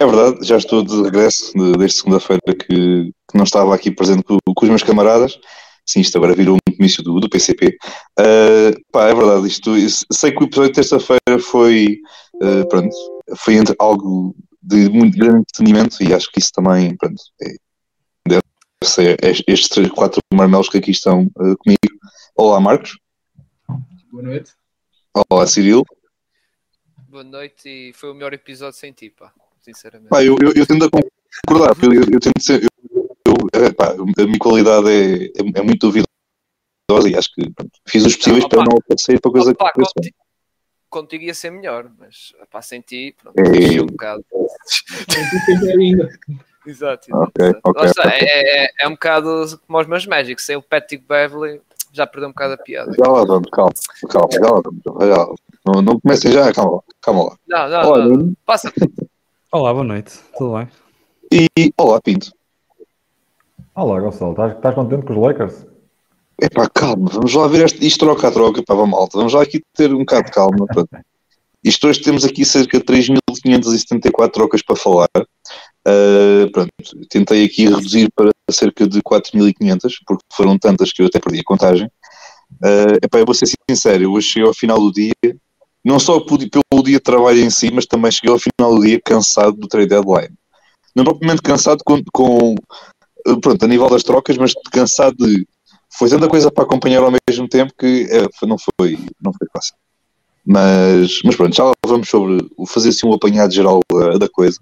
É verdade, já estou de regresso de, desde segunda-feira que, que, não estava aqui presente com, com, os meus camaradas. Sim, isto agora virou um comício do, do PCP. Uh, ah, pá, é verdade, isto, sei que o episódio de terça-feira foi, uh, pronto, foi entre algo de muito grande entretenimento e acho que isso também, pronto, é, deve ser estes três, quatro marmelos que aqui estão uh, comigo. Olá, Marcos. Boa noite. Olá, Cirilo. Boa noite e foi o melhor episódio sem ti, pá, sinceramente. Pá, eu, eu, eu tendo a concordar, eu, eu, eu tento ser, eu, eu, é, pá, a minha qualidade é, é, é muito duvidosa e acho que pronto, fiz os possíveis não, para não aparecer para coisa opa, que contigo, contigo ia ser melhor, mas pá, sem ti, pronto, é... um bocado. exato, exato. Okay, okay, okay. É, é, é, um bocado como os meus Magic, sem o Patrick Beverly já perdeu um bocado a piada. Já lá vamos, calma, calma, já lá vamos. Já, não, não comecem já, calma, calma lá. Não, não, olá, não. Passa. Olá, boa noite, tudo bem? E olá, Pinto. Olá, Gonçalo, estás, estás contente com os Lakers? Epá, calma, vamos lá ver este, isto troca a troca, pá, vamos malta, vamos lá aqui ter um bocado de calma. Isto hoje temos aqui cerca de 3.574 trocas para falar. Uh, pronto, tentei aqui reduzir para cerca de 4.500, porque foram tantas que eu até perdi a contagem. Uh, epá, eu vou ser sincero, eu hoje cheguei ao final do dia, não só pelo dia de trabalho em si, mas também cheguei ao final do dia cansado do trade deadline. Não propriamente cansado com, com pronto, a nível das trocas, mas cansado de foi tanta coisa para acompanhar ao mesmo tempo que é, não, foi, não foi fácil. Mas, mas pronto, já vamos sobre fazer assim um apanhado geral da coisa.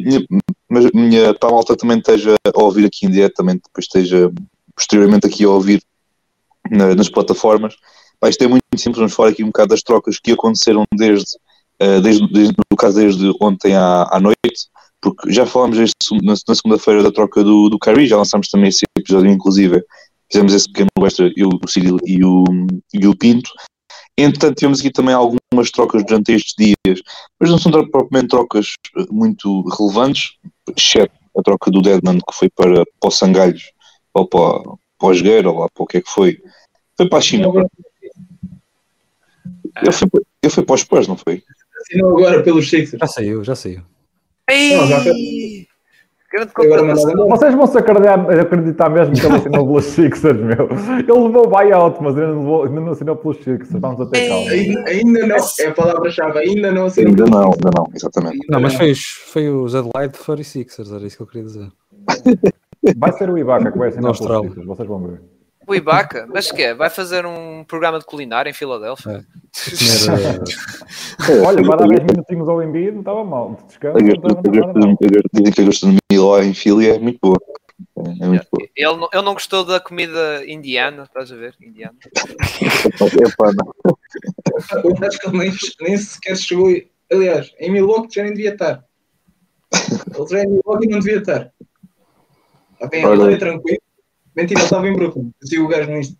Minha, mas minha para a malta também esteja a ouvir aqui em direto, também depois esteja posteriormente aqui a ouvir na, nas plataformas. Pá, isto é muito simples, vamos falar aqui um bocado das trocas que aconteceram desde, uh, desde, desde no caso desde ontem à, à noite, porque já falámos este, na, na segunda-feira da troca do, do já lançámos também esse episódio, inclusive fizemos esse pequeno extra, eu, o Cirilo e o, e o Pinto. Entretanto, tivemos aqui também algumas trocas durante estes dias, mas não são propriamente trocas eh, muito relevantes, exceto a troca do Deadman que foi para, para o Sangalhos, ou para, para o Jogueira, ou lá para o que é que foi. Foi para a China. Ele foi, ele foi para os Spurs, não foi? Assinou agora pelos Sixers. Já saiu, já saiu. Ei! Não, já foi... Vocês vão se acreditar, acreditar mesmo que ele assinou pelos Sixers, meu. Ele levou buyout, mas ainda não, ainda não assinou pelos Sixers. Vamos até calma. Ainda, ainda não, é a palavra-chave, ainda não assinou. Ainda não, ainda não, exatamente. Não, mas foi, foi os Adelaide 46ers, era isso que eu queria dizer. Vai ser o Ibaka que vai assinar pelos Sixers, vocês vão ver. O Ibaka? Mas que é? Vai fazer um programa de culinária em Filadélfia? É. Olha, vai dar 10 minutinhos ao Embiid, não estava mal. Descanso, Dizem que a gastronomia lá em Philly é muito boa. É muito boa. Ele, não, ele não gostou da comida indiana, estás a ver? Indiana. Epá, não. Eu acho que ele nem, nem sequer chegou. Aliás, em Milwaukee já nem devia estar. Ele já em Milwaukee não devia estar. Está bem, ele tranquilo. Mentira, estava em Brooklyn. Dizia o gajo nisto.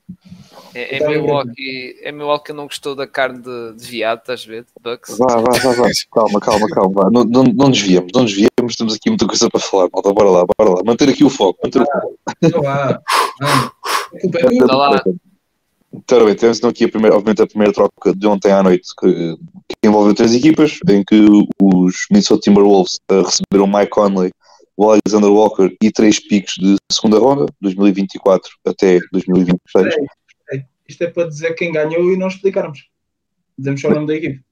É, é, Milwaukee, é Milwaukee não gostou da carne de, de viado, estás a ver? Bucks. Vá, vá, vá, vá. Calma, calma, calma. Não, não, não desviamos, não desviamos. Temos aqui muita coisa para falar, malta. Bora lá, bora lá. Manter aqui o foco. Manter o foco. Não há. Não lá. Então, bem, temos então aqui a primeira, obviamente a primeira troca de ontem à noite que, que envolveu três equipas, em que os Minnesota Timberwolves uh, receberam Mike Conley, o Alexander Walker e três picos de segunda ronda, 2024 até 2026. É, isto é para dizer quem ganhou e não explicarmos. Dizemos só o nome da equipe.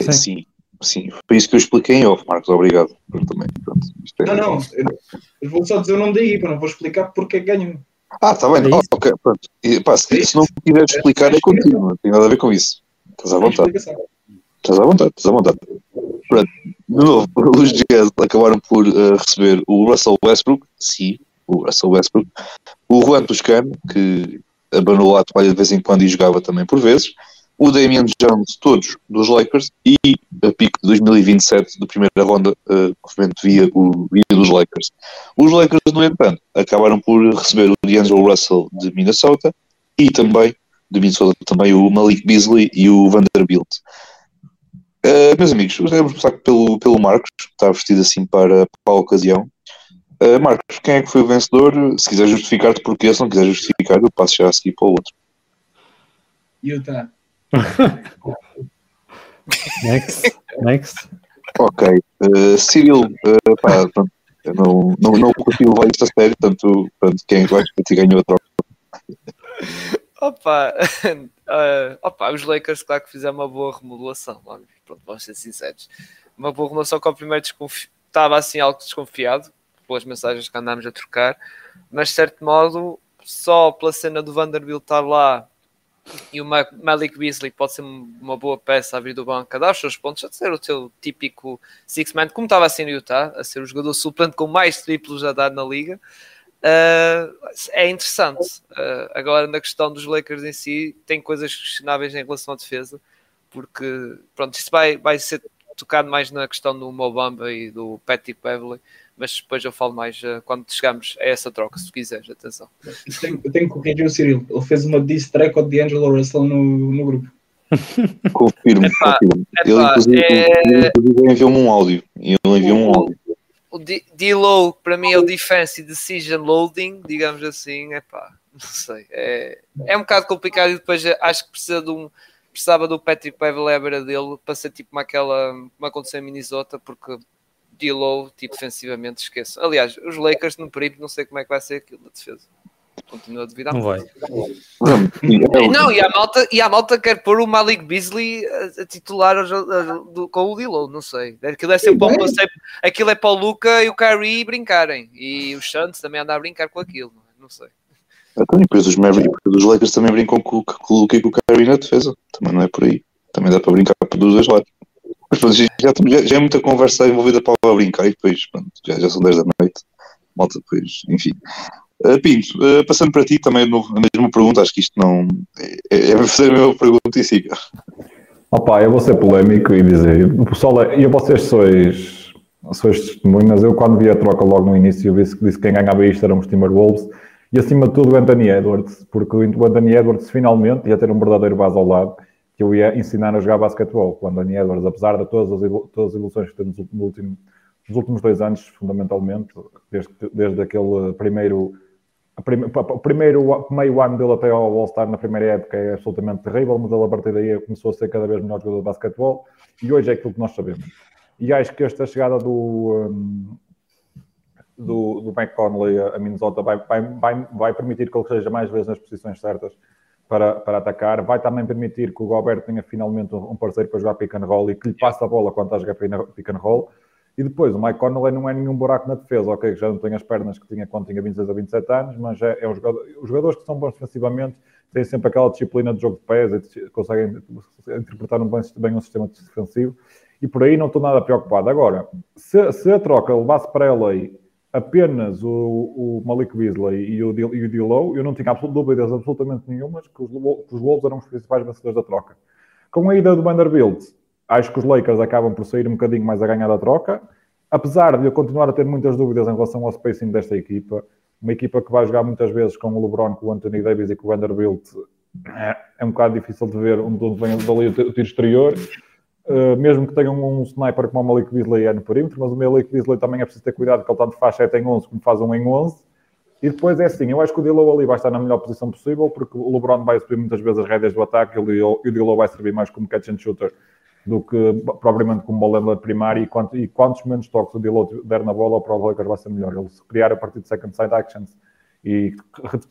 Sim, sim. sim. Foi isso que eu expliquei em off, Marcos. Obrigado. Também. Pronto, é... Não, não. Eu vou só dizer o nome da equipa, não vou explicar porque é que ganhou. Ah, está bem. É oh, ok, pronto. E, pá, se, é se não quiseres explicar, é contigo. Não tem nada a ver com isso. Estás à vontade. Estás à vontade, estás à vontade. Pronto, de novo, os Jazz acabaram por uh, receber o Russell Westbrook, sim, o Russell Westbrook, o Juan Toscano, que abandonou a toalha de vez em quando e jogava também por vezes, o Damian Jones, todos dos Lakers, e a pique de 2027 da primeira ronda, uh, via o via dos Lakers. Os Lakers, no entanto, acabaram por receber o D'Angelo Russell de Minnesota e também de Minnesota também o Malik Beasley e o Vanderbilt. Uh, meus amigos, vamos começar pelo, pelo Marcos, que está vestido assim para, para a ocasião. Uh, Marcos, quem é que foi o vencedor? Se quiser justificar-te porquê, se não quiser justificar, eu passo já a seguir para o outro. Utah. Next. Next. Ok. Uh, Cyril, uh, pá, pronto, não, não, não consigo levar isto a sério, portanto, pronto, quem vai que ganhou a troca. Opa, uh, opa, os Lakers, claro que fizeram uma boa remodelação, pronto, vamos ser sinceros. Uma boa remodelação que ao primeiro desconfi... estava assim algo desconfiado, pelas mensagens que andámos a trocar, mas de certo modo, só pela cena do Vanderbilt estar lá e o Malik Beasley pode ser uma boa peça a vir do banco a dar os seus pontos, a ser o seu típico six-man, como estava assim no Utah, a ser o jogador suplente com mais triplos a dar na liga. Uh, é interessante. Uh, agora, na questão dos Lakers em si, tem coisas questionáveis em relação à defesa, porque pronto, isso vai, vai ser tocado mais na questão do Mobamba e do Patrick Beverly, mas depois eu falo mais uh, quando chegamos a essa troca, se quiseres, atenção. Eu tenho, eu tenho que corrigir o Cyril, ele fez uma diss track ao D'Angelo Russell no, no grupo. Confirmo, epá, confirmo. Epá, ele, inclusive, é... ele enviou-me um áudio. Ele enviou um áudio. O D-Low, para mim, é o Defense Decision Loading, digamos assim. É pá, não sei. É, é um bocado complicado e depois acho que precisa de um precisava do Patrick à beira dele para ser tipo como aquela como aconteceu em Minnesota, porque D-Low, tipo, defensivamente, esqueço. Aliás, os Lakers no perímetro, não sei como é que vai ser aquilo da defesa. Continuo a duvidar. Não vai. Não, e a malta, e a malta quer pôr o Malik Beasley a, a titular a, a, do, com o Dilo, não sei. Aquilo é sempre para, sei, aquilo é para o Luca e o Kyrie brincarem. E os Santos também andam a brincar com aquilo, não sei. Então, e depois os, Mavericks, os Lakers também brincam com, com o Luca e com o Kyrie na defesa. Também não é por aí. Também dá para brincar dos dois lados. Mas pronto, já, já, já, é muita conversa envolvida para brincar e depois pronto, já, já são 10 da noite. Malta, depois, enfim. Uh, Pinto, uh, passando para ti também novo, a mesma pergunta, acho que isto não. É, é fazer a mesma pergunta e siga. Opa, eu vou ser polémico e dizer, o pessoal, e vocês sois, sois testemunhas, eu quando vi a troca logo no início, eu disse disse que quem ganhava isto eram os Timberwolves, e acima de tudo o Anthony Edwards, porque o Anthony Edwards finalmente ia ter um verdadeiro base ao lado, que eu ia ensinar a jogar basquetebol. O Anthony Edwards, apesar de todas as, todas as evoluções que temos no último, nos últimos dois anos, fundamentalmente, desde, desde aquele primeiro o primeiro meio ano dele até ao All-Star na primeira época é absolutamente terrível, mas ele a partir daí começou a ser cada vez melhor jogador de basquetebol e hoje é aquilo que nós sabemos. E acho que esta chegada do, um, do, do Mike Conley a Minnesota vai, vai, vai, permitir que ele seja mais vezes nas posições certas para, para atacar, vai também permitir que o Gobert tenha finalmente um parceiro para jogar pick and roll e que lhe passe a bola quando está a jogar pick and roll e depois, o Mike Conley não é nenhum buraco na defesa, ok, já não tem as pernas que tinha quando tinha 26 a 27 anos, mas é, é um jogador, os jogadores que são bons defensivamente têm sempre aquela disciplina de jogo de pés, e conseguem interpretar um bem, bem um sistema defensivo, e por aí não estou nada preocupado. Agora, se, se a troca levasse para ela apenas o, o Malik Beasley e o, e o D-Low, eu não tinha dúvidas absolutamente nenhumas que os, que os Wolves eram os principais vencedores da troca. Com a ida do Vanderbilt, acho que os Lakers acabam por sair um bocadinho mais a ganhar da troca, apesar de eu continuar a ter muitas dúvidas em relação ao spacing desta equipa, uma equipa que vai jogar muitas vezes com o LeBron, com o Anthony Davis e com o Vanderbilt, é, é um bocado difícil de ver onde vem dali o tiro exterior. Uh, mesmo que tenham um sniper como o Malik Beasley é no perímetro, mas o Malik Beasley também é preciso ter cuidado, que ele tanto faz 7 em 11 como faz 1 em 11. E depois é assim, eu acho que o Dilo ali vai estar na melhor posição possível, porque o LeBron vai subir muitas vezes as rédeas do ataque e o Dilo vai servir mais como catch and shooter do que propriamente como bola primária e, quanto, e quantos menos toques o Diloto der na bola o Lakers vai ser melhor. Ele se criar a partir de second side actions e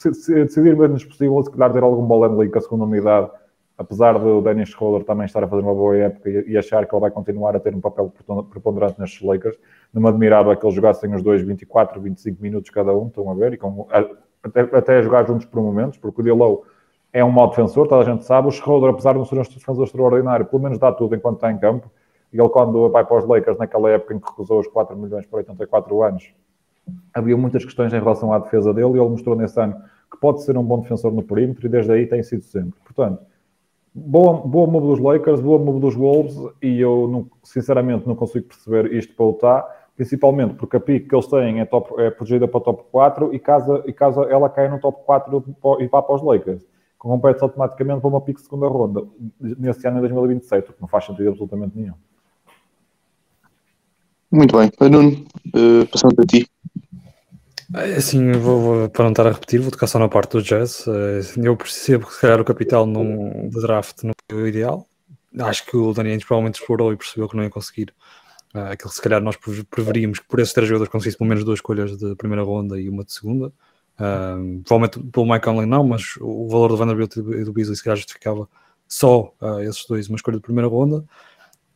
decidir menos possível, se calhar ter algum bola ali com a segunda unidade, apesar do Dennis Schroeder também estar a fazer uma boa época e, achar que ele vai continuar a ter um papel preponderante nestes Lakers, não me admirava que eles jogassem os dois 24, 25 minutos cada um, estão a ver, e com, até, até jogar juntos por momentos, porque o Dilow é um mau defensor, toda a gente sabe. O Schroeder, apesar de não ser um defensor extraordinário, pelo menos dá tudo enquanto está em campo. E ele, quando vai para os Lakers, naquela época em que recusou os 4 milhões por 84 anos, havia muitas questões em relação à defesa dele e ele mostrou nesse ano que pode ser um bom defensor no perímetro e desde aí tem sido sempre. Portanto, boa, boa move dos Lakers, boa move dos Wolves e eu, não, sinceramente, não consigo perceber isto para o principalmente porque a pique que eles têm é, top, é protegida para o top 4 e caso, e caso ela caia no top 4 e vá para os Lakers compete automaticamente para uma pique segunda ronda nesse ano em 2027, o que não faz sentido absolutamente nenhum. Muito bem. Nuno, uh, passando para ti. É, assim, vou, vou, para não estar a repetir, vou tocar só na parte do jazz. Eh, eu percebo que se calhar o capital num, de draft não foi o ideal. Acho que o Daniel provavelmente explorou e percebeu que não ia conseguir Uh, aquilo que se calhar nós preveríamos que por esses três jogadores conseguisse pelo menos duas escolhas de primeira ronda e uma de segunda. Uh, provavelmente pelo Mike Conley não, mas o valor do Vanderbilt e do Beasley se calhar justificava só uh, esses dois uma escolha de primeira ronda.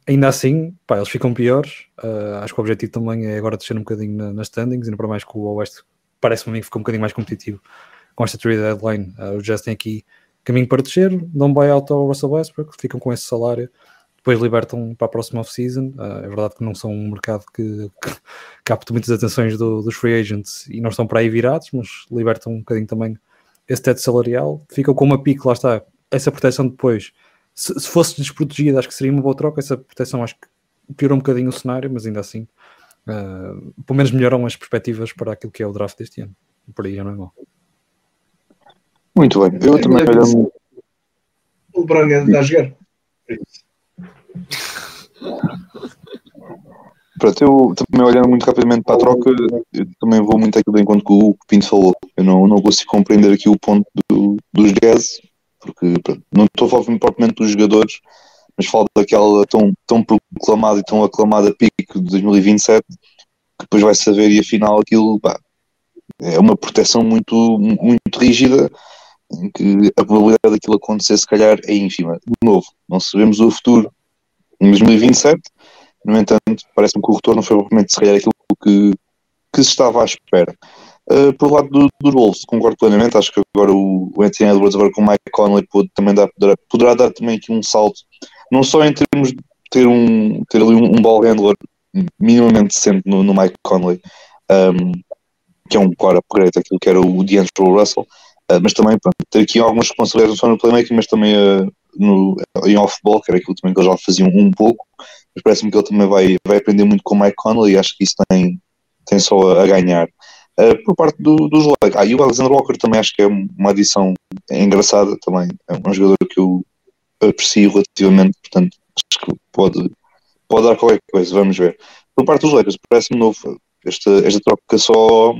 Ainda assim, pá, eles ficam piores. Uh, acho que o objetivo também é agora descer um bocadinho na, nas standings, ainda para mais que o Oeste parece-me que ficou um bocadinho mais competitivo com esta trade deadline. Uh, o Jazz aqui caminho para descer, dão buyout ao Russell Westbrook, ficam com esse salário, depois libertam para a próxima off-season. Uh, é verdade que não são um mercado que, que capta muitas atenções do, dos free agents e não estão para aí virados, mas libertam um bocadinho também esse teto salarial. Ficam com uma pique, lá está, essa proteção depois se, se, fosse desprotegida, acho que seria uma boa troca. Essa proteção acho que piorou um bocadinho o cenário, mas ainda assim, uh, pelo menos melhoram as perspectivas para aquilo que é o draft deste ano. Por aí já não é mal. Muito bem, eu também olhando. O Braga a jogar. Pronto, eu também olhando muito rapidamente para a troca, eu também vou muito aquilo enquanto que o Pinto falou. Eu não, não consigo compreender aqui o ponto do, dos Jazz, porque pronto, não estou falar propriamente dos jogadores, mas falo daquela tão, tão proclamada e tão aclamada pico de 2027, que depois vai saber e afinal aquilo pá, é uma proteção muito, muito rígida, em que a probabilidade daquilo acontecer se calhar é ínfima. De novo, não sabemos o futuro em 2027, no entanto, parece-me que o retorno foi propriamente se calhar aquilo que, que se estava à espera. Uh, por lado do, dos Wolves, concordo plenamente. Acho que agora o, o Anthony Edwards, agora com o Mike Conley, pode, também dar, poderá, poderá, dar também aqui um salto, não só em termos de ter, um, ter ali um, um ball handler minimamente decente no, no Mike Conley, um, que é um core upgrade aquilo que era o D'Angelo Russell, uh, mas também pronto, ter aqui algumas responsabilidades não só no playmaking, mas também uh, no, em off-ball, que era aquilo também que eles já faziam um pouco. Mas parece-me que ele também vai, vai aprender muito com o Mike Conley e acho que isso tem, tem só a ganhar. Uh, por parte do, dos Lakers. Ah, e o Alexander Walker também acho que é uma adição engraçada também. É um jogador que eu aprecio relativamente, portanto acho que pode, pode dar qualquer coisa, vamos ver. Por parte dos Lakers, parece-me novo esta, esta troca só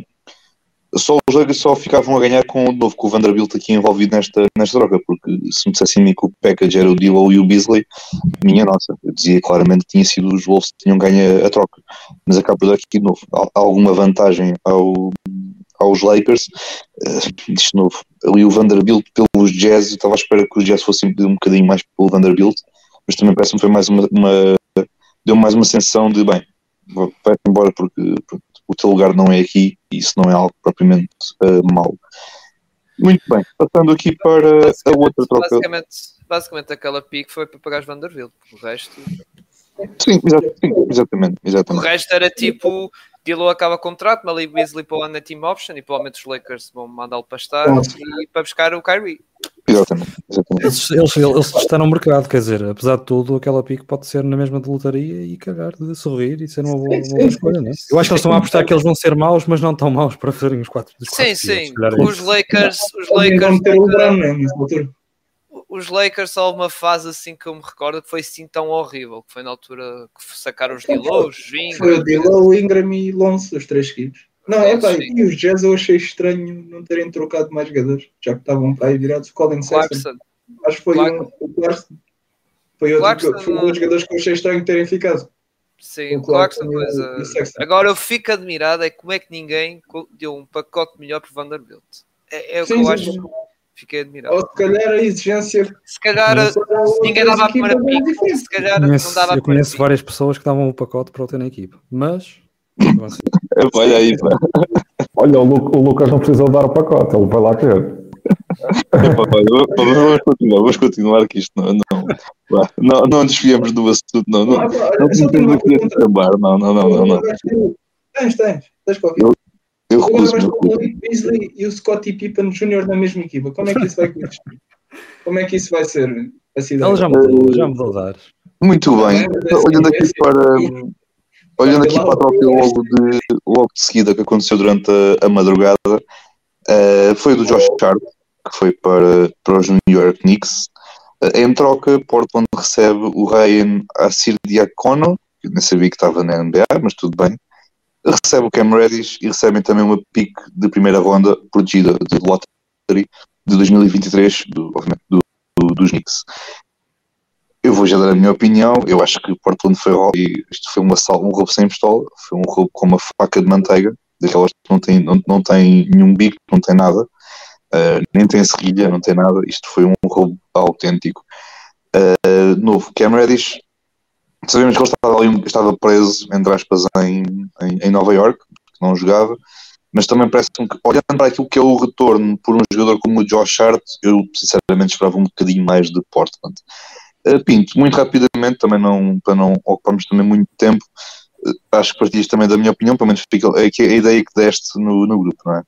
só os Lakers só ficavam a ganhar com o novo, com o Vanderbilt aqui envolvido nesta, nesta troca, porque se me dissessem que o package era o Dilo e o Beasley, minha nossa, eu dizia claramente que tinha sido os Wolves que tinham ganho a troca, mas acaba por dar aqui de novo. Alguma vantagem ao, aos Lakers, uh, de novo, ali o Vanderbilt pelos Jazz, eu estava à espera que os Jazz fossem um bocadinho mais pelo Vanderbilt, mas também parece-me foi mais uma, uma deu mais uma sensação de, bem, vai embora porque, porque o teu lugar não é aqui e isso não é algo propriamente uh, mau. Muito bem, passando aqui para a outra troca. Basicamente, basicamente aquela pique foi para pagar os Vanderbilt, o resto. Sim, exatamente, exatamente. O resto era tipo, Dilo acaba contrato, Malik Beasley para o ano team option e provavelmente os Lakers vão mandá-lo para estar e para buscar o Kyrie. Exatamente. exatamente. Eles, eles, eles estão no mercado, quer dizer, apesar de tudo, aquela pique pode ser na mesma de lotaria e cagar de sorrir e ser uma boa, uma boa escolha, não é? Eu acho que eles estão a apostar que eles vão ser maus, mas não tão maus para fazerem os quatro. Os sim, sim. É os Lakers, os Lakers. Né, os Lakers só uma fase assim que eu me recordo que foi assim tão horrível, que foi na altura que sacaram os Dilow, os Foi o Dilow, Ingram e Lonzo, os três equipes. Não, é pá, e os Jazz eu achei estranho não terem trocado mais jogadores, já que estavam para aí virados. Colin Sexton, acho que foi Clarkson. um, o Clarkson. Foi outro Clarkson, foi um dos jogadores que eu achei estranho terem ficado. Sim, o Clarkson, Clarkson coisa. Agora eu fico admirado é como é que ninguém deu um pacote melhor para Vanderbilt. É, é o sim, que eu sim, acho. Sim. Fiquei admirado. Ou se calhar a exigência. Se calhar ninguém dava a primeira pick, se calhar conheço, não dava a Eu conheço várias pessoas que davam o pacote para o ter na equipa, mas Olha aí, pá. Olha, o, Lu, o, Lucas não precisou dar o pacote, ele vai lá ter. vamos continuar, vamos continuar que isto não, não, não, não desviamos do assunto, não, não, não, não aqui a trabalhar, não, não, não, não, não. Tens, tens, tens qualquer. Eu, eu recuso o Beasley e o Scottie Pippen Jr. na mesma equipa, como é que isso vai Como é que isso vai ser? Ele já mudou, já mudou dar. Muito bem, olhando aqui para Olhando aqui para a troca logo de, logo de seguida que aconteceu durante a, a madrugada, uh, foi do Josh Hart, que foi para, para os New York Knicks. Uh, em troca, Portland recebe o Ryan Assir Diacono, que nem sabia que estava na NBA, mas tudo bem. Recebe o Cam Reddish e recebem também uma pick de primeira ronda protegida de lottery de 2023, do, obviamente, do, do, dos Knicks. Eu vou já dar a minha opinião. Eu acho que Portland foi roubo e isto foi um assalto, um roubo sem pistola. Foi um roubo com uma faca de manteiga, daquelas que não tem, não, não tem nenhum bico, não tem nada, uh, nem tem serrilha, não tem nada. Isto foi um roubo autêntico. Uh, novo, Cam Reddish, sabemos que ele estava, ali, estava preso, entre aspas, em, em, em Nova York, que não jogava, mas também parece-me que, olhando para aquilo que é o retorno por um jogador como o Josh Hart, eu sinceramente esperava um bocadinho mais de Portland. Uh, Pinto, muito rapidamente, também não, para não ocuparmos também muito tempo, uh, acho que partilhas também da minha opinião, pelo menos fica é, a ideia que deste no, no grupo, não é?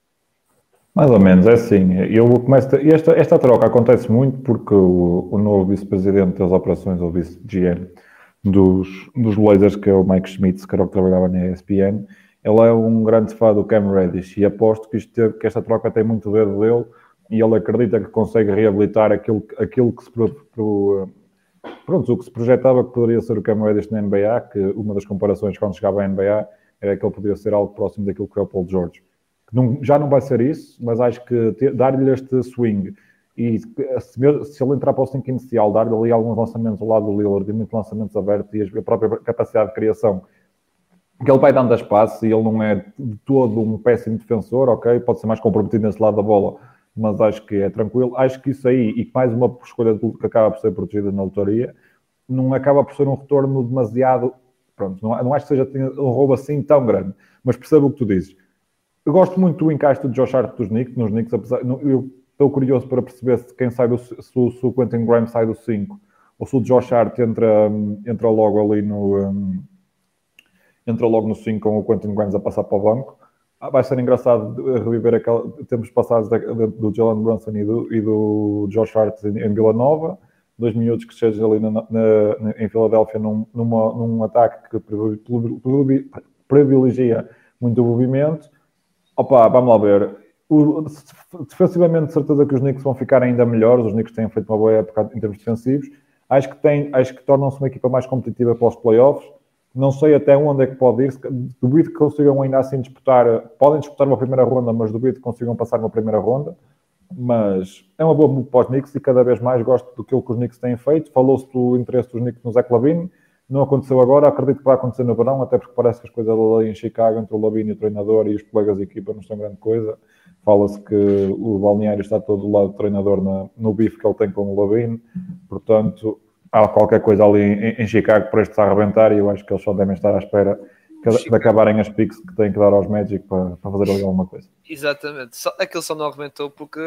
Mais ou menos, é assim. Eu começo, esta, esta troca acontece muito porque o, o novo vice-presidente das operações, ou vice-GM dos, dos Blazers, que é o Mike Schmitz, que era o que trabalhava na ESPN, ele é um grande fã do Cam Reddish e aposto que, isto, que esta troca tem muito dedo dele e ele acredita que consegue reabilitar aquilo, aquilo que se pro, pro, pronto, o que se projetava que poderia ser o Cam Reddish na NBA, que uma das comparações quando chegava à NBA era que ele poderia ser algo próximo daquilo que é o Paul George. Não, já não vai ser isso, mas acho que dar-lhe este swing e se, ele entrar para o 5 inicial, dar-lhe ali alguns lançamentos ao lado do Lillard e muitos lançamentos abertos e a própria capacidade de criação que ele vai dando espaço e ele não é de todo um péssimo defensor, ok? Pode ser mais comprometido nesse lado da bola, mas acho que é tranquilo. Acho que isso aí, e mais uma escolha que acaba por ser protegida na lotaria, não acaba por ser um retorno demasiado. Pronto, não, não acho que seja um roubo assim tão grande, mas percebo o que tu dizes. Eu gosto muito do encaixe do Josh Hart dos Knicks, nos Knicks, apesar, eu estou curioso para perceber se quem sai do, se, se o Quentin Grimes sai do 5 ou se o Josh Hart entra, entra logo ali no um, entra logo no 5 com o Quentin Grimes a passar para o banco. Ah, vai ser engraçado reviver aquele, tempos passados do Jalen Brunson e do, e do Josh Hart em, em Vila Nova, dois minutos que seja ali na, na, em Filadélfia num, numa, num ataque que privilegia muito o movimento Opa, vamos lá ver. O, defensivamente, de certeza que os Knicks vão ficar ainda melhores. Os Knicks têm feito uma boa época em termos defensivos. Acho que, acho que tornam-se uma equipa mais competitiva para os playoffs. Não sei até onde é que pode ir. Duvido que consigam ainda assim disputar. Podem disputar uma primeira ronda, mas duvido que consigam passar uma primeira ronda. Mas é uma boa para os Knicks e cada vez mais gosto do que os Knicks têm feito. Falou-se do interesse dos Knicks no Zé Clavini. Não aconteceu agora, acredito que vai acontecer no verão, até porque parece que as coisas ali em Chicago, entre o Labine e o treinador e os colegas de equipa, não são grande coisa. Fala-se que o balneário está todo do lado do treinador na, no bife que ele tem com o Labine, portanto, há qualquer coisa ali em, em Chicago para este a arrebentar e eu acho que eles só devem estar à espera de acabarem as picks que têm que dar aos Magic para, para fazer alguma coisa. Exatamente. Só, aquilo só não arrebentou porque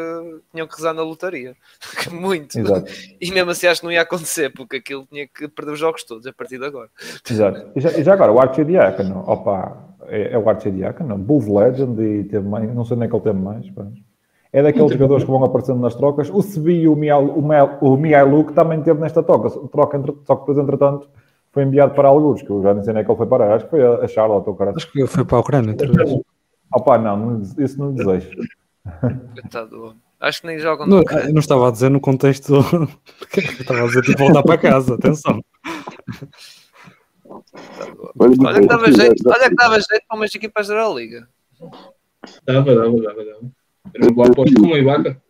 tinham que rezar na lotaria. Muito. Exato. E mesmo assim acho que não ia acontecer, porque aquilo tinha que perder os jogos todos a partir de agora. Exato. E já, e já agora, o Archidiácono, opa, é, é o Archidiácono, Bulls Legend e teve mais, não sei nem que ele teve mais, mas... É daqueles jogadores que vão aparecendo nas trocas. O Sebi e o Mihailuk também teve nesta troca, troca entre, só que depois, entretanto, foi enviado para alguns, que eu já nem sei nem é que ele foi parar. Acho que foi a Charlotte ou cara. Acho que foi para a Ucrânia. Opa, não, não, isso não desejo. Coitado. Acho que nem jogam. Não, eu não estava a dizer no contexto. estava a dizer tipo voltar para casa, atenção. Olha que dava jeito, olha que dava jeito para umas equipas da Liga. Dava, dava, dava, dava. Era um Ibaka.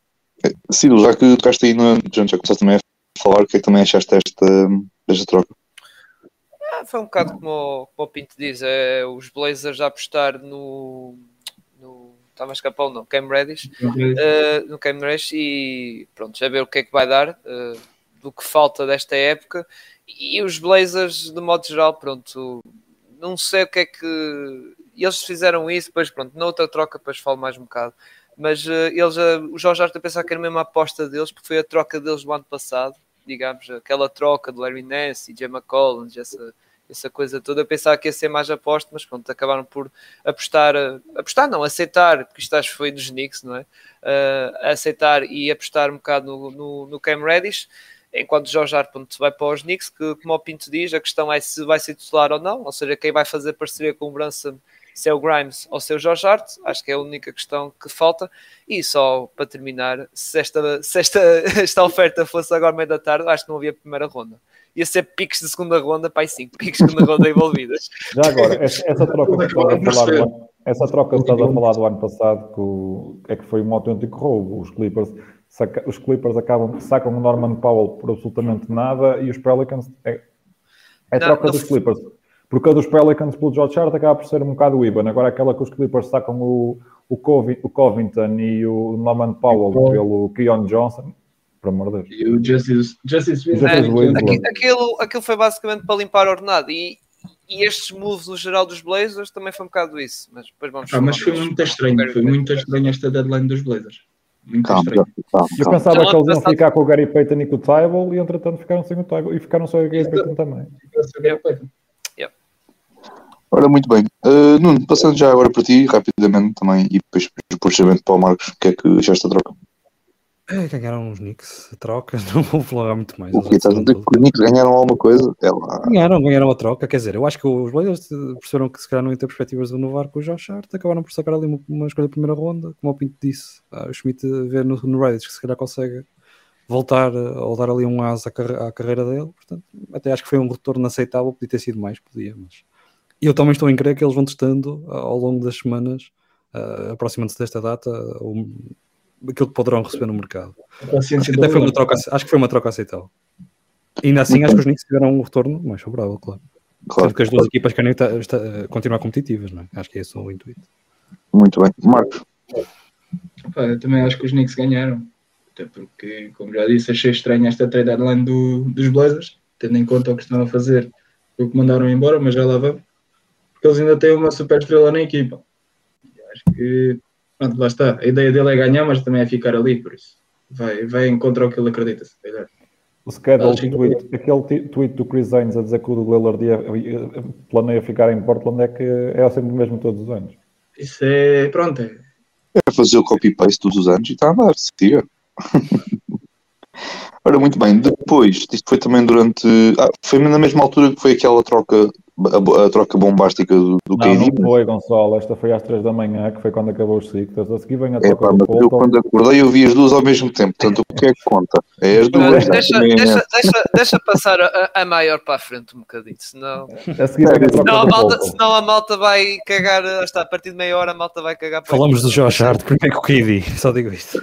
Sim, já que tocaste aí, no, já começaste também a falar, o que é que também achaste desta, desta troca? Ah, foi um bocado como, como o Pinto diz, é, os Blazers a apostar no. no Estava a escapar não, Cam Reddish, uh, no Cam Reddish e pronto, já ver o que é que vai dar uh, do que falta desta época e os Blazers de modo geral, pronto, não sei o que é que eles fizeram isso, depois pronto, na outra troca depois falo mais um bocado, mas uh, eles, uh, o Jorge Arta pensar que era mesmo a aposta deles, porque foi a troca deles do ano passado, digamos, aquela troca de Larry Nance e Gemma Collins, essa, essa coisa toda. Eu pensava que ia ser mais aposta, mas pronto, acabaram por apostar, apostar não, aceitar, porque isto acho que foi dos Knicks, não é? Uh, aceitar e apostar um bocado no, no, no Cam Reddish, enquanto Jorge Arpont vai para os Knicks, que como o Pinto diz, a questão é se vai ser titular ou não, ou seja, quem vai fazer parceria com o Brunson se é o Grimes ou se é o George Hart, acho que é a única questão que falta. E só para terminar, se esta, se esta, esta oferta fosse agora meio da tarde, acho que não havia primeira ronda. Ia ser piques de segunda ronda, pai, sim, piques de segunda ronda envolvidas. Já agora, essa, essa troca que estava a falar do ano, essa troca que estava a falar do ano passado que, o, é que foi um autêntico roubo. Os Clippers saca- os Clippers acabam, sacam o Norman Powell por absolutamente nada e os Pelicans é, é Não, troca não dos Clippers. Porque a dos Pelicans pelo George Hart acaba por ser um bocado o Iban. Agora aquela que os Clippers sacam o, o, Covi- o Covington e o Norman Powell Powell. pelo Keon Johnson, por amor de Deus. E o Justice, Justice Winslow. É, aquilo, aquilo foi basicamente para limpar a ordenada e, e estes moves no geral dos Blazers também foi um bocado isso. Mas depois vamos Ah, mas foi muito estranho. o Foi muito estranho esta deadline dos Blazers. Muito Calma, estranho. calma, Eu calma. pensava Já que eles iam passado- ficar com o Gary Payton e com o Tybal e entretanto ficaram sem o Tybal e ficaram só o Gary Payton também. Ora, muito bem. Uh, Nuno, passando já agora para ti, rapidamente também, e depois puxamento para o Marcos, o que é que achaste da troca? É, ganharam uns Knicks, trocas, não vou falar muito mais. O que estás a dizer que os Knicks ganharam alguma coisa? É lá. Ganharam, ganharam a troca. Quer dizer, eu acho que os Blazers perceberam que se calhar não iam ter perspectivas de renovar com o Josh Hart, acabaram por sacar ali uma, uma escolha de primeira ronda, como o Pinto disse. Ah, o Schmidt vê no, no Reddit que se calhar consegue voltar eh, ou dar ali um asa à carreira dele. Portanto, até acho que foi um retorno aceitável, podia ter sido mais, podia, mas. E eu também estou em crer que eles vão testando ah, ao longo das semanas, ah, aproximando-se desta data, o, aquilo que poderão receber no mercado. A paciência Até foi uma troca, acho que foi uma troca aceitável. Ainda assim, acho que os Knicks tiveram um retorno mais favorável, claro. Claro, Sendo que as duas equipas querem ta- esta- continuar competitivas, não é? Acho que é esse o intuito. muito bem. Marcos, Pá, eu também acho que os Knicks ganharam. Até porque, como já disse, achei estranho esta trade deadline do, dos Blazers, tendo em conta o que estão a fazer, o que mandaram embora, mas já lá vamos. Eles ainda têm uma super estrela na equipa. E acho que, pronto, lá está. A ideia dele é ganhar, mas também é ficar ali, por isso. Vai, vai em contra o que ele acredita, se calhar. O schedule que- tweet, aquele tweet do Chris Haynes a dizer que o Lillard ia, ia- planeia ficar em Portland é que é sempre o mesmo todos os anos. Isso é, pronto, é, é fazer o copy-paste todos os anos e está a andar, siga. Ora, muito bem. Depois, isto foi também durante. Ah, foi na mesma altura que foi aquela troca, a, a troca bombástica do, do Não, KD. não foi, Gonçalo. Esta foi às 3 da manhã, que foi quando acabou os ciclos. A seguir vem a É troca pá, do eu quando acordei eu vi as duas ao mesmo tempo, portanto o que é que conta? É as Não, duas. deixa, também é- deixa, deixa, deixa passar a, a maior para a frente um bocadinho, senão, A seguir vem a troca senão, a malta, senão a malta vai cagar, está a partir de meia hora a malta vai cagar para Falamos do Josh Hart, primeiro que o KD, só digo isto.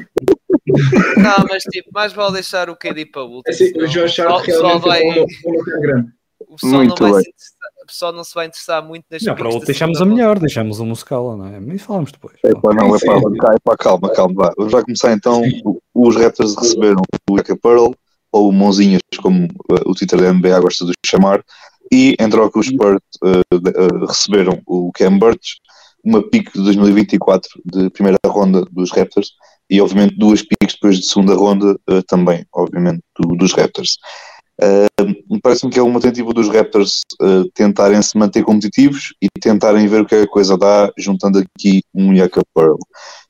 Não, mas tipo, mais vale deixar o KD para o último. É assim, o Josh Hart pessoal realmente vai, é um, um grande. O pessoal não Muito vai bem. se o pessoal não se vai interessar muito nas Não, para outro deixamos a melhor, deixamos o Muscala, não é? Mas falamos depois. É pá, não, é pá, é pá, calma, calma. Vá. Vamos já começar então. Os Raptors receberam o Eka Pearl, ou Mãozinhas, como uh, o Twitter da NBA gosta de chamar, e em troca os Spurs uh, uh, receberam o Cam Burch, uma pick de 2024 de primeira ronda dos Raptors, e obviamente duas picks depois de segunda ronda uh, também, obviamente, do- dos Raptors. Uh, Parece-me que é uma tentativa dos Raptors uh, tentarem se manter competitivos e tentarem ver o que é que a coisa dá, juntando aqui um Yaka Pearl.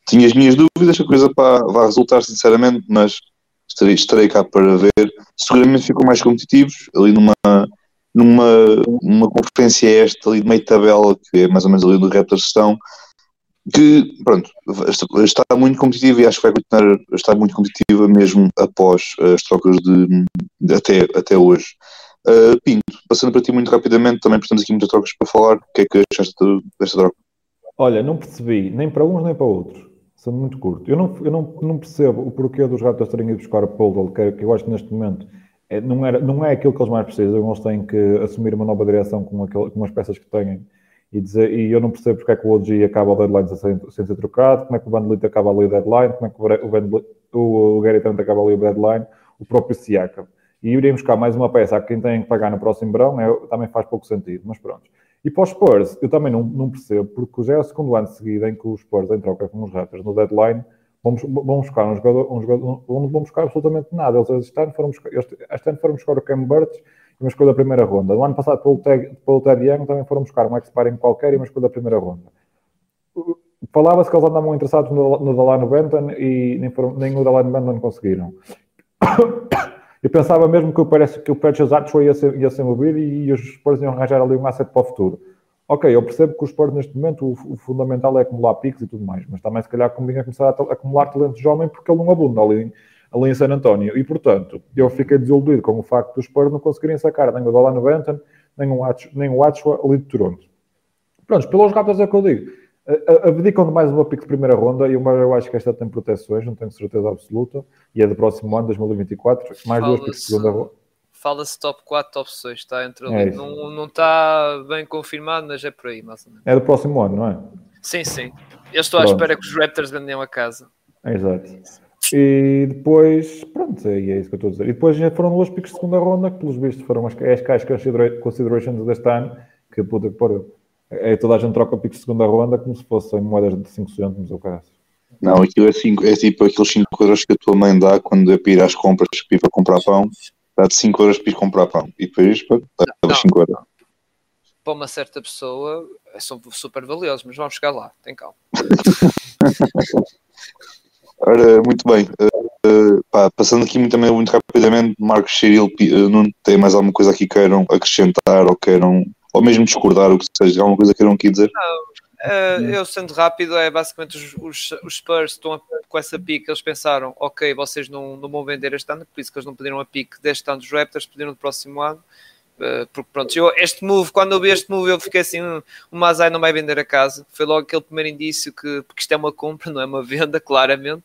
Tinha as minhas dúvidas, a coisa pá, vai resultar sinceramente, mas estarei, estarei cá para ver. Seguramente ficam mais competitivos, ali numa, numa uma conferência esta, ali de meio tabela, que é mais ou menos ali onde os Raptors estão, que, pronto, está muito competitiva e acho que vai continuar a estar muito competitiva mesmo após as trocas de, de até, até hoje. Uh, Pinto, passando para ti muito rapidamente, também temos aqui muitas trocas para falar, o que é que achaste desta troca? Olha, não percebi nem para uns nem para outros. Sendo muito curto. Eu não, eu não, não percebo o porquê dos Raptors terem ido buscar o Poldal, que, que eu acho que neste momento é, não, era, não é aquilo que eles mais precisam. Eles têm que assumir uma nova direção com, aquele, com as peças que têm. E, dizer, e eu não percebo porque é que o OG acaba o deadline sem, ser trocado, como é que o Vliet acaba ali o deadline, como é que o, Van Vliet, o, o Gary Trent acaba ali o deadline, o próprio Siakam. E irem buscar mais uma peça a quem tem que pagar no próximo verão é, também faz pouco sentido, mas pronto. E para os Spurs, eu também não, não percebo, porque já é o segundo ano seguido em que os Spurs, em troca com os Raptors, no deadline, vão, vão buscar um jogador, um jogador, não vão buscar absolutamente nada. Eles este ano foram buscar, este, este ano foram buscar o Cam Burch e uma escolha da primeira ronda. No ano passado, pelo Ted, Young, também foram buscar um expiring qualquer e uma escolha da primeira ronda. Falava-se que eles andavam interessados no, no Delano Benton e nem, foram, nem o Delano Benton conseguiram. Eu pensava mesmo que, parece, que o Precious Archway ia ser, ia ser movido e, e os Spurs iam arranjar ali um asset para o futuro. Ok, eu percebo que os Spurs neste momento o, o, fundamental é acumular picks e tudo mais, mas também se calhar convinha começar a, acumular talentos jovens porque ele não abunda ali, ali em San António. E portanto, eu fiquei desiludido com o facto dos Spurs não conseguirem sacar nem o Delano Benton, nem o, Ach, nem o Achua ali de Toronto. Pronto, pelos Raptors é o que eu digo. abdicam de mais uma pick de primeira ronda e uma eu acho que esta tem proteções, não tenho certeza absoluta, e é do próximo ano, 2024, mais duas picks de segunda ronda. Fala-se top 4, top 6, está entre É não, não está bem confirmado, mas é por aí, mais ou menos. É do próximo ano, não é? Sim, sim. Eu estou à Pronto. espera que os Raptors vendam a casa. Exato. E depois, pronto, é, é isso que eu estou a dizer. E depois já foram duas picks de segunda ronda, que pelos vistos foram as, as cash considera- considerations deste ano, que puta que pariu. É, toda a gente troca picks de segunda ronda como se fossem moedas de 5 cêntimos ou cara. Não, aquilo é, cinco, é tipo aqueles 5 euros que a tua mãe dá quando é para ir às compras para ir para comprar pão. Dá-te 5 euros para ir comprar pão. E depois, levas 5 euros. Para uma certa pessoa, são super valiosos, mas vamos chegar lá, tem calma. Ora, muito bem. Uh, pá, passando aqui também muito rapidamente, Marcos Cirilo, uh, não tem mais alguma coisa aqui que queiram acrescentar ou queiram, ou mesmo discordar, o que seja, alguma coisa que queiram aqui dizer? Uh, eu sendo rápido, é basicamente os, os, os Spurs estão a- com essa pique, eles pensaram, ok, vocês não, não vão vender este ano, por isso que eles não pediram a pique deste ano dos Raptors, pediram do próximo ano. Uh, porque pronto, eu, este move, quando eu vi este move, eu fiquei assim: hum, o Mazai não vai vender a casa. Foi logo aquele primeiro indício que, porque isto é uma compra, não é uma venda, claramente.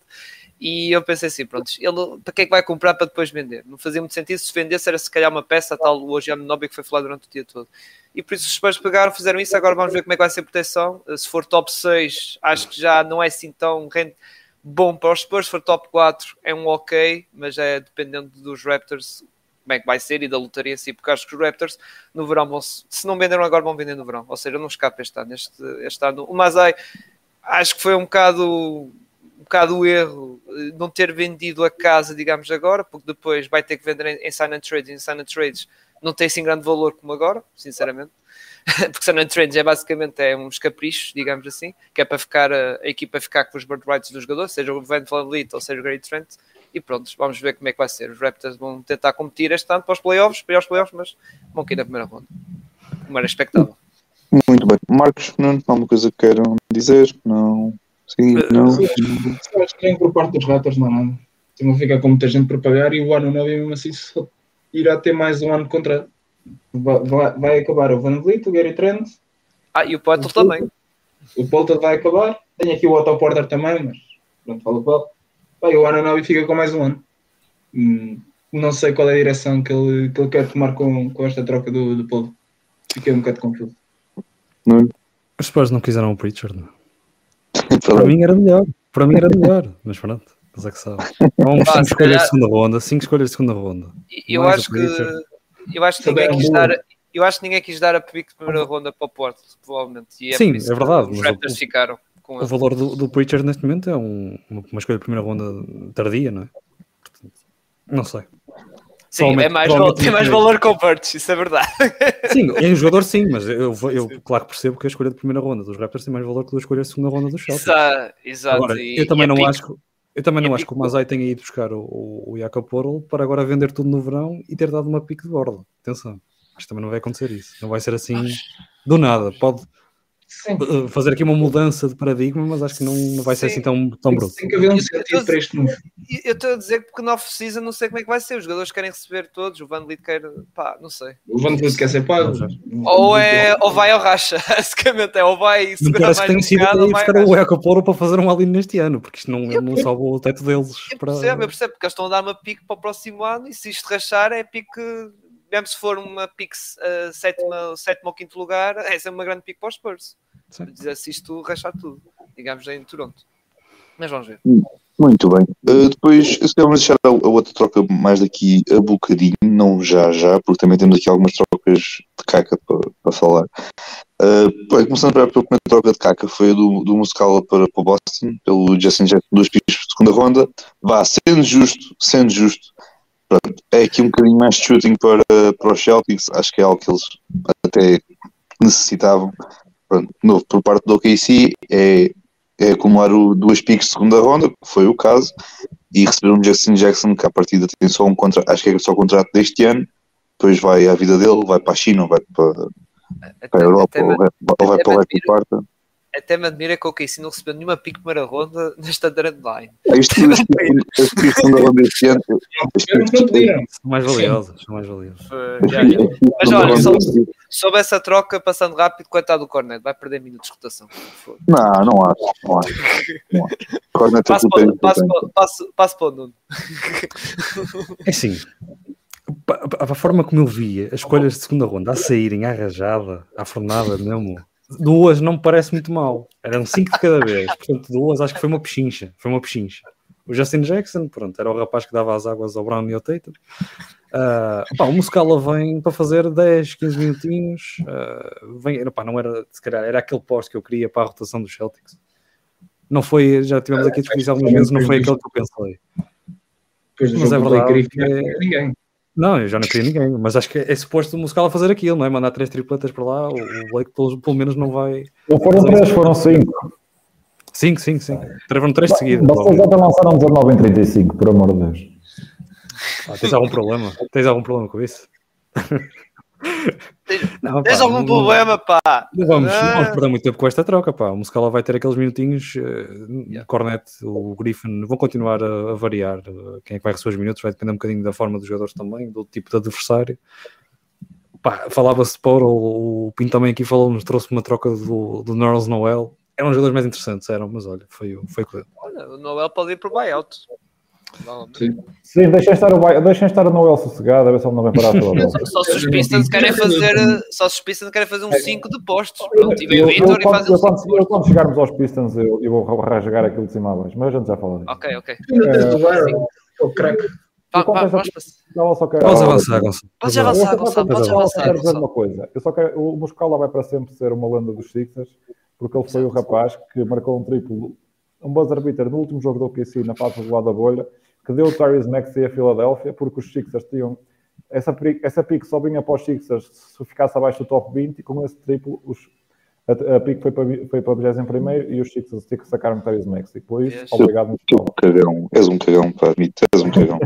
E eu pensei assim: pronto, ele para que é que vai comprar para depois vender? Não fazia muito sentido. Se vendesse, era se calhar uma peça, tal hoje a Nobby que foi falar durante o dia todo. E por isso os Spurs pegaram, fizeram isso. Agora vamos ver como é que vai ser a proteção. Uh, Se for top 6, acho que já não é assim tão rende- bom para os Spurs. Se for top 4, é um ok, mas é dependendo dos Raptors como é que vai ser e da lotaria si, porque acho que os Raptors no verão vão, se não venderam agora, vão vender no verão. Ou seja, não escapa este ano. Este, este ano. O Mazai acho que foi um bocado um bocado o erro eh, não ter vendido a casa, digamos, agora, porque depois vai ter que vender em, em sign and trades, em sign and trades não tem assim grande valor como agora, sinceramente. porque sign and trades é basicamente é uns caprichos, digamos assim, que é para ficar a, a equipa ficar com os bird rights dos jogadores, seja o Van Vliet ou seja o Gary Trent, e pronto, vamos ver como é que vai ser. Os Raptors vão tentar competir este ano para os playoffs, para aos playoffs, mas vão cair na primeira ronda. Como era expectável. Muito bem. Marcos, não, alguma coisa que queiram dizer? Não. Sim, não. Eu acho que nem por parte dos Raptors não há nada. Estão a ficar com muita gente para pagar e o ano 9 mesmo assim só irá ter mais um ano de contrato. Vai, vai, acabar o Van Vliet, o Gary Trent, Ah, e o Poitel também. o Polta vai acabar. Tenho aqui o Otto Porter também, mas pronto, falo com Vai, o ano 9 fica com mais um ano. Hum, não sei qual é a direção que ele, que ele quer tomar com, com esta troca do, do Polta. Fiquei um bocado confuso. não. Os Spurs não quiseram o Pritchard. não. Para mim era melhor. Para mim era melhor. Mas pronto, mas é que sabe. Vamos Pá, 5 se escolhas calhar- de segunda ronda. 5 escolhas de segunda ronda. Eu Mais acho que eu acho que ninguém é quis dar eu acho que ninguém quis dar a pick de primeira ronda para o Porto, provavelmente. E Sim, por isso é verdade, que Os Raptors o- ficaram O valor do, do Pritchard neste momento é um- uma, escolha de primeira ronda tardia, não é? Não sei. Sim, é mais, provavelmente tem mais valor que o Burts, isso é verdade. Sim, em jogador sim, mas eu, eu claro que percebo que a escolha de primeira ronda dos Raptors tem mais valor que a escolha de segunda ronda dos Celtics. Exa- Exato. Agora, e- eu também e a não acho que eu também não acho pick- que o Mazai tenha ido buscar o, o, o Jakob Porl para agora vender tudo no verão e ter dado uma pique de borda. Atenção, acho que também não vai acontecer isso. Não vai ser assim do nada. Pode Sim, uh, fazer aqui uma mudança de paradigma, mas acho que não, não vai ser Sim. assim tão, tão bruto. tem que haver um Eu- sentido para este move. E Eu estou a dizer que porque no off-season não sei como é que vai ser. Os jogadores querem receber todos, o Van Vliet quer. pá, não sei. O Van Vliet quer ser pago. Ou, é, ou vai ao racha, basicamente. É, ou vai segurar mais que um tem sido bocado, buscar o Porl para fazer um alinho neste ano, porque isto não, Eu não salva o teto deles. Eu Para... percebo, eu percebo, porque eles estão a dar uma pique para o próximo ano e se isto rachar é pique, mesmo se for uma pique uh, sétima, sétimo ou quinto lugar, essa é uma grande pique para os Spurs. Dizer se isto rachar tudo, digamos em Toronto. Mas vamos ver. Muito bem. Uh, depois, se calhar vamos deixar a, a outra troca mais daqui a bocadinho, não já já, porque também temos aqui algumas trocas de caca para, para falar. Uh, bem, começando pela primeira troca de caca, foi a do, do Muscala para, para o Boston, pelo Justin Jackson, duas pistas de segunda ronda. Vá, sendo justo, sendo justo, pronto, é aqui um bocadinho mais de shooting para, para os Celtics, acho que é algo que eles até necessitavam. Pronto, de novo, por parte do OKC, é é acumular o, duas piques de segunda ronda, que foi o caso, e receber um Justin Jackson que à partida tem só um contrato, acho que é só o contrato deste ano, depois vai à vida dele, vai para a China, vai para, para a Europa, até, ou vai, ou vai até para o resto do quarto. Até me admira que o KC não recebeu nenhuma pick primeira ronda nesta deadline. Isto, isto, isto, isto da ronda este ano. São mais valiosos, são mais valiosos. Uh, já, já. Mas olha, soube essa troca passando rápido, coitado do Cornet, vai perder minutos de rotação. Não, não acho. Não acho. Não acho. Cornet é Passo para, passo, importante. para, passo, passo para o Nuno. É assim, pa- a forma como eu via as escolhas de segunda ronda a saírem à rajada, à fornada mesmo, duas não me parece muito mal. Eram cinco de cada vez, portanto, duas acho que foi uma pechincha. Foi uma pechincha. O Justin Jackson, pronto, era o rapaz que dava as águas ao Brown e ao Tatum. Ah, pá, o Muscala vem para fazer 10, 15 minutinhos. ah, vem, pá, não era, se calhar, era aquele posto que eu queria para a rotação dos Celtics. Não foi, já tivemos aqui a discutir isso algumas vezes, não foi aquele que eu pensei. Mas é verdade que- ninguém. Não, eu já não queria ninguém, mas acho que é suposto o musical a fazer aquilo, não é? Mandar três tripletas para lá, o Blake pelo, pelo menos não vai. Não foram três, foram cinco. Cinco, cinco, cinco. Travam três seguidos. Vocês ontem lançaram 19 em 35, por amor de Deus. Ah, tens algum problema? Tens algum problema com isso? Não, Tens pá, algum não- problema, pá? Não vamos, não vamos Ah. perder muito tempo com esta troca, pá. O Muscala vai ter aqueles minutinhos, eh, o Cornet, o Griffin vão continuar a, a variar. eh, Quem é que vai receber os minutos vai depender um bocadinho da forma dos jogadores também, do tipo de adversário. Pá, falava-se de Paul, o Pinto também aqui falou-nos, trouxe uma troca do, do Norris Noel. Eram os jogadores mais interessantes, eram, mas olha, foi, o- foi. Olha, o Noel pode ir para o buyout. Não, Sim. Sim, deixem estar o, deixem estar o Noel sossegado, a ver se ele não vem parar a toda Só, só se os Pistons querem fazer, só se os Pistons querem fazer um 5 de postos. Pronto, e vem Eu, o Vitor e um eu, 5 quando, de eu, quando chegarmos aos Pistons, eu, eu vou rasgar aquilo de cima a baixo, mas a gente já fala disso. Ok, ok. Tens o craque. Podes avançar, Gonçalo. Podes Eu avançar, só- Gonçalo, podes avançar. quero dizer uma coisa. Eu só quero, o Muscala vai para sempre ser uma lenda dos Sixers, porque ele foi o rapaz que marcou um triplo, um buzzer beater no último jogo do OKC na fase regular da bolha, que deu o Tyrese Maxey a Filadélfia, porque os Sixers tinham essa, essa pique só vinha para os Sixers se ficasse abaixo do top 20 e com esse triplo os, a, a pique foi para, foi para 21 e os Sixers tinham que sacar o Tyrese Maxey. Por isso, Yes. obrigado, Tu Muscala. cagão. És um cagão, pá. Mito, És um cagão.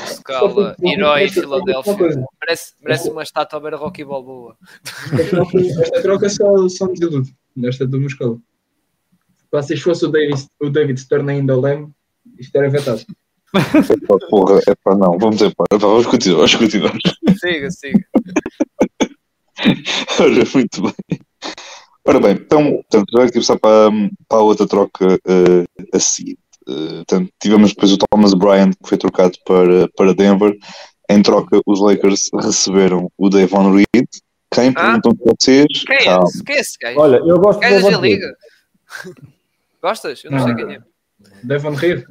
Scala, herói em Filadélfia. Merece, merece uma estátua a ver a Rocky Balboa. Esta troca, esta troca só, só me desilude, nesta do Muscala. Se fosse o David, o David Stern ainda leme, isto era vetado. Epá, porra, é pá, não. Vamos. Epá, vamos continuar, vamos continuar. Siga, siga. Ora, muito bem. Ora bem, então, portanto, já aqui passar para, para a outra troca eh, a seguir. Eh, portanto, tivemos depois o Thomas Bryant, que foi trocado para, para Denver. Em troca, os Lakers receberam o Davon Reed. Quem perguntam para vocês? Quem é esse? Quem é esse gajo? Olha, eu gosto Gajo da Devon Reed. Gostas? Eu não sei quem é. Devon Reed.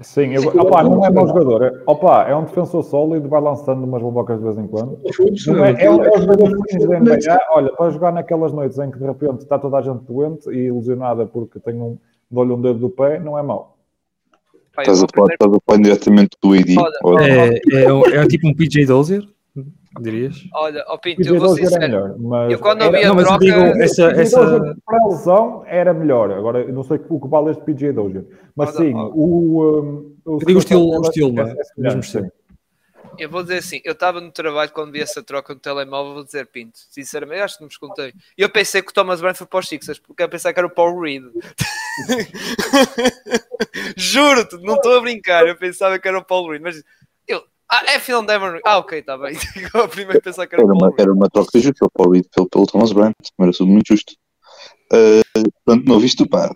Sim, eu, Sim, opa, não é mau jogador. É, opa, é um defensor sólido, vai lançando umas bobocas de vez em quando. Não é, é, um- é um jogador que da NBA. Olha, para jogar naquelas noites em que de repente está toda a gente doente e ilusionada porque tem um, dou-lhe um dedo do pé, não é mau. Estás a falar, diretamente do Olha, É, é, um- é tipo um PJ Dozier, dirias? Olha, ó Pinto, eu vou ser é melhor, mas Eu quando ouvi a Não, troca. digo, essa, essa, para a lesão era melhor. Agora, eu não sei o que vale este PJ Dozier. Mas sim, o... um, o Eu digo o estilo- o é- estilo, não é? é Mesmo sim. Eu vou dizer assim, eu estava no trabalho quando vi essa troca no telemóvel, vou dizer Pinto, sinceramente, acho que não vos contei. E eu pensei que o Thomas Bryant foi para os Sixers, porque eu pensei que era o Paul Reed. Juro-te, não estou a brincar, eu pensava que era o Paul Reed, mas eu, ah, é final Devon. Ah, ok, está bem. Eu primeiro pensava que era Era uma, era uma troca justa pelo Paul Reed, pelo, pelo Thomas Bryant, era tudo muito justo. Uh, portanto, não visto, pá,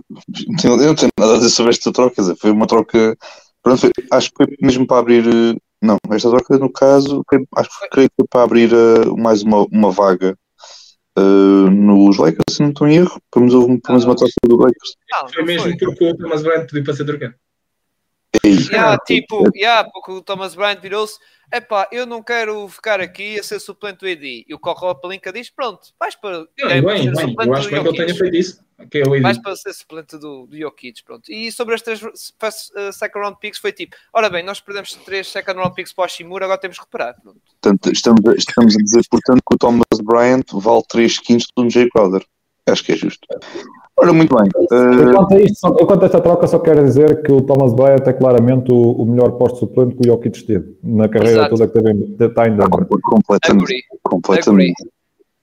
eu não tenho nada a dizer sobre esta troca, quer dizer, foi uma troca, pronto, foi- acho que foi mesmo para abrir, eh, não, esta troca no caso, foi- acho que foi, para abrir eh, mais uma, uma vaga eh, nos Lakers, se não estou em erro, pelo menos houve pelo menos uma troca do Lakers. Foi mesmo porque o Thomas Bryant pediu para ser trocado. Yeah, tipo, yeah, porque o Thomas Bryant virou-se, epá, eu não quero ficar aqui a ser suplente do ED. E o Corro Palinca diz, pronto, vais para, Não, bem, bem, suplente eu acho bem que ele tenha feito isso. Que é Vais para ser suplente do, do Jokic, pronto. E sobre as três uh, second round picks foi tipo, ora bem, nós perdemos três second round picks para o Shimura, agora temos que reparar. Pronto. Portanto, estamos, a- estamos a dizer, portanto, que o Thomas Bryant vale 3 quintos do Jay Crowder. Acho que é justo. Ora, muito bem. Eu eh, quanto, a isto, só- eu quanto a esta troca só quero dizer que o Thomas Bryant é claramente o, o melhor posto suplente que o Jokic teve na carreira Exato. toda que teve em, está em Denver. completamente. Agree, completamente.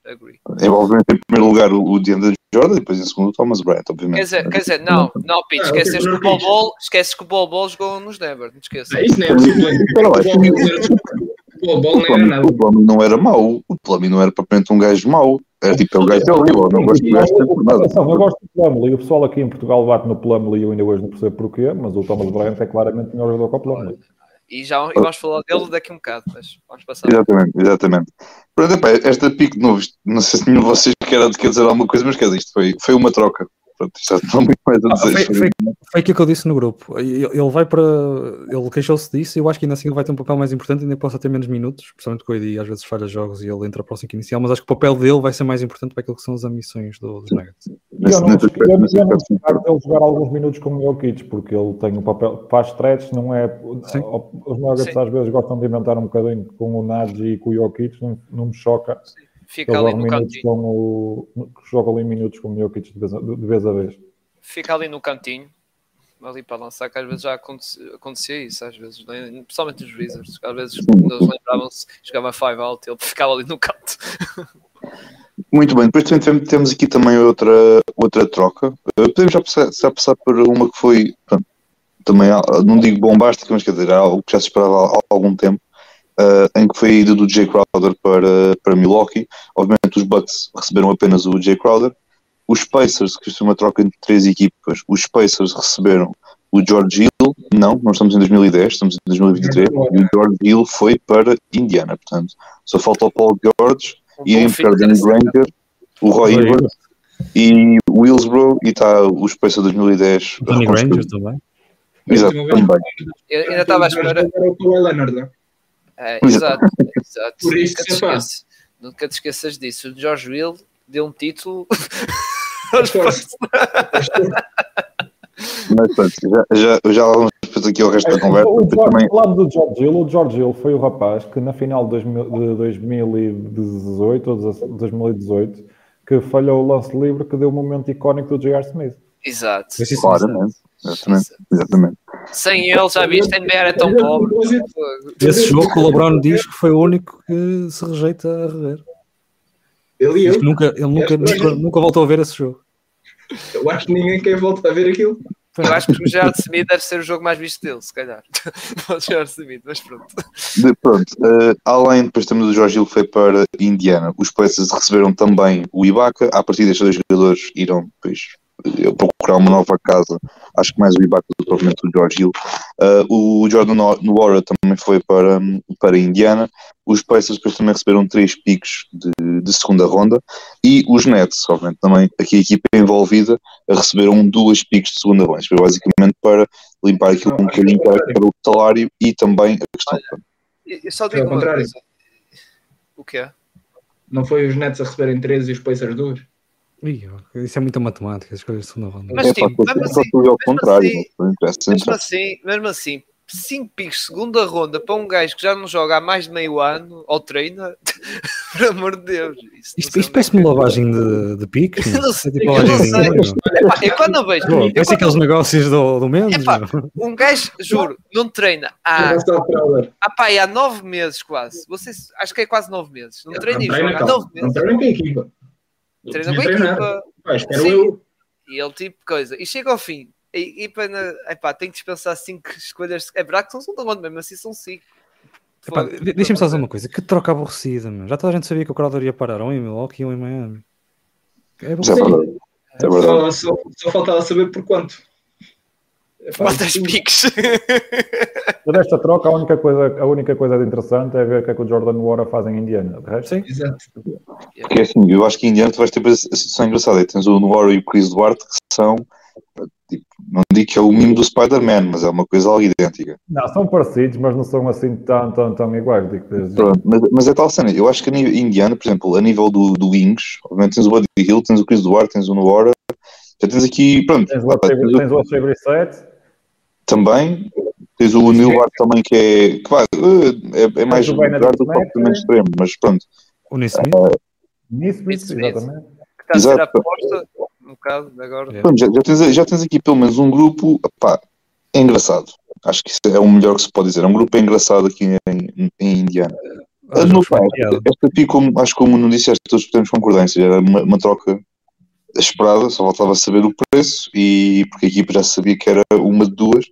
agree. Envolvendo em primeiro lugar o, DeAndre Jordan e depois em segundo o Thomas Bryant, obviamente. Quer dizer, quer dizer não, não, Pete, Ah, esqueces que o Bol. Bol, esqueces que o Bol Bol jogou nos Never, não te esqueças. Ah, isso não é. O O não era nada. Plumlee- o Plumlee não era mau, o Plumlee não era propriamente um gajo mau, era tipo, é o gajo horrível, não gosto do gajo por nada. Eu gosto do Plumlee. O pessoal aqui em Portugal bate no Plumlee e eu ainda hoje não percebo porquê, mas o Thomas Bryant é claramente melhor jogador que o Plumlee. E já e vamos falar dele daqui a um bocado, mas vamos passar. Exatamente, exatamente. Pronto, epá, esta pique de novo, não sei se nenhum de vocês quer, quer dizer alguma coisa, mas quer dizer, isto foi, foi uma troca. Pronto, já há muito mais a Ah, dizer. foi, foi- foi aquilo que eu disse no grupo. Ele vai para. Ele queixou-se disso e eu acho que ainda assim ele vai ter um papel mais importante, ainda que possa ter menos minutos, principalmente com o ID às vezes falha jogos e ele entra para o 5 inicial, mas acho que o papel dele vai ser mais importante para aquilo que são as ambições do- dos Nuggets. Eu não, eu, eu ele jogar alguns minutos com o Jokic, porque ele tem um papel, faz stretch, não é. Sim. Os Nuggets Sim. às vezes gostam de inventar um bocadinho com o Nagy e com o Jokic, não, não me choca. Fica ali no cantinho. com o. que joga ali minutos com o Jokic de vez, a- de vez a vez. Fica ali no cantinho. Ali para lançar, que às vezes já acontecia, acontecia isso, às vezes, né? principalmente nos Wizards, às vezes quando eles lembravam-se, jogava 5 out, ele ficava ali no canto. Muito bem, depois temos aqui também outra, outra troca. Eh, Podemos já passar, já passar por uma que foi, também, ah, não digo bombástica, mas quer dizer, algo que já se esperava há algum tempo, eh, em que foi a ida do Jay Crowder para, para Milwaukee. Obviamente os Bucks receberam apenas o Jay Crowder. Os Pacers, que foi uma troca entre três equipas, os Pacers receberam o George Hill, não, nós estamos em 2010, estamos em 2023, e o George Hill foi para Indiana, portanto, só falta o Paul George, e Danny desse- Granger, o Roy Hibbert e o Willsboro e está os Pacers 2010. Danny Granger também. Exato, também. Eu ainda estava à espera. Era o Kawhi Leonard, não? É, Exato. exato, exato. Por isso nunca, que te faz. esqueças, nunca te esqueças disso. O George Will deu um título. Mas pronto, já, já, já vamos depois aqui ao resto da conversa. O George, também, falando do George Hill, o George Hill foi o rapaz que na final de 2000 de 2018 ou 2018 que falhou o lance livre que deu o momento icónico do J.R. Smith. Exato. Isso, claramente, exatamente, exatamente. Sem ele, já viste, a NBA era tão pobre. Esse jogo que o LeBron diz que foi o único que se rejeita a rever. Ele e eu. nunca, ele nunca, nunca, nunca voltou a ver esse jogo. Eu acho que ninguém quer voltar a ver aquilo. Eu acho que o Gerard Smith deve ser o jogo mais visto dele, se calhar. o Gerard Smith, mas pronto. De- pronto, eh, além, depois temos o Jorge Hill que foi para Indiana. Os Pacers receberam também o Ibaka. A partir destes dois jogadores irão depois eh, procurar uma nova casa. Acho que mais o Ibaka do que o George Hill. Eh, o Jordan Nwora também foi para, para Indiana. Os Pacers depois também receberam três picos de, de segunda ronda. E os Nets, obviamente, também aqui a equipa envolvida receberam duas picos de segunda ronda. Basicamente para limpar aquilo um bocadinho que era o salário e também a questão. Eu eu só digo uma contrário. coisa. O que é? Não foi os Nets a receberem 13 e os Pacers 2? Isso é muita matemática, as coisas de segunda ronda. Mas, É, tipo, pá, mesmo só assim- mesmo contrário, assim- interessa, Mesmo assim, mesmo assim, 5 picos segunda ronda para um gajo que já não joga há mais de meio ano ou treina, por amor de Deus. Isso, Isto, sei isto parece-me lavagem de, de piques. Eu não Isso é sei, tipo eu lavagem não sei. meu. Epá, eu quando eu vejo, Pô, eu Parece quando- aqueles negócios do, do. Epá, meu. um gajo, juro, não treina há, há, pá, há nove meses quase. Vocês, acho que é quase nove meses. Não treina Não e treina, joga há calma. nove Não meses. treina com a equipa. Treina tinha com a treinado. equipa. Espero Sim. eu. E ele tipo coisa. E chega ao fim. E, e pena, epá, tem que dispensar cinco escolhas. É verdade que são segunda ronda, mesmo assim são cinco. Epá, Foda-se. de- Deixa-me só dizer uma coisa. Que troca aborrecida, meu. Já toda a gente sabia que o Crowder ia parar ou em Milwaukee ou em Miami. É é aborrecido. verdade. É verdade. Só, só, só faltava saber por quanto. É Quantas piques? Mas troca, a única, coisa, a única coisa de interessante é ver o que é que o Jordan Wara faz em Indiana. De resto, sim. Exato. Porque é assim, eu acho que em Indiana tu vais ter a situação é engraçada. Tens o Wara e o Chris Duarte que são, tipo, não digo que é o mínimo do Spider-Man, mas é uma coisa algo idêntica. Não, são parecidos, mas não são assim tão, tão, tão iguais. Pronto, mas, mas, é tal cena. Eu acho que nível, em Indiana, por exemplo, a nível do, do Wings, obviamente tens o Buddy Hill, tens o Chris Duarte, tens o Noara. Já tens aqui, pronto. Tens o Alcebre 7, também. Tens o Neil Bart também que é, que, pá, é, é mais lugar do que propriamente extremo, mas pronto. O Nesmith. Nisbit, Smith. exatamente. Que está a ser aposta, um bocado, agora. É. Pronto, já, já, tens, já tens aqui pelo menos um grupo, pá, é engraçado. Acho que isso é o melhor que se pode dizer. É um grupo engraçado aqui em, em Indiana. Ah, no esta aqui, como, acho que como não disseste, todos temos concordância, era uma, uma troca esperada, só faltava saber o preço e porque a equipa já sabia que era uma de duas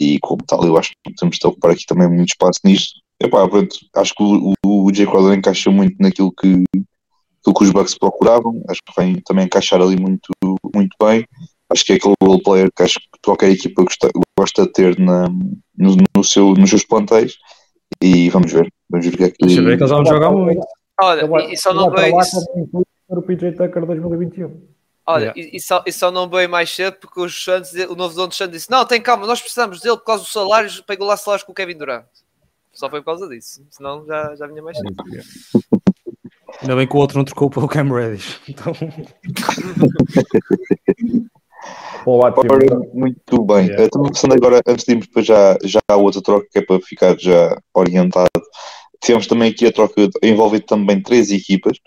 e como tal eu acho que temos de ocupar aqui também muito espaço nisto. Epá, pronto, acho que o, o, o Jay Crowder encaixa muito naquilo que, aquilo que os Bucks procuravam, acho que vem também encaixar ali muito, muito bem. Acho que é aquele role player que acho que qualquer equipa gosta, gosta de ter na, no, no seu, nos seus plantéis e vamos ver. Vamos ver o que é que. Deixa eu ver que eles vão jogar muito. Olha, e, só não veio. o PJ Tucker 2021. Olha, Yeah. e, e só, e só não veio mais cedo porque os Santos, o novo dono dos Santos disse: Não, tem calma, nós precisamos dele por causa dos salários, pegou lá salários com o Kevin Durant. Só foi por causa disso, senão já, já vinha mais cedo. Ainda bem que o outro não trocou pelo Cam Reddish. Então, Ora, muito bem. Yeah. Estamos passando agora, antes de irmos para já, já a outra troca, que é para ficar já orientado. Tivemos também aqui a troca envolvendo também três equipas,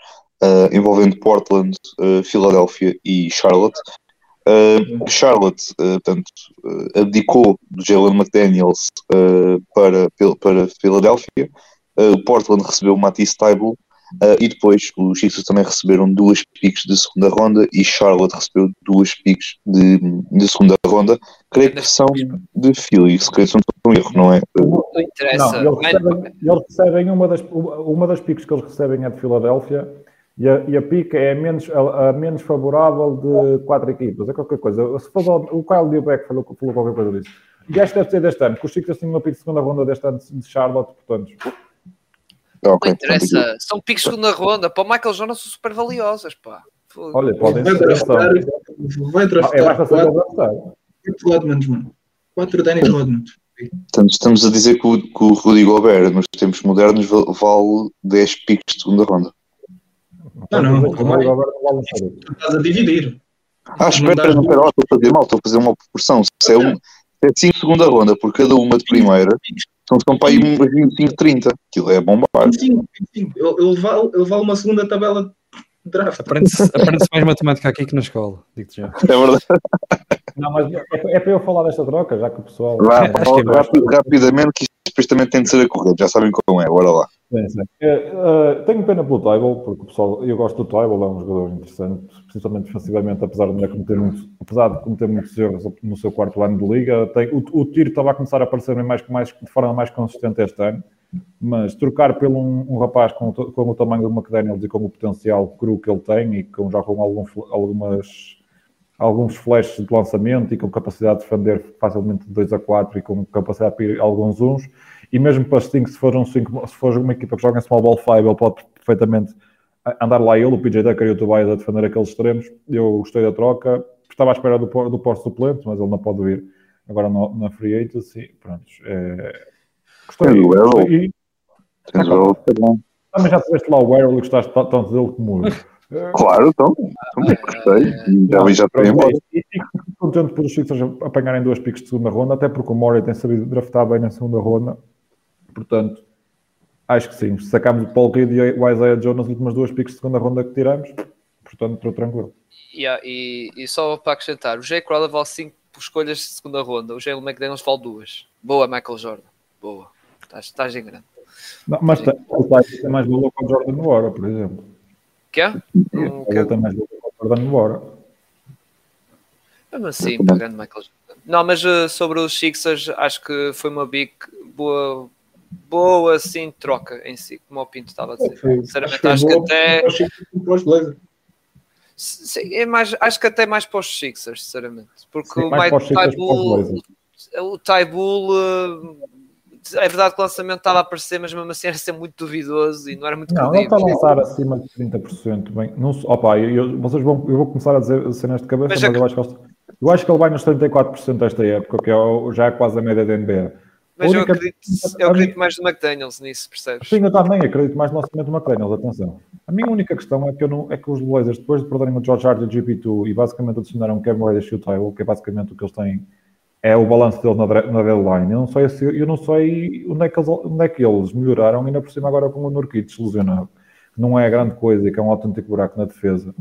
eh, envolvendo Portland, eh, Filadélfia e Charlotte. Eh, Charlotte, eh, portanto, eh, abdicou do Jalen McDaniels para, para Filadélfia. O Portland recebeu o Matisse Uh, e depois os Sixers também receberam duas picks de segunda ronda e Charlotte recebeu duas picks de, de segunda ronda. Creio que são de Philly, se creio que não em erro, não é? Uh, Não interessa. Não, eles recebem, eles recebem uma, das, uma das picks que eles recebem é de Filadélfia e a, e a pick é a menos, a, a menos favorável de quatro equipas. É qualquer coisa. Se for o, o Kyle Diebeck falou, falou qualquer coisa disso. E acho que deve ser deste ano, porque os Sixers tinham uma pick de segunda ronda deste ano de Charlotte, portanto. Não interessa. São picks de segunda ronda. Para o Michael Jordan são super valiosas, pá. Olha, podem Vai ser. draftar, vai É draftar basta saber quatro, draftar. quatro Rodmans, mano. Quatro Dennis Rodmans. Portanto, estamos a dizer que o, que o Rudy Gobert nos tempos modernos val- vale 10 picks de segunda ronda. Não, não, Mas calma aí. não Estás a dividir. Ah, espera, não, espera estou a fazer mal, estou a fazer uma proporção. Se é, um, se é 5 segunda ronda por cada uma de primeira, então são para aí uns 25, 30. Aquilo é bombar. 25, 25. Ele, ele, vale, ele vale uma segunda tabela de draft. aprende-se aprende-se mais matemática aqui que na escola, digo-te já. É verdade. Não, mas é, é para eu falar desta troca, já que o pessoal. É rápido- rapidamente, que isto depois também tem de ser a correr. Já sabem como é, bora lá. Sim, sim. É, eh, tenho pena pelo Tybal, porque o pessoal, eu gosto do Tybal, é um jogador interessante, principalmente defensivamente, apesar de, ainda cometer muitos, apesar de cometer muitos erros no seu quarto ano de liga. Tem, o, o tiro estava a começar a aparecer mais, mais, de forma mais consistente este ano, mas trocar por um, um rapaz com, com o tamanho do McDaniels e com o potencial cru que ele tem e com, já com algum, algumas, alguns flashes de lançamento e com capacidade de defender facilmente de 2 a 4 e com capacidade de ir alguns uns, e mesmo para 5, se for, um cinco, se for uma equipa que joga em small ball 5, ele pode perfeitamente andar lá ele, o PJ Tucker e o Tobias a defender aqueles extremos. Eu gostei da troca, estava à espera do, do posto suplente, mas ele não pode vir agora no, na free agency. Pronto, é... gostei. Tem o Errol. E o- bom. também já tiveste lá o Errol e gostaste ta- tanto dele como eu. Claro, então, também gostei. E já vi já para embora. E fico contente por os Sixers apanharem duas picos de segunda ronda, até porque o Murray tem sabido draftar bem na segunda ronda. Portanto, acho que sim. Se sacamos o Paul Reed e o Isaiah Jones nas últimas duas picos de segunda ronda que tiramos, portanto, estou tranquilo. Yeah, e, e só para acrescentar, o Jay Crowder vale 5 escolhas de segunda ronda, o Jalen McDaniels vale 2. Boa, Michael Jordan. Boa. Estás, estás em grande. Não, mas tem, o Tyson tem mais valor que o Jordan no hora, por exemplo. Que é? Um, que, Ele tem mais valor que o Jordan no hora. mesmo assim, pegando Michael Jordan. Não, mas uh, sobre os Sixers, acho que foi uma big boa, boa assim, troca em si, como o Pinto estava a dizer. Sinceramente, acho que até. Para. Sim, é mais, acho que até mais para os Sixers, sinceramente. Porque Sim, o para Mike para Tybull, o Tybull, uh, é verdade que o lançamento estava a aparecer, mas mesmo assim era ser muito duvidoso e não era muito Não, ele está a lançar acima de 30%. Bem, não, opa, eu, eu- vocês vão, eu vou começar a dizer cenas de cabeça, Mas mas, eu, acho que, ele- eu acho que ele vai nos 34% desta época, que é já é quase a média da NBA. Mas eu única- acredito, eu acredito mais no McDaniels nisso, percebes? Sim, eu também acredito mais no lançamento do McDaniels, atenção. A minha única questão é que, eu não, é que os Blazers, depois de perderem o George Hart e o GP2 e basicamente adicionaram o Kevin Reddish e o Tyrell, que é basicamente o que eles têm, é o balanço deles na, deadline. Eu não sei, se, eu não sei onde, é que eles, onde é que eles melhoraram, ainda por cima agora com o Nurkic lesionado, não é grande coisa e que é um autêntico buraco na defesa.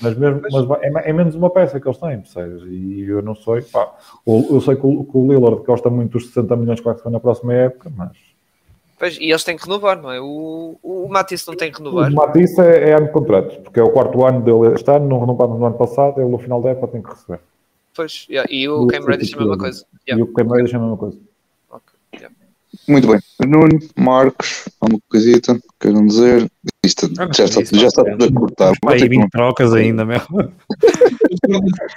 Mas, mesmo, mas é, é menos uma peça que eles têm, percebes? E eu não sei, pá. O- Eu sei que o, que o Lillard gosta muito dos 60 milhões que vai receber na próxima época, mas Pois, e eles têm que renovar, não é? O, o, o Matisse não tem que O renovar. Matisse é, é ano de contrato, porque é o quarto ano dele este ano, não renovamos no ano passado, ele no final da época tem que receber. Pois, yeah, e o Cam Reddish é a mesma coisa. E Yeah, o Cam Reddish é a mesma coisa. ok, yeah. Muito bem. Nuno, Marcos, alguma coisita, queiram dizer? Isto Ah, já está, isso já está tudo a cortar. Vou Vai ter aí que- 20 trocas ainda, meu.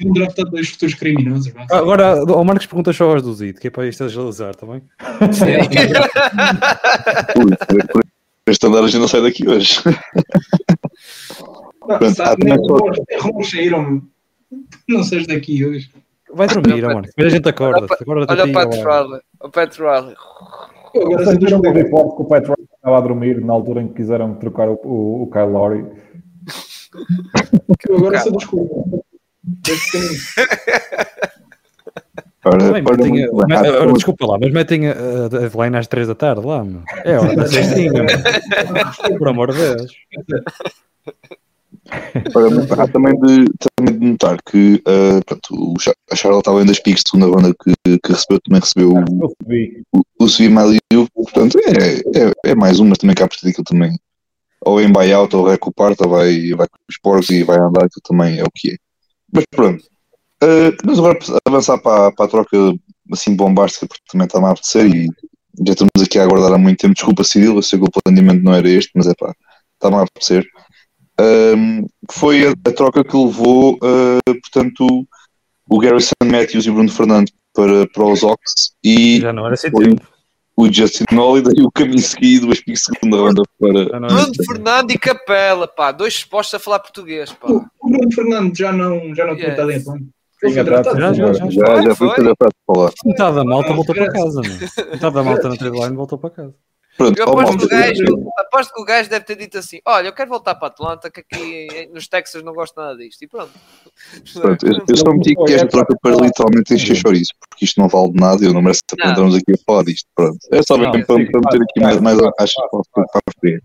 Um draftado dois futuros criminosos. vá. Agora, o Marcos pergunta só aos do Zito, que é para isto agilizar, está bem? Ui, Este andar a gente não sai daqui hoje. Não, Pronto, sabe, nem nem rumores saíram. Não sejas daqui hoje. Vai dormir, Marcos. Depois a gente acorda. Acorda Olha o Pat Riley. O Pat Riley. Eu sei Vocês dos viram o rumores. report que o Pat Riley estava a dormir na altura em que quiseram trocar o, o, o Kyle Lowry? Eu agora. Desse caminho. Ora, Bem, metem a- ora, desculpa lá, mas metem a, a deadline às 3 da tarde lá, meu. É hora da cestinha, meu. Por amor de Deus. Há também de, também de notar que ah, pronto, a Charlotte, além das picks de segunda ronda que, que recebeu, também recebeu o, o, o Svimaliu, portanto é, é, é mais um, mas também cá a partir daquilo também ou em buyout ou recuparta, vai, vai com os porcos e vai andar, que também é o que é. Mas pronto, Uh, mas agora avançar para, para a troca assim bombástica, porque também está-me a apetecer e já estamos aqui a aguardar há muito tempo. Desculpa, Cirilo, eu sei que o planeamento não era este, mas é pá, está-me a apetecer. Um, foi a, a, troca que levou, uh, portanto, o Garrison Matthews e o Bruno Fernandes para, para os Ox e Já não era sem foi tempo. o Justin Holiday e o caminho seguido, picks de segunda ronda para. Já Bruno tempo. Fernando e Capela, pá. Dois expostos a falar português, pá. O o Bruno Fernando já não, já não tinha Yes. talento. Ele foi Sim, atrás, draftado. Já, já, já. Já, já foi Foi? para falar. Metade da malta voltou para casa. Metade da malta na deadline voltou para casa. Pronto, aposto que, o gajo, aposto que o gajo deve ter dito assim: Olha, eu quero voltar para Atlanta, que aqui nos Texas não gosto nada disto. E pronto. Pronto, eu, eu só meti que esta troca para literalmente encher chouriço, porque isto não vale de nada e eu não mereço Não. entrarmos aqui a falar disto. Pronto. É só Não, mesmo para, para meter aqui mais, mais acho que para a frente.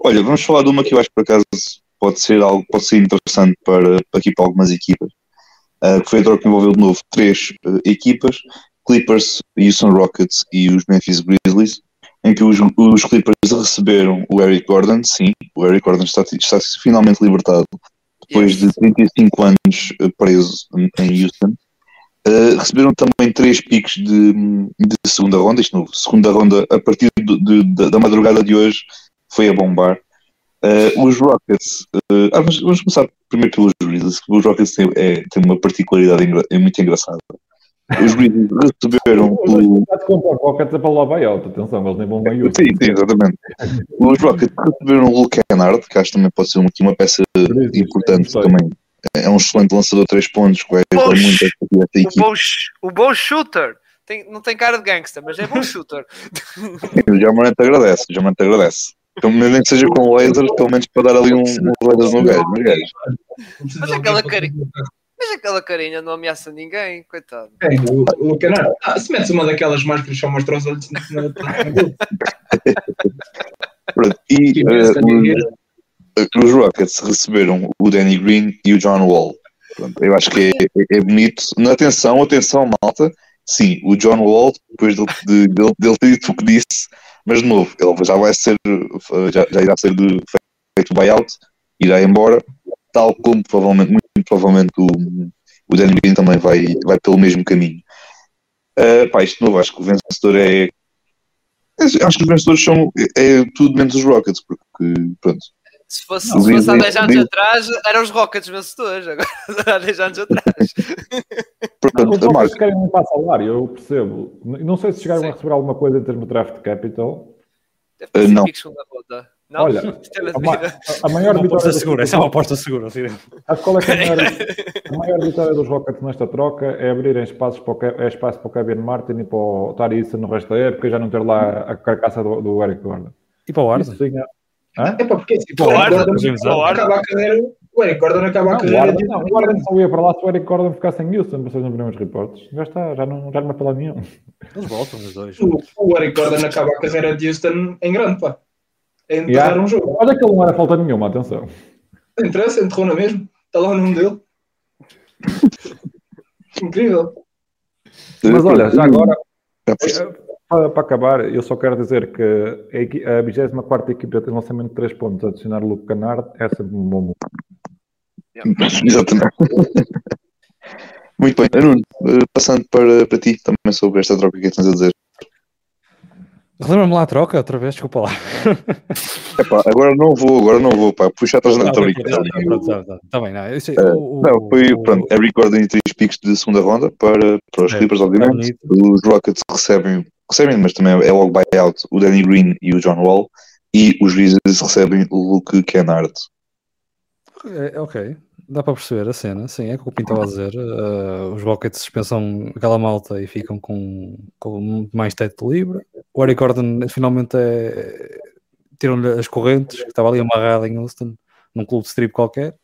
Olha, vamos falar de uma que eu acho que por acaso pode ser algo, pode ser interessante para, para aqui para algumas equipas. Uh, que foi a troca que envolveu de novo três uh, equipas, Clippers, Houston Rockets e os Memphis Grizzlies, em que os, os Clippers receberam o Eric Gordon, sim, o Eric Gordon está, está finalmente libertado depois de 35 anos uh, preso em Houston. Uh, receberam também três piques de, de, segunda ronda, isto novo, segunda ronda a partir de, de, da madrugada de hoje foi a bombar. Uh, os Rockets, uh, ah, vamos, vamos, começar primeiro pelos Grizzlies, os Rockets têm, é, têm uma particularidade é muito engraçada. Os Grizzlies receberam o. Os Rockets é para lá buyout, atenção, eles nem vão meio. Sim, sim, exatamente. Os Rockets receberam o Luke Kennard, que acho que também pode ser uma, uma peça importante também. É um excelente lançador de 3 pontos, que ajudar muito o equipe. Bom, o bom shooter. Tem, não tem cara de gangster, mas é bom shooter. o Jamarant agradece, o Jamarant agradece. Pelo menos nem que seja com lasers, pelo menos para dar ali um, um no gajo, no gajo. Mas aquela carinha, mas aquela carinha não ameaça ninguém, coitado. É, o, o. Ah, se metes uma daquelas máscaras só mostra os olhos na Pronto, e uh, os, os Rockets receberam o Danny Green e o John Wall. Pronto, eu acho que é, é, é bonito. Atenção, atenção, malta. Sim, o John Wall, depois de, de, de, dele ter dito o que disse, mas de novo, ele já vai ser, já, já irá ser de, feito buyout, irá embora, tal como provavelmente, muito provavelmente o, o Danny Green também vai, vai pelo mesmo caminho. Uh, pá, isto de novo, acho que o vencedor é. Acho que os vencedores são é, tudo menos os Rockets, porque pronto. Se fosse, se fosse há 10 anos atrás, eram os Rockets vencedores, agora há 10 anos atrás. Portanto, os Rockets querem um passo salário, eu percebo. Não sei se chegaram Sim. a receber alguma coisa em termos de draft capital. Deve ter uh, não. Volta. Não, Olha, a, ma a, maior uma vitória. Aposta segura, essa é uma aposta segura. Acho qual é que a maior, a maior vitória dos Rockets nesta troca é abrirem espaços para o, é espaço para o Kevin Martin e para o Tarissa no resto da época e já não ter lá a carcaça do, do Eric Gordon. E para o Arda? Hã? É para porque se o Gordon acaba a carreira, o Eric Gordon acaba a carreira. Não, não, o Gordon só ia para lá se o Eric Gordon ficasse em Houston, vocês não viram os reportes. Já está, já não, já não é para lá nenhum. Eles voltam os dois. O, o Eric Gordon acaba a carreira de Houston em grande, pá. É enterrar yeah. um jogo. Olha que ele não era falta nenhuma, atenção. Não interessa, enterrou na mesmo. Está lá o nome dele. Incrível. Mas olha, já agora. para, para acabar, eu só quero dizer que a, equi- a 24 equipa tem lançamento de 3 pontos, adicionar o Luke Canard é sempre um bom move. Exatamente. Muito bem, Nuno, eh, passando para, para ti também sobre esta troca que tens a dizer. Relembra-me lá a troca outra vez, desculpa lá. Epá, agora não vou, agora não vou, pá, puxa atrás Tá estou bem, brincando. pronto, tá, tá, tá bem, não, isso é- o- Não, foi, o- pronto, Eric Gordon e três picks de segunda ronda para, para os É, Clippers, obviamente. bonito. Os Rockets recebem, recebem, mas também é logo buyout, o Danny Green e o John Wall. E os Grizzlies recebem o Luke Kennard. É, ok, dá para perceber a cena, sim, é o que o Pinto estava a dizer. eh, os Rockets dispensam aquela malta e ficam com, com mais teto livre. O Eric Gordon finalmente é, tiram-lhe as correntes, que estava ali amarrado em Houston, num clube de strip qualquer.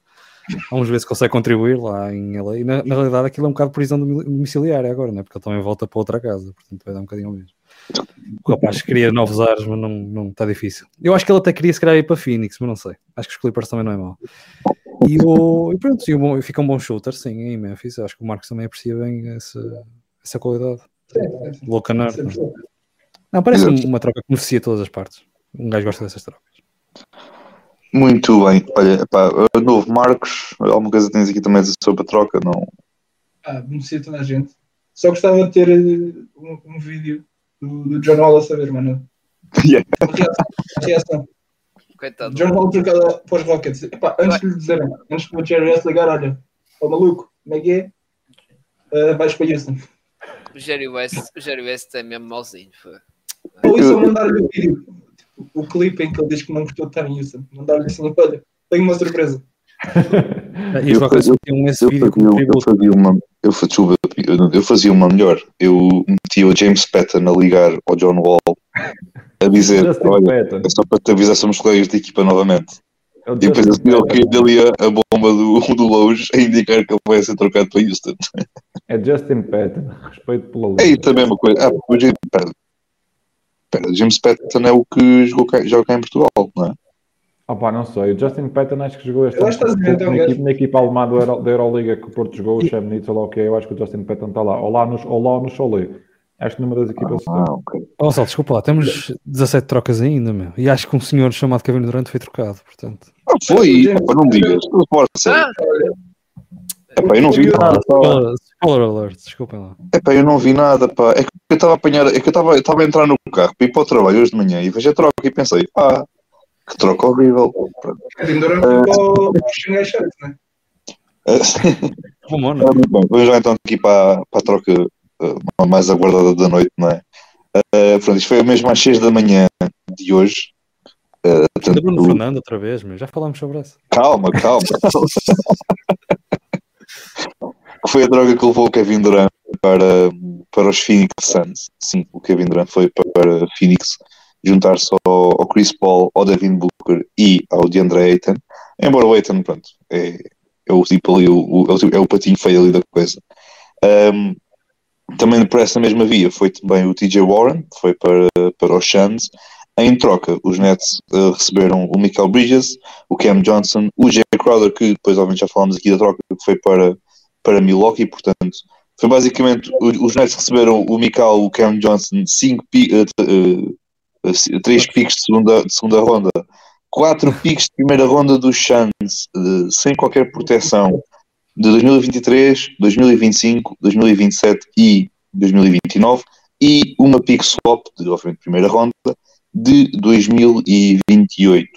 Vamos ver se consegue contribuir lá em LA. E na, na realidade aquilo é um bocado de prisão domi- domiciliária agora, né? porque ele também volta para outra casa, portanto vai dar um bocadinho mesmo. O rapaz queria novos ares, mas não está difícil. Eu acho que ele até queria se calhar ir para Phoenix, mas não sei. Acho que os Clippers também não é mau. E, o, e pronto, e o bom- fica um bom shooter, sim, em Memphis. Acho que o Marcos também aprecia bem essa, essa qualidade. Sim. Sim, Não, parece Exato. uma troca que beneficia todas as partes. Um gajo gosta dessas trocas. Muito bem, olha, eh, novo Marcos, alguma coisa tens aqui também a dizer sobre a troca? Não. Ah, beneficia toda a gente. Só gostava de ter eh, um, um vídeo do, do John Wall a saber, mano. Yeah. A reação. a reação. Coitado. John Wall trocado para os Rockets. Epá, antes de lhe dizer, antes do Jerry S ligar, olha, ó maluco, como é que é? Uh, vais para Houston. O Jerry West, o Jerry West é mesmo mauzinho. foi. Ou isso, ou mandar-lhe o vídeo, tipo, o clipe em que ele diz que não gostou de estar em Houston. Mandar-lhe assim, olha, tenho uma surpresa. E os Eu esse Eu vídeo como fazia, eu tributo. fazia uma, eu, fa- desculpa, eu- eu fazia uma melhor. Eu metia o James Patton a ligar ao John Wall a dizer: Olha, Patton. é só para te avisar, somos colegas de equipa novamente. É E depois assim, ele Patton. caiu dali a, a bomba do, do Lowe's a indicar que ele vai ser trocado para Houston. É Justin Patton. Respeito pela É liga. isso a mesma coisa. Ah, o James, pera, pera, James Patton é o que jogou cá, joga cá em Portugal, não é? Opa, não sei. O Justin Patton acho que jogou este Eu acho que estás a ver, então, na, gajo. equipa, na equipa alemã do Euro- da Euroliga que o Porto jogou, o Chemnitz, ou lá o que é, eu acho que o Justin Patton está lá. Ou lá no, ou lá no Cholet. Acho que numa das equipas. Ah, ok. Oh, Sal, desculpa lá, temos 17 trocas ainda, meu. E acho que um senhor chamado Kevin Durant foi trocado, portanto. Ah, foi, Epá, não me digas, não pode ser. Ah, Epá, eu não vi nada. pá. Spoiler, spoiler alert, desculpem lá. Epá, eu não vi nada, pá. É que eu estava a apanhar, é que eu estava a entrar no carro para ir para o trabalho hoje de manhã e vejo a troca e pensei, ah, que troca horrível. Pronto. Kevin Durant foi para o para o Shanghai Sharks, né? Bom, mano. Ah, vamos já então aqui para, para a troca ah, mais aguardada da noite, não é? Ah, pronto, isto foi mesmo às 6 da manhã de hoje. Portanto, Da Bruno Fernando outra vez, meu. Já falámos sobre essa. calma, calma. que foi a droga que levou o Kevin Durant para, para os Phoenix Suns. Sim, o Kevin Durant foi para Phoenix juntar-se ao, ao Chris Paul, ao Devin Booker e ao DeAndre Ayton. Embora o Ayton, pronto, é, é o tipo ali, o, é o tipo- é o patinho feio ali da coisa. Um, também por essa mesma via foi também o TJ Warren, foi para, para os Suns. Em troca, os Nets eh, receberam o Michael Bridges, o Cam Johnson, o Jay Crowder, que depois obviamente já falámos aqui da troca, que foi para, para Milwaukee, portanto, foi basicamente, os Nets receberam o Michael, o Cam Johnson, 5 3 picks de segunda, de segunda ronda, 4 picks de primeira ronda dos Suns, eh, sem qualquer proteção, de 2023, 2025, 2027 e 2029, e uma pick swap, de, obviamente, primeira ronda, de 2028.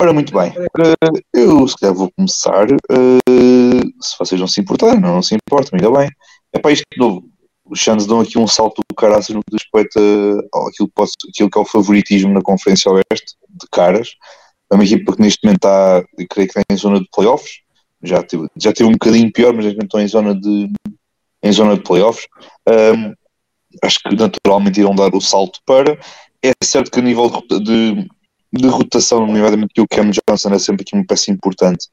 Ora, muito bem. Eh, eu, se calhar, vou começar. eh, se vocês não se importarem, não, não se importam, ainda bem. É para isto de novo. Os Suns dão aqui um salto do caraças no que diz respeito a- ao- àquilo, que posso- aquilo que é o favoritismo na Conferência Oeste, de caras. É uma equipa que neste momento está, creio que está em zona de playoffs. Já teve, já teve um bocadinho pior, mas neste momento estão em zona de, em zona de playoffs. Ahm, acho que naturalmente irão dar o salto para. É certo que a nível de, de, de rotação, nomeadamente que o Cam Johnson é sempre aqui uma peça importante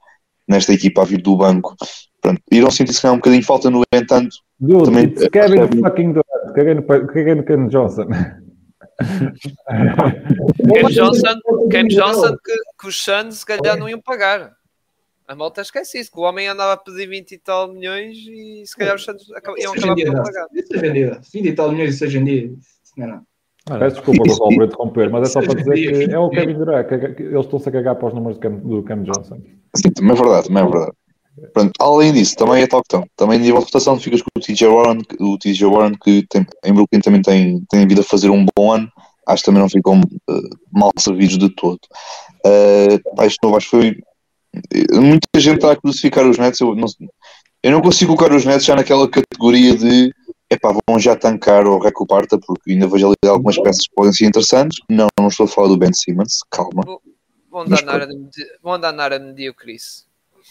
nesta equipa a vir do banco. Pronto, irão sentir se calhar um bocadinho de falta, no entanto, Dude, Também- it's Kevin fucking Durant. No, caguei no Ken Johnson. Cam Johnson, Johnson que, que os Suns se calhar não iam pagar. A malta esquece isso, que o homem andava a pedir 20 e tal milhões e se calhar os Suns acab- iam em acabar dia por pagar. Isso dia dá. 20 e tal milhões isso hoje em dia. Não é nada. Ah, Peço desculpa Isso- por interromper, mas é só para dizer que é o Kevin Durant, que que eles estão-se a cagar para os números do Cam Johnson. Sim, também é verdade, também é verdade. Pronto, além disso, também é tal questão. Também nível de votação ficas com o TJ Warren, que- o TJ Warren que tem, em Brooklyn também tem, tem vindo a fazer um bom ano. Acho que também não ficam eh, mal servidos de todo. Uh, pá, isto novo, acho que foi. eh, Muita gente está a crucificar os Nets. Eu não, eu não consigo colocar os Nets já naquela categoria de epá, vão já tancar ou recuparta, porque ainda vejo ali algumas peças que podem ser interessantes. Não, não estou a falar do Ben Simmons, calma. Vão Mas andar na área de medi- vão andar na área de mediocrice.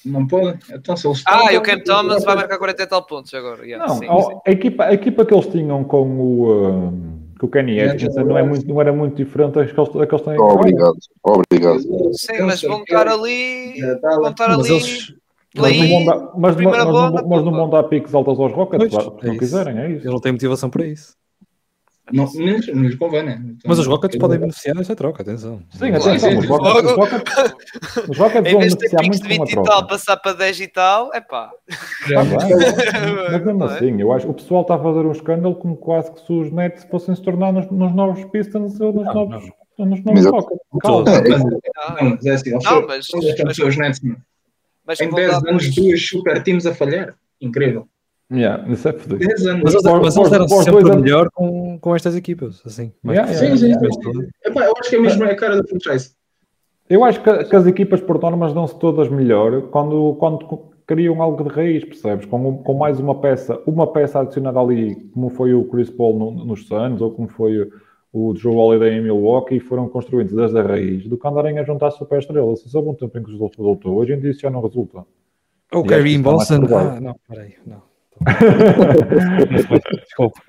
Não podem. Então, se eles Ah, e o Cam Thomas vai marcar 40 e tal pontos agora. yeah, Não, sim, a, sim. a equipa, a equipa que eles tinham com o, um, com o Kenny Atkinson não, é muito, não era muito diferente da que eles, da que eles têm agora. Obrigado, obrigado. Sim, mas vão estar ali. Lá. Vão estar ali. eles, Mas não dar, mas, mas, ronda, não, mas não pô. vão dar piques altas aos Rockets, Pois, se é não quiserem, é eles isso. não têm motivação para isso. Não, não, lhes- não lhes convém, né? Então, Mas os Rockets podem beneficiar dessa troca, atenção. Sim, atenção, sim, os. Rockets, os Rockets, os Rockets Em vão vez de ter beneficiar de muito a 20 e tal, passar para 10 e tal, é pá. Tá bem, mas mesmo Não é? assim, eu acho que o pessoal está a fazer um escândalo como quase que se os Nets fossem se tornar nos, nos novos Pistons ou nos Não, novos, nos novos. Rockets. Calma. Mas- Ah, Não, mas é assim, eles Não, são- os Nets, meu. Mas Em vão 10 dar anos, duas super teams a falhar. Incrível. Yeah, isso é fodido. 10 anos. Mas eles, pós sempre anos- melhor com, com estas equipas, assim. Yeah, Sim, sim, sim. Epá, eu acho que é mesmo a cara da franchise. Eu acho que, que as equipas por normas dão-se todas melhor quando, quando criam algo de raiz, percebes? Com, com mais uma peça, uma peça adicionada ali, como foi o Chris Paul no- nos Suns, ou como foi o Joe Holiday em Milwaukee, e foram construídos desde a raiz, do que andarem a juntar super estrelas. Se houve um tempo em que resultou, hoje em dia isso já não resulta. O em está mais Boston. provável. Ah, não, peraí, não. Desculpa.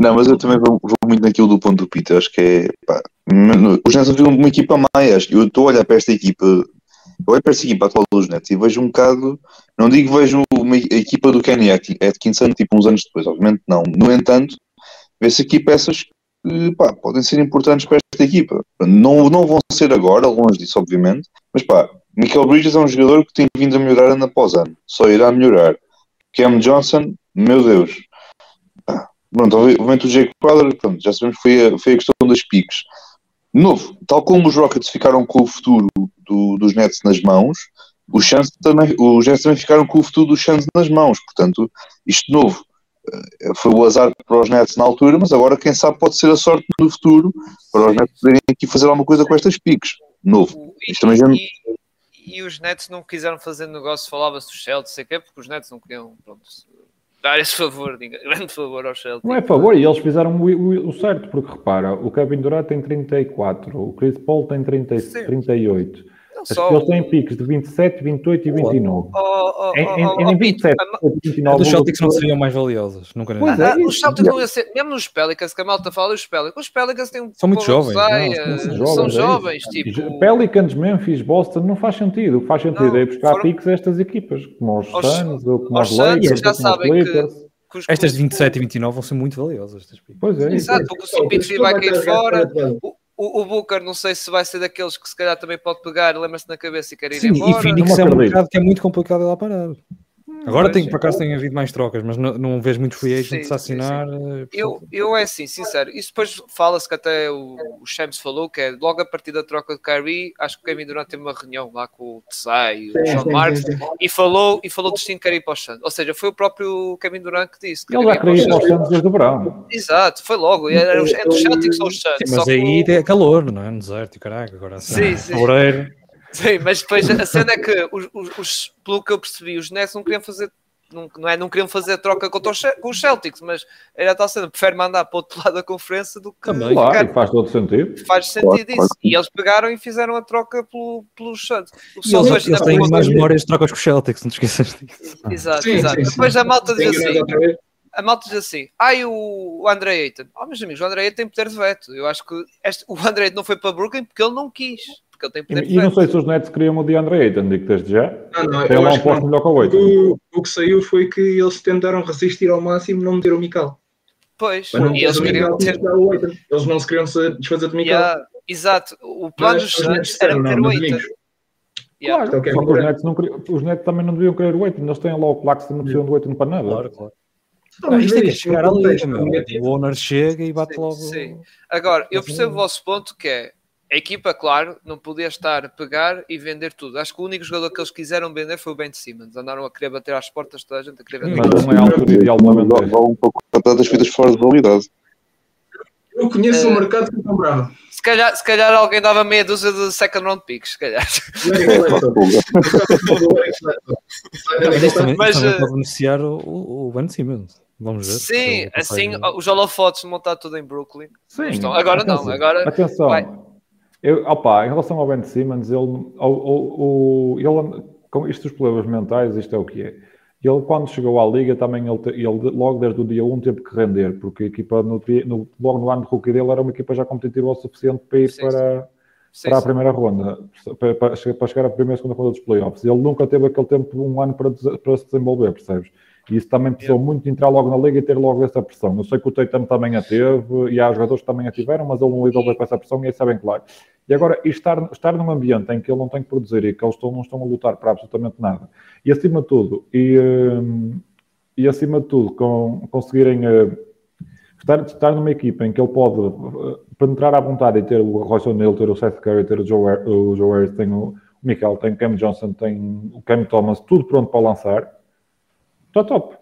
Não, mas eu também vou, vou muito naquilo do ponto do Peter. Acho que é. Pá, os Nets viram uma equipa que Eu estou a olhar para esta equipa. Eu olho para esta equipa atual dos Nets e vejo um bocado. Não digo que vejo uma, a equipa do Kenny Atkin- Atkinson tipo uns anos depois, obviamente não. No entanto, vê-se aqui peças que pá, podem ser importantes para esta equipa. Não, não vão ser agora, longe disso, obviamente. Mas pá, Michael Bridges é um jogador que tem vindo a melhorar ano após ano. Só irá melhorar. Cam Johnson, meu Deus. Pronto, obviamente o Jake Crowder, pronto, já sabemos que foi a, foi a questão das piques. Novo, tal como os Rockets ficaram com o futuro do- dos Nets nas mãos, os, Suns também, os Nets também ficaram com o futuro dos Suns nas mãos. Portanto, isto novo foi o azar para os Nets na altura, mas agora quem sabe pode ser a sorte no futuro para os Nets poderem aqui fazer alguma coisa com estas piques. Novo. Isto também já- e, e os Nets não quiseram fazer negócio, falava-se dos Celtics, sei quê, porque os Nets não queriam pronto, dar esse favor, diga, grande favor aos Celtics. Não é favor, e eles fizeram o, o- o certo, porque repara, o Kevin Durant tem 34, o Chris Paul tem 30, Sim. 38. Não As só. eles têm piques de 27, 28 e 29. Oh, oh, Em, oh, em, oh, em oh, 27 Pito, ou 29. Dos Celtics não seriam mais valiosas, nunca nem. Pois Ah, é, os isso. Celtics não ia ser, mesmo nos Pelicans, que a malta fala, os Pelicans, os Pelicans têm um São muito pouco jovens, de não, são são jovens, jovens, é isso. tipo. Pelicans, Memphis, Boston, não faz sentido. O que faz sentido Não, é buscar foram- piques a estas equipas, como os Aos- Suns, ou como os Lakers, já os sabem que- os- Estas de 27 e 29 vão ser muito valiosas. Estas. Pois é. Exato, porque o Simpitri vai cair fora. O, o, o Booker, não sei se vai ser daqueles que se calhar também pode pegar, lembra-se na cabeça e quer ir Sim, e embora. Phoenix Não é um mercado que é muito complicado de lá parar. Agora pois, tem, por acaso tem havido mais trocas, mas não, não vejo muitos free agents Sim, a assinar. eh, Eu, eu é assim, sincero, isso depois fala-se que até o, o Shams falou, que é logo a partir da troca de Kyrie, acho que o Kevin Durant teve uma reunião lá com o Tsai e o John Marks e falou, e falou de destino que queria ir para o Suns. Ou seja, foi o próprio Kevin Durant que disse. que Ele já queria ir para Suns. Santos desde o verão. Exato, foi logo. Era os- entre os Celtics ou os Suns. Sim, só mas aí o- é calor, não é? No deserto, e caraca, agora assim, Sim, sim. Sim, mas depois a cena é que, os, os- os- pelo que eu percebi, os Nets não queriam fazer. Não, não, é, não queriam fazer a troca contra os, Ce- com os Celtics, mas era tal cena, prefere mandar para o outro lado da conferência do que Também. Claro, ficar- e faz todo sentido. faz sentido Claro, isso. claro E eles pegaram e fizeram a troca pelo, pelos Suns. O eles, hoje mais memórias de trocas com os Celtics, não te esqueças disso. Exato, Sim, exato. sim, sim. Depois a malta diz assim: a malta diz assim, ai o, o André Ayton. Oh, meus amigos, o André Ayton tem poder de veto. Eu acho que este, o André Ayton não foi para Brooklyn porque ele não quis. Porque ele tem poder de E, e não sei se os Nets queriam o DeAndre Ayton, digo desde já. Não, não, Tem eu lá um acho que posto não. melhor que o Ayton. O, o que saiu foi que eles tentaram resistir ao máximo não meter o Mikal. Pois, não e eles o queriam Mikal, ter. Aiton. Eles não se queriam se desfazer de Mikal. Yeah, exato. O plano dos os Nets era meter não, o Ayton. Yeah. Então, Claro, Kevin só que os. Nets, não queriam- os Nets também não deviam querer o Ayton. Eles têm lá o Claxton, não precisam do Ayton para nada. Claro, claro. Não, Vamos isto é ver que é chegar ali, contexto meu. negativo. O owner chega e bate Sim, logo. sim. Agora, eu percebo o vosso ponto que é a equipa, claro, não podia estar a pegar e vender tudo. Acho que o único jogador que eles quiseram vender foi o Ben Simmons. Andaram a querer bater às portas toda a gente a querer vender. Mas não é a altura ideal de uma vantagem. Vale um pouco para das vidas fora de validade. Eu conheço Eh, o mercado que comprava. Se calhar, se calhar alguém dava meia dúzia de second round picks, se calhar. Larry Clayton. Mas também, Mas, isto também eh, pode beneficiar o, o Ben Simmons. Vamos ver. Sim, assim, os holofotes montar tudo em Brooklyn. Sim. Estão- agora não, Atenção. agora Atenção. Eu, opa, em relação ao Ben Simmons, ele, o, o, o- ele, com isto dos problemas mentais, isto é o que é. Ele, quando chegou à Liga, também ele, ele logo desde o dia 1 teve que render, porque a equipa, no, no- logo no ano de rookie dele, era uma equipa já competitiva o suficiente para ir Sim, para, sim, para a sim. primeira ronda, para, para chegar- à primeira e segunda ronda dos playoffs. Ele nunca teve aquele tempo, um ano para, para se desenvolver, percebes? E isso também precisou muito de entrar logo na liga e ter logo essa pressão. Eu sei que o Tatum também a teve e há jogadores que também a tiveram, mas ele não lidou bem com essa pressão e isso é bem claro. E agora, estar, estar num ambiente em que ele não tem que produzir e que eles estão, não estão a lutar para absolutamente nada. E acima de tudo, e, hum, e acima de tudo, com, conseguirem eh, estar, estar numa equipa em que ele pode eh, penetrar à vontade e ter o Royce O'Neal, ter o Seth Curry, ter o Joe, o Joe Harris, tem o Michael, tem o Cam Johnson, tem o Cam Thomas, tudo pronto para lançar. Está top.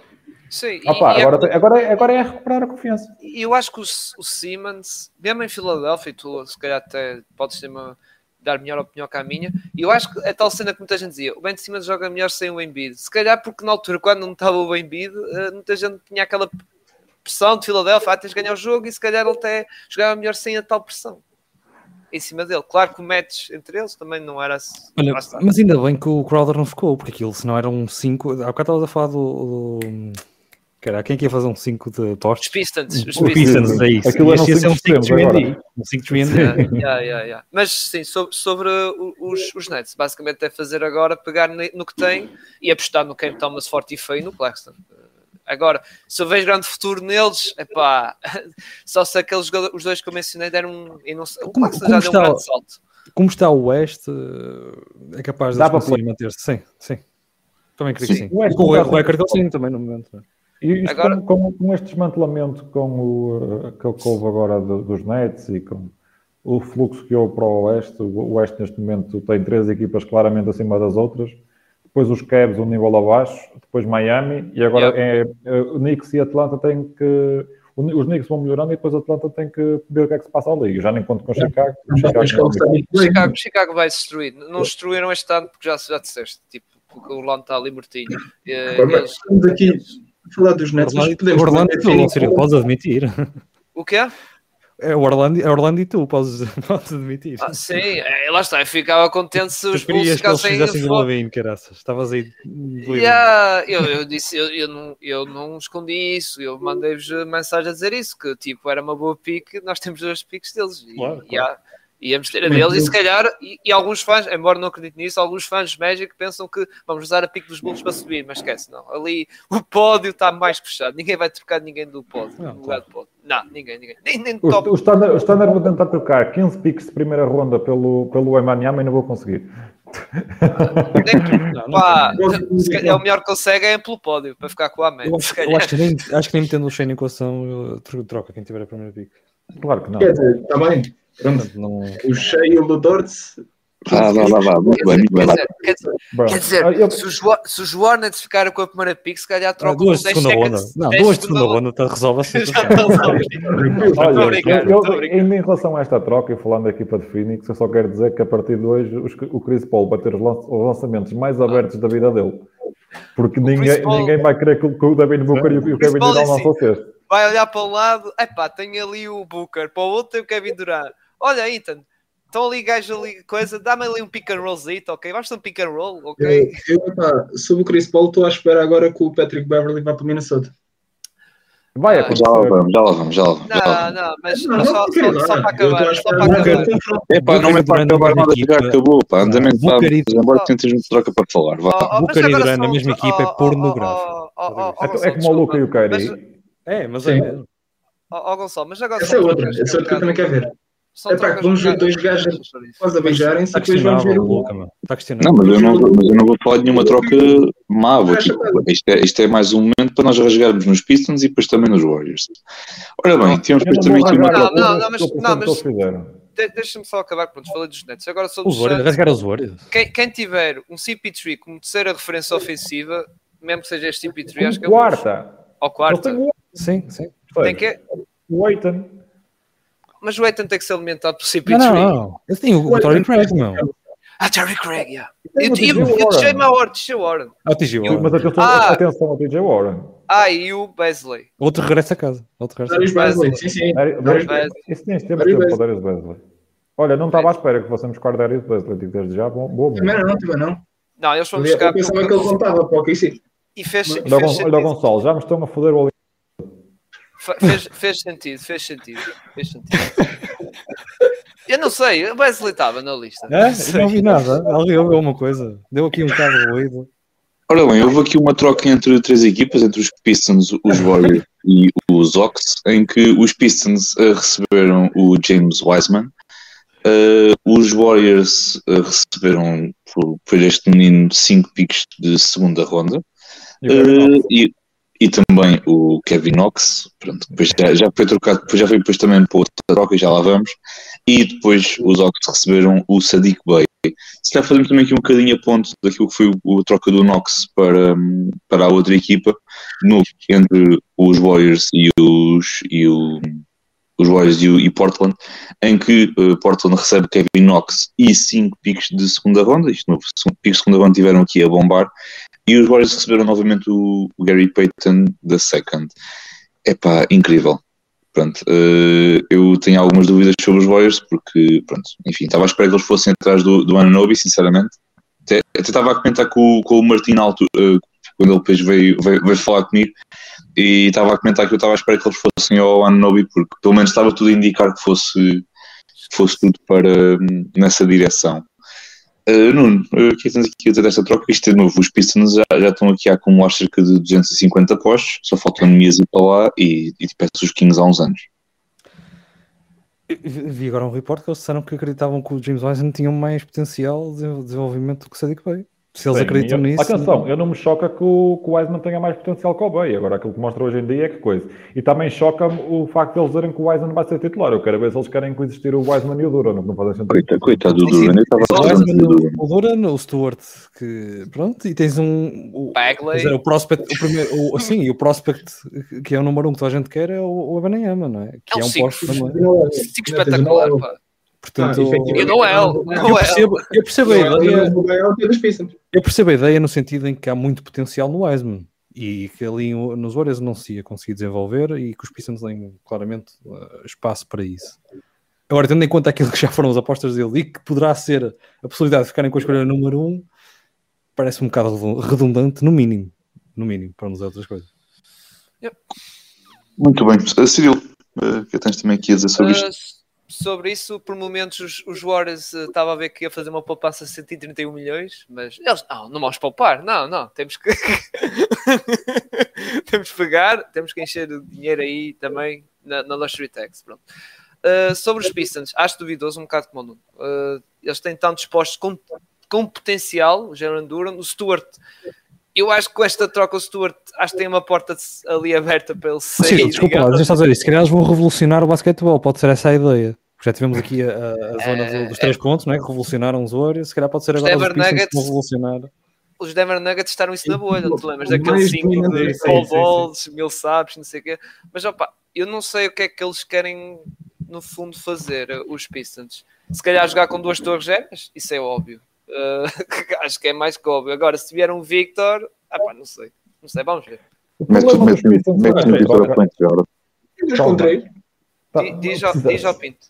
Sim, e- Opa, e agora, tem- agora, é- agora é recuperar a confiança. E eu acho que o, o Simmons, mesmo em Filadélfia, e tu se calhar até podes ter uma, dar melhor opinião que a minha, e eu acho que é tal cena que muita gente dizia, o Ben Simmons joga melhor sem o Embiid. Se calhar porque na altura, quando não estava o Embiid, eh, muita gente tinha aquela pressão de Filadélfia, ah, tens de ganhar o jogo, e se calhar ele até jogava melhor sem a tal pressão. Em cima dele. Claro que o match entre eles também não era... assim. Olha, mas ainda bem que o Crowder não ficou, porque aquilo, se não era um 5. Há bocado estavas a falar do. do cara, quem é que ia fazer um 5 de Os postos? Pistons, os Pistons. Pistons, é isso. Aquilo E ser um cinco 5 de extremos 3 Um 5 de 3 Yeah, yeah, yeah, yeah. Mas sim, sobre, sobre os, os Nets, basicamente é fazer agora, pegar no que tem e apostar no Cam Thomas forte e feio e no Claxton. Agora, se eu vejo grande futuro neles, é pá, só se aqueles os dois que eu mencionei deram um. Eu não sei, o Como- Claxton como já deu um grande salto. Como está o Oeste, eh, é capaz de Dá eles para conseguirem manter-se. Sim, sim. Também creio que Sim. sim. O Oeste Com o recorde têm também no momento. é? E isto Agora- com, com- com este desmantelamento com o, eh, que que houve agora do- dos Nets e com o fluxo que houve para o Oeste, o Oeste neste momento tem três equipas claramente acima das outras, depois os Cavs um nível abaixo, depois Miami e agora é, é, o Knicks e Atlanta têm que o- os Knicks vão melhorando e depois Atlanta tem que ver o que é que se passa ali. Eu já nem conto com o Chicago. o Chicago bem. Chicago, Chicago vai destruir. Não destruíram este ano porque já, já disseste, tipo, porque o Orlando está ali mortinho. Eh, eles- Estamos aqui a falar dos Nets, mas Orlando, podemos Orlando tu, de ou seja, podes admitir. O quê? É o Orlando, é Orlando e tu, podes, podes admitir. Ah, sim, é, lá está. Eu ficava contente se os tu Bulls querias que eles ficassem. Lavine, caraças. Estavas aí. Yeah, eu, eu disse, eu, eu, não, eu não escondi isso, eu mandei-vos mensagem a dizer isso, que tipo, era uma boa pique, nós temos dois piques deles. E, Claro, e há- íamos ter a deles e se calhar, e, e alguns fãs, embora não acredite nisso, alguns fãs de Magic pensam que vamos usar a pique dos Bulls para subir, mas esquece, não. Ali o pódio está mais fechado, ninguém vai trocar ninguém do pódio, Não, no lugar do pódio. Não, ninguém, ninguém. Nem, nem O, top. o, standard, o Standard vou tentar trocar 15 picks de primeira ronda pelo, pelo Emaniama e não vou conseguir. Não, pá, calhar o melhor que consegue é pelo pódio, para ficar com a mente. acho, acho que nem, acho que nem metendo o Shane em equação, troca quem tiver a primeira pick. Claro que não. Quer dizer, está bem. Pronto. Não, O Shea e o Ludorts. Ah, vá, vá, vá, muito Quer bem, dizer, muito bem. quer dizer, quer dizer, Bom, Quer dizer, ah, eu- se, os, Wa- se ficarem com a primeira pick, se calhar Ah, trocam duas de 10 segunda ronda. Não, 10 duas de segunda ronda, tá, resolve a Já situação. estão a Olha, Tô brincando, eu, tô eu, brincando. em, relação a esta troca, e falando da equipa de Phoenix, eu só quero dizer que a partir de hoje os- o Chris Paul vai ter os lan- os lançamentos mais abertos da vida dele. Porque ninguém, Paul- ninguém vai querer que, o- o Devin Booker e o, e o Kevin Durant é lancem o cesto. Vai olhar para um lado, epá, tem ali o Booker, para o outro tem o Kevin Durant. Olha, Ethan, estão ali gajos ali, coisa, dá-me ali um pick and rollzito, ok? Ter um pick and roll, ok? Eu, eu, pá, sobre o Chris Paul, estou à espera agora que o Patrick Beverly vá para o Minnesota. Vai Ah. Já lá vamos, já lá vamos, já lá vamos. Não, não, mas Não, mas só, só, só para acabar, só para de acabar. um confronto. É pá, não é para acabar na nada, equipa. já acabou, pá. Andamento sabe, embora tens muita troca para falar, vá. Oh, oh, Booker e Durant na mesma equipa é pornográfico. É, é como o Luca e o. Mas- É, mas é mesmo. Ó Gonçalo, mas agora Essa é para outra. Essa é outra que eu também quero ver. São É pá, vamos ver dois gajos quase a beijarem-se e depois vamos ver o Luca, mano. Não, mas eu não, mas eu não vou falar de nenhuma troca má. Vou, tipo, isto, é, isto é mais um momento para nós rasgarmos nos Pistons e depois também nos Warriors. Ora bem, tínhamos Eu depois também aqui uma troca. não, não, mas- não, mas-. De- Deixa-me só acabar, pronto, falei dos Nets. Agora sobre Os os Warriors, rasgar os Warriors. Quem, quem tiver um CP3 como terceira referência ofensiva, mesmo que seja este CP3, acho que é um Quarta. Ou quarta. o Sim, sim. Tem que... o Aiton. Mas o Aiton tem que ser alimentado por Não, CP3. não, não. Eles têm o, o Torrey Craig, meu. Ah, Terry Craig, yeah. Eu, o eu, TJ eu Warren. a hora. Ah, o TJ Mas Warren. atenção, Ah. atenção ao TJ Warren. Ah, e o Besley. Outro regressa a casa. Outro regressa a Darius casa. Basley, sim, sim. Isso tinhas tempo para Darius Besley. Olha, não estava à espera que fossemos buscar Darius Besley, digo desde já, bom, boa Também mão. não, também não. Não, eles foram Eu buscar. pensava que ele contava para o sim. E fez, Olha o o. Gonçalo, já me estão a foder o fez, fez sentido, fez sentido. Fez sentido. Eu não sei, o Besley estava na lista. É? sei. Não vi nada. Alguém ouviu alguma coisa. Deu aqui um bocado de ruído. Ora bem, houve aqui uma troca entre três equipas, entre os Pistons, os Warriors e os Ox, em que os Pistons eh, receberam o James Wiseman, eh, os Warriors eh, receberam por, por este menino cinco picks de segunda ronda, e, e também o Kevin Knox, pronto, depois já, já foi trocado, depois já foi depois também para outra troca, já lá vamos, e depois os Ox receberam o Sadiq Bey. Se calhar fazemos também aqui um bocadinho a ponto daquilo que foi a troca do Knox para, para a outra equipa, no, entre os Warriors e os, e o, os Warriors e, o, e Portland, em que eh, Portland recebe Kevin Knox e 5 picks de segunda ronda, isto no picks de segunda ronda tiveram aqui a bombar, e os Warriors receberam novamente o, o Gary Payton da second. Epá, incrível. Pronto, eh, eu tenho algumas dúvidas sobre os Warriors, porque, pronto, enfim, estava à espera que eles fossem atrás do, do Anunobi, sinceramente. Até, até estava a comentar com, com o Martin Alto, eh, quando ele depois veio, veio, veio falar comigo, e estava a comentar que eu estava à espera que eles fossem ao Anunobi, porque pelo menos estava tudo a indicar que fosse, fosse tudo para, hum, nessa direção. Uh, Nuno, é que tens aqui a desta troca? Isto de novo, os Pistons já, já estão aqui a acumular cerca de 250 postos, só faltam Nemias ir para lá e, e tipo, os Kings há uns anos. Vi agora um report que eles disseram que acreditavam que o James Wiseman tinha mais potencial de desenvolvimento do que o Sadiq Bey. Se eles Sim, acreditam eu- nisso. Atenção, eu não me choca que o, que o Wiseman tenha mais potencial que o Bay. Agora, aquilo que mostra hoje em dia é que coisa. E também choca-me o facto de eles dizerem que o Wiseman vai ser titular. Eu quero ver se eles querem coexistir o Wiseman e o Duran, não fazem sentido. Coitado, coitado do. Duran, O o Duran, o Stewart, que pronto, e tens um. O, Bagley. dizer, o prospect, o primeiro, o, sim, e o prospect que é o número um que toda a gente quer é o, o Ebanayama, não é? Que É um é um posto também. Cinco espetacular, pá. Portanto, Ah, efetivamente. E o Noel, eu Noel. percebo, eu percebo a Não é ideia. o é. Eu percebo a ideia no sentido em que há muito potencial no Wiseman e que ali nos Warriors não se ia conseguir desenvolver e que os Pistons têm claramente uh, espaço para isso. Agora, tendo em conta aquilo que já foram as apostas dele e que poderá ser a possibilidade de ficarem com a escolha número um, parece um bocado redun- redundante, no mínimo. No mínimo, para nos outras coisas. Muito bem. Uh, Cirilo, uh, que tens também aqui a dizer sobre isto? Sobre isso, por momentos os, os Warriors uh, a ver que ia fazer uma poupança de 131 milhões, mas eles não, não vamos poupar, não, não, temos que temos que pegar, temos que encher o dinheiro aí também na, na Luxury Tax. Pronto. Uh, sobre os Pistons, acho duvidoso um bocado como o Nuno. Uh, eles têm tantos postos com, com potencial, o Jaron Duran, o Stewart. Eu acho que com esta troca o Stewart acho que tem uma porta ali aberta para ele sair. Sim, desculpa lá, deixa eu só dizer isso. Se calhar eles vão revolucionar o basquetebol, pode ser essa a ideia. Já tivemos aqui a, a- a zona do- dos três pontos, não é? Que revolucionaram os Warriors. Se calhar pode ser agora os Denver Pistons que Nuggets- vão revolucionar. os Denver Nuggets estaram isso na bolha, não te lembras? Daqueles 5 dominante, de Paul. Balls, mil sabes, não sei o quê. Mas opa, eu não sei o que é que eles querem no fundo fazer, os Pistons. Se calhar jogar com duas torres gêmeas, isso é óbvio. Eh, acho que é mais que óbvio. Agora, se tiver um Victor, ah pá, não sei. Não sei, vamos ver. O Mete problema dos mete- Pistons mete esta Vitor troca. a frente agora. Dois Calma. com três. Tá, Di- Diz ao- Pinto.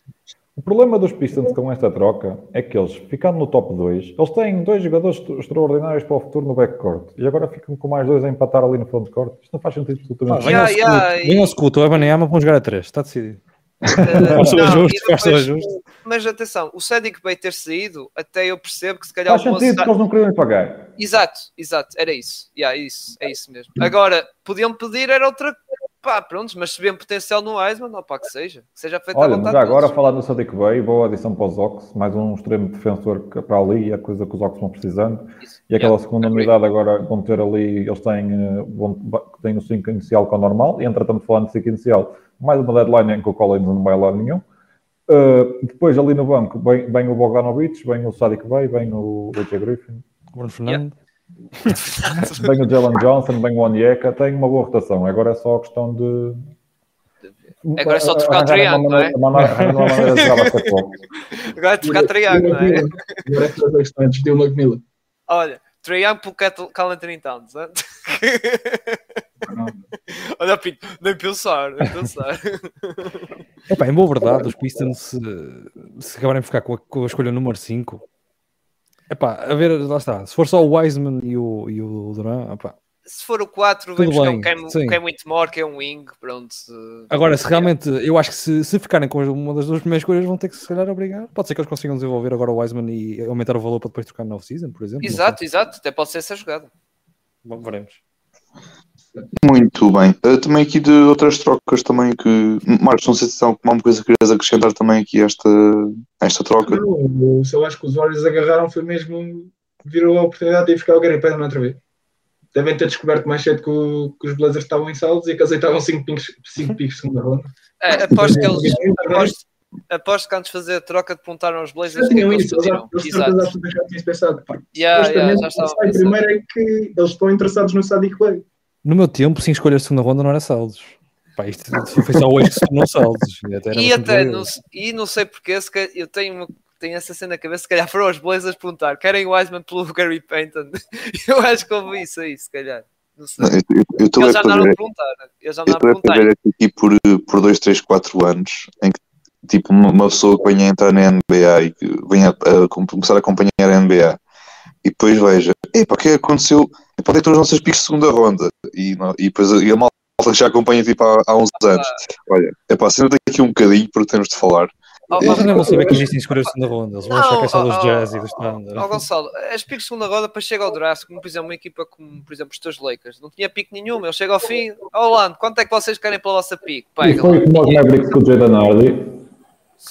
O problema dos Pistons com esta troca é que eles, ficando no top 2, eles têm dois jogadores extra- extraordinários para o futuro no backcourt e agora ficam com mais dois a empatar ali no frontcourt. Isto não faz sentido absolutamente Venha Yeah, ao yeah, Scoot, e- Scoot, o Ebanayama vão jogar a 3, está decidido. O não, ajuste, e faz o depois- ajuste. Mas atenção, o Sadiq Bey ter saído, até eu percebo que se calhar Faz o sentido porque eles não queriam pagar. Exato, exato, era isso. Yeah, isso, é isso mesmo. Agora, podiam pedir era outra, Pá, pronto, mas se vê um potencial no Wiseman, não, pá, que seja. Que seja feito Olha, à mas vontade já agora deles. falar no Sadiq Bay, boa adição para os Ox, mais um extremo defensor que- para ali, a coisa que os Ox vão precisando. Isso. E aquela Yeah, segunda agree. unidade agora vão ter ali, eles têm, eh, vão, têm o 5 inicial com o normal, e entretanto falando de 5 inicial, mais uma deadline em que o Collins não vai lá nenhum. Uh, depois ali no banco vem, vem o Bogdanovic, vem o Sadiq Bay, vem o DJ Griffin, Bruno Fernando. Vem o Jalen Johnson, vem o Onyeka, tem uma boa rotação. Agora é só a questão de. Agora é só trocar triângulo, jogar basquetebol. Agora é trocar triângulo, não é? Agora é que toda a questão é discutir o McMillan. Olha, triângulo pelo Cal- Cal Anthony Towns. hã? Olha, Pinto, nem pensar, nem pensar. Epá, em boa verdade, os Pistons, se, se acabarem de ficar com a, com a escolha número 5, epá, a ver, lá está. Se for só o Wiseman e o, e o Duran, epá. Se for o 4, Tudo vem buscar bem, um Cam, sim. Cam Whitmore, que é um wing, pronto. Agora, se realmente, eu acho que se, se ficarem com uma das duas primeiras escolhas, vão ter que se calhar obrigar. Pode ser que eles consigam desenvolver agora o Wiseman e aumentar o valor para depois trocar no off-season, por exemplo. Exato, exato, até pode ser essa jogada. sei. Veremos. Muito bem. Uh, também aqui de outras trocas também que. Marcos, não sei se há alguma coisa que querias acrescentar também aqui a esta, a esta troca. Não, eu acho que os Warriors agarraram foi mesmo. Virou a oportunidade de ir buscar o Gary Payton outra vez. Devem ter descoberto mais cedo que, o- que os Blazers estavam em saldos e que aceitavam 5 picks, cinco de segunda ronda. É, aposto que eles. Aposto. Aposto, que antes de fazer a troca de perguntaram aos Blazers Já tinham eles isso, eles já, tinham pensado. Yeah, yeah, já estavam primeiro é que eles estão interessados no Sadiq Bey. No meu tempo, 5 escolhas de segunda ronda não era saldos. Pá, isto foi só hoje que se tornou saldos. E até, E até não, e não sei porque se calhar- eu tenho, uma- tenho essa cena na cabeça, se calhar foram os Blazers perguntar, querem o Wiseman pelo Gary Payton? Eu acho que houve isso aí, se calhar. Não sei. Não, Eu eu estou Eles a já andaram a perguntar. né? Eles já eu andaram a estou a perguntar. ver aqui por, por 2, 3, 4 anos em que tipo uma uma pessoa que venha a entrar na NBA e que venha a, a começar a acompanhar a NBA e depois veja, epá, o que é que aconteceu? É que estão os nossos picos de segunda ronda? E, não- e depois a, e a malta que já acompanha tipo há, há uns anos. Olha, epá, senta aqui um bocadinho porque temos de falar. Oh, Eles oh, ainda vão saber que existem escolhas de segunda ronda. Eles vão achar que é só Não, dos oh, Jazz e oh, dos Thunder. Ó Gonçalo, as picos de segunda roda depois chega ao draft, como por exemplo uma equipa como por exemplo os teus Lakers, não tinha pico nenhum, ele chega ao fim, ó Lando, quanto é que vocês querem pela vossa pico? E foi como os Mavericks com o Jaden Hardy.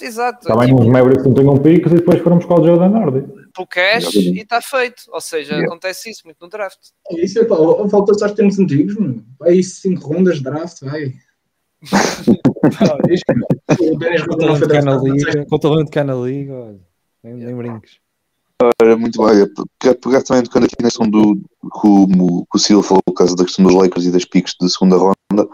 Exato, Também tipo, uns Mavericks não tinham picos e depois foram buscar o Jaden Hardy. pelo cash e está feito. Ou seja, Yeah. acontece isso muito no draft. É Isso é pá, falta só os termos antigos, mano. Vai 5 rondas de draft, vai. Com o talento há na liga, olha, nem, nem brinques. Ora, muito bem. Pegar, pegar também tocando aqui na questão do que o, Silva falou por causa da questão dos Lakers e das picks de segunda ronda.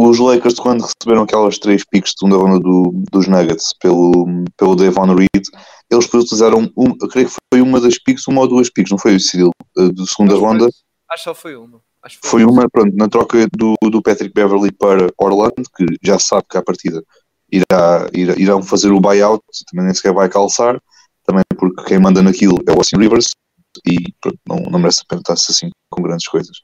Os Lakers, quando receberam aquelas três picks de segunda ronda do, dos Nuggets pelo, pelo Devon Reed, eles utilizaram, um, eu creio que foi uma das picks, uma ou duas picks, não foi o Cyril, eh, de segunda Acho ronda. Acho que só foi uma. Que Foi uma, pronto, na troca do, do Patrick Beverly para Orlando, que já se sabe que à partida irá, irá, irão fazer o buyout, também nem sequer vai calçar, também porque quem manda naquilo é o Austin Rivers, e pronto, não, não merece a pena estar-se assim com grandes coisas.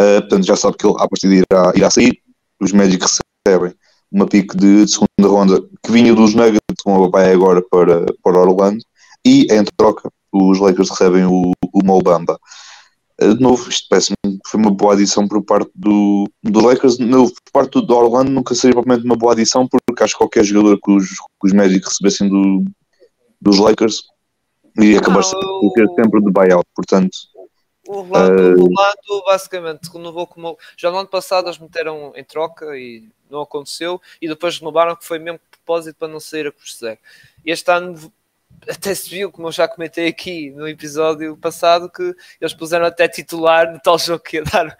Uh, portanto, já sabe que ele à partida irá, irá sair, os Magic recebem uma pick de, de segunda ronda que vinha dos Nuggets, uma vai agora para, para Orlando, e em troca os Lakers recebem o, o. Uh, De novo, isto parece-me que foi uma boa adição por parte do, do Lakers. Novo, por parte do Orlando nunca seria propriamente uma boa adição, porque acho que qualquer jogador que os, que os Magic recebessem do, dos Lakers iria acabar por ter eu- sempre de buyout. Portanto, O Orlando, Eh, o Orlando basicamente renovou como. Já no ano passado eles meteram em troca e não aconteceu, e depois renovaram que foi mesmo propósito para não sair a custo zero. Este ano até se viu, como eu já comentei aqui no episódio passado, que eles puseram até titular no tal jogo que ia dar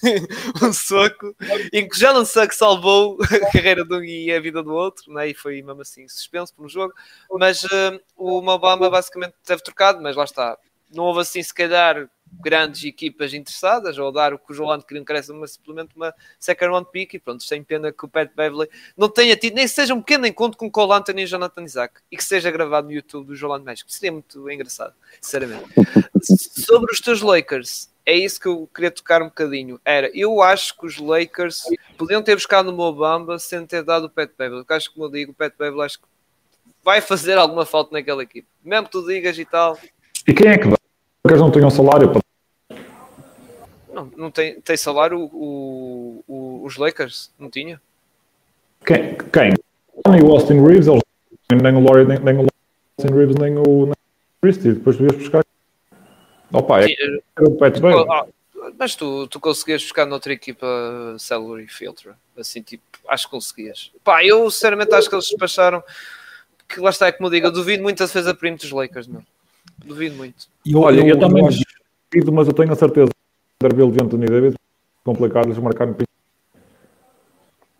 um soco, em que já não sei que salvou a carreira de um e a vida do outro, né? e foi mesmo assim suspenso por um jogo. Mas eh, o Mobama basicamente teve trocado, mas lá está. Não houve assim, se calhar, grandes equipas interessadas, ou dar o que o Jolando queria que era uma, simplesmente uma second round pick, e pronto, sem pena que o Pat Beverly não tenha tido, nem seja um pequeno encontro com Cole Anthony e Jonathan Isaac, e que seja gravado no YouTube do Jolando México. Seria muito engraçado, sinceramente. Sobre os teus Lakers, é isso que eu queria tocar um bocadinho. Era, eu acho que os Lakers podiam ter buscado no Mobamba sem ter dado o Pat Beverly, porque acho que, como eu digo, o Pat Beverly acho que vai fazer alguma falta naquela equipe. Mesmo que tu digas e tal, E quem é que dá? Porque não tinham salário para. Não, não tem, tem salário. O, o, os Lakers? Não tinha? Quem? Quem? Nem o Austin Reeves, eles- nem o Laurie, nem, nem o Austin Reeves, nem o, nem o Christie. Depois tu ias buscar. Opa, é que Tinha- era o Pat Bev. Ah, mas tu, tu conseguias buscar noutra equipa salary filter, assim tipo, acho que conseguias. Pá, eu sinceramente acho que eles despacharam que lá está, é como eu digo, eu duvido muito da defesa perímetro dos Lakers, meu. Duvido muito. E eu, Olha, eu, eu, também duvido, mas eu tenho a certeza que Vanderbilt e Anthony Davis complicado eles marcar no.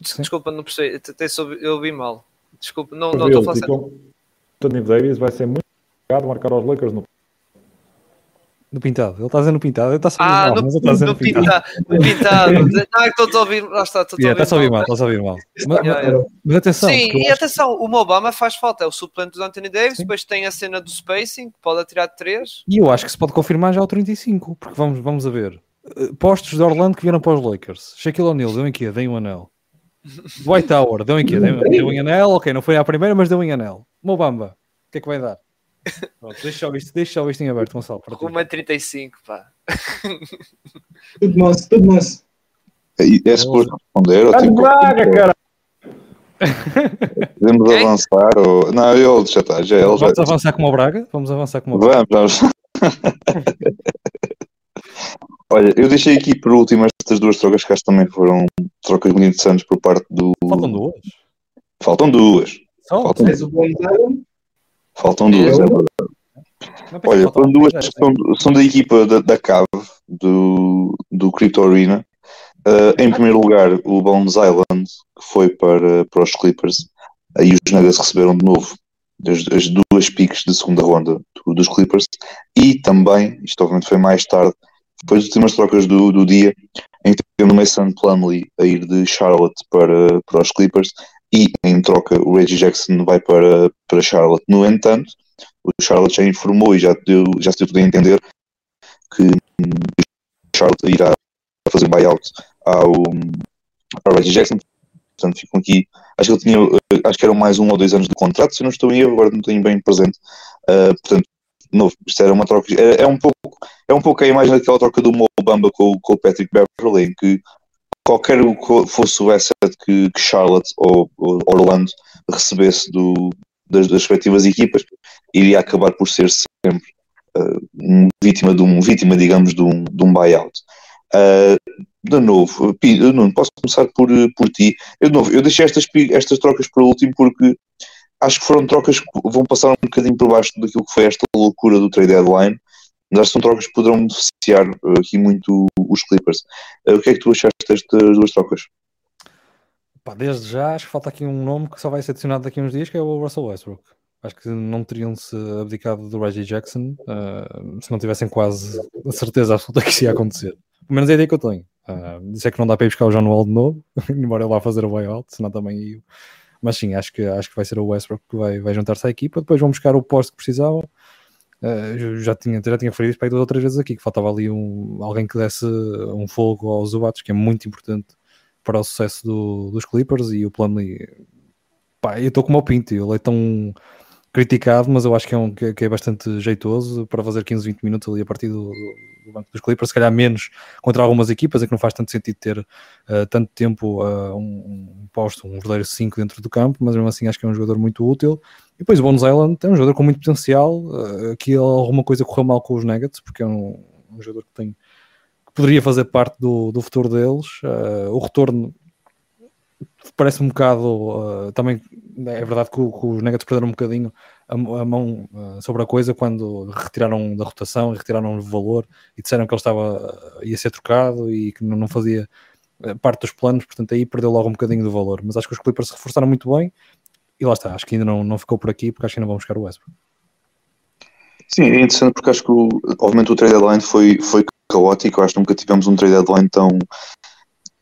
Desculpa, não percebi, eu ouvi mal. Desculpa, não estou a falar e com Anthony Davis vai ser muito complicado marcar aos Lakers no no pintado. Ele está a dizer no pintado. Ele está a saber Ah, mal, no, mas ele está a dizer no no pintado. No pintado. Não, é estou a ouvir. Lá está, estou Yeah, a a ouvir mal, ouvir está a ouvir mal. Mas, Yeah, mas- yeah. mas atenção, Sim, e acho- atenção, o Obama faz falta, é o suplente do Anthony Davis, Sim. depois tem a cena do spacing, pode atirar de 3. E eu acho que se pode confirmar já o 35, porque vamos, vamos a ver. Uh, Postos de Orlando que vieram para os Lakers. Shaquille O'Neal deu em quê? Deu um anel. Dwight Tower deu em quê? Deu, deu em anel, ok, não foi à primeira, mas deu em anel. Mobamba, o que é que vai dar? Pronto, deixa só isto, deixa só isto em aberto, Gonçalo. para ti. Rumo a 35, pá. Tudo nosso, tudo nosso. É, é suposto responder Está de tipo, Braga, cara! podemos Quem? avançar ou... Não, ele já está, já ele já... Vamos avançar como o Braga? Vamos avançar como o Braga. Vamos, vamos. Olha, eu deixei aqui por último estas duas trocas que acho que também foram trocas muito interessantes por parte do. Faltam duas. Faltam duas. Só? Faltam, Tens o Bones Island, faltam duas. Eu- é verdade. Olha, são duas são, são da equipa da, da Cave, do, do Crypto Arena. Uh, em primeiro lugar, o Bones Island, que foi para, para os Clippers. Aí os Nuggets receberam de novo as, as duas piques de segunda ronda do- dos Clippers. E também, isto obviamente foi mais tarde, foi as últimas trocas do, do dia, em que temos o Mason Plumlee a ir de Charlotte para, para os Clippers. E em troca, o Reggie Jackson vai para, para Charlotte. No entanto, o Charlotte já informou e já deu, já se deu tudo a entender que o Charlotte irá fazer buyout ao, ao Reggie Jackson. Portanto, ficam aqui. Acho que ele tinha, eh, acho que eram mais um ou dois anos de contrato, se eu não estou em erro, agora não tenho bem presente. Ah, portanto, novo, isto era uma troca. É, é um pouco, é um pouco a imagem daquela troca do Mo Bamba com, com o Patrick Beverley, em que qualquer que fosse o asset que, que Charlotte ou, ou Orlando recebesse do, das, das respectivas equipas, iria acabar por ser sempre uh, vítima de um vítima, digamos, de um, de um buyout. Uh, de novo, não posso começar por, por ti. Eu, de novo, eu deixei estas, estas trocas para o último porque acho que foram trocas que vão passar um bocadinho por baixo daquilo que foi esta loucura do trade deadline, mas acho que são trocas que poderão beneficiar uh, aqui muito os Clippers. Uh, o que é que tu achaste destas duas trocas? Pá, desde já, acho que falta aqui um nome que só vai ser adicionado daqui a uns dias, que é o Russell Westbrook. Acho que não teriam-se abdicado do Reggie Jackson uh, se não tivessem quase a certeza absoluta que isso ia acontecer. Pelo menos é a ideia que eu tenho. Uh, é que não dá para ir buscar o John Wall de novo, embora ele lá fazer o buyout, senão também ia. Mas sim, acho que, acho que vai ser o Westbrook que vai, vai juntar-se à equipa. Depois vão buscar o posto que precisavam. Eu já tinha, já tinha referido isso para duas ou três vezes aqui, que faltava ali um, alguém que desse um fogo aos Zubats, que é muito importante para o sucesso do- dos Clippers e o Plumlee, pá, eu estou como o Pinto, ele é tão criticado, mas eu acho que é, um, que, que é bastante jeitoso para fazer 15, 20 minutos ali a partir do, do banco dos Clippers, se calhar menos contra algumas equipas, é que não faz tanto sentido ter uh, tanto tempo uh, um, um posto, um verdadeiro 5 dentro do campo, mas mesmo assim acho que é um jogador muito útil. E depois o Bones Island é um jogador com muito potencial, uh, aqui alguma coisa correu mal com os Nuggets, porque é um, um jogador que tem que poderia fazer parte do, do futuro deles. O retorno parece um bocado uh, também é verdade que, que os Nuggets perderam um bocadinho a, a mão uh, sobre a coisa quando retiraram da rotação e retiraram o valor e disseram que ele estava ia ser trocado e que não, fazia parte dos planos, portanto aí perdeu logo um bocadinho do valor, mas acho que os Clippers se reforçaram muito bem e lá está, acho que ainda não, não ficou por aqui porque acho que ainda vão buscar o Westbrook. Sim, é interessante porque acho que obviamente o trade deadline foi, foi caótico, acho que nunca tivemos um trade deadline tão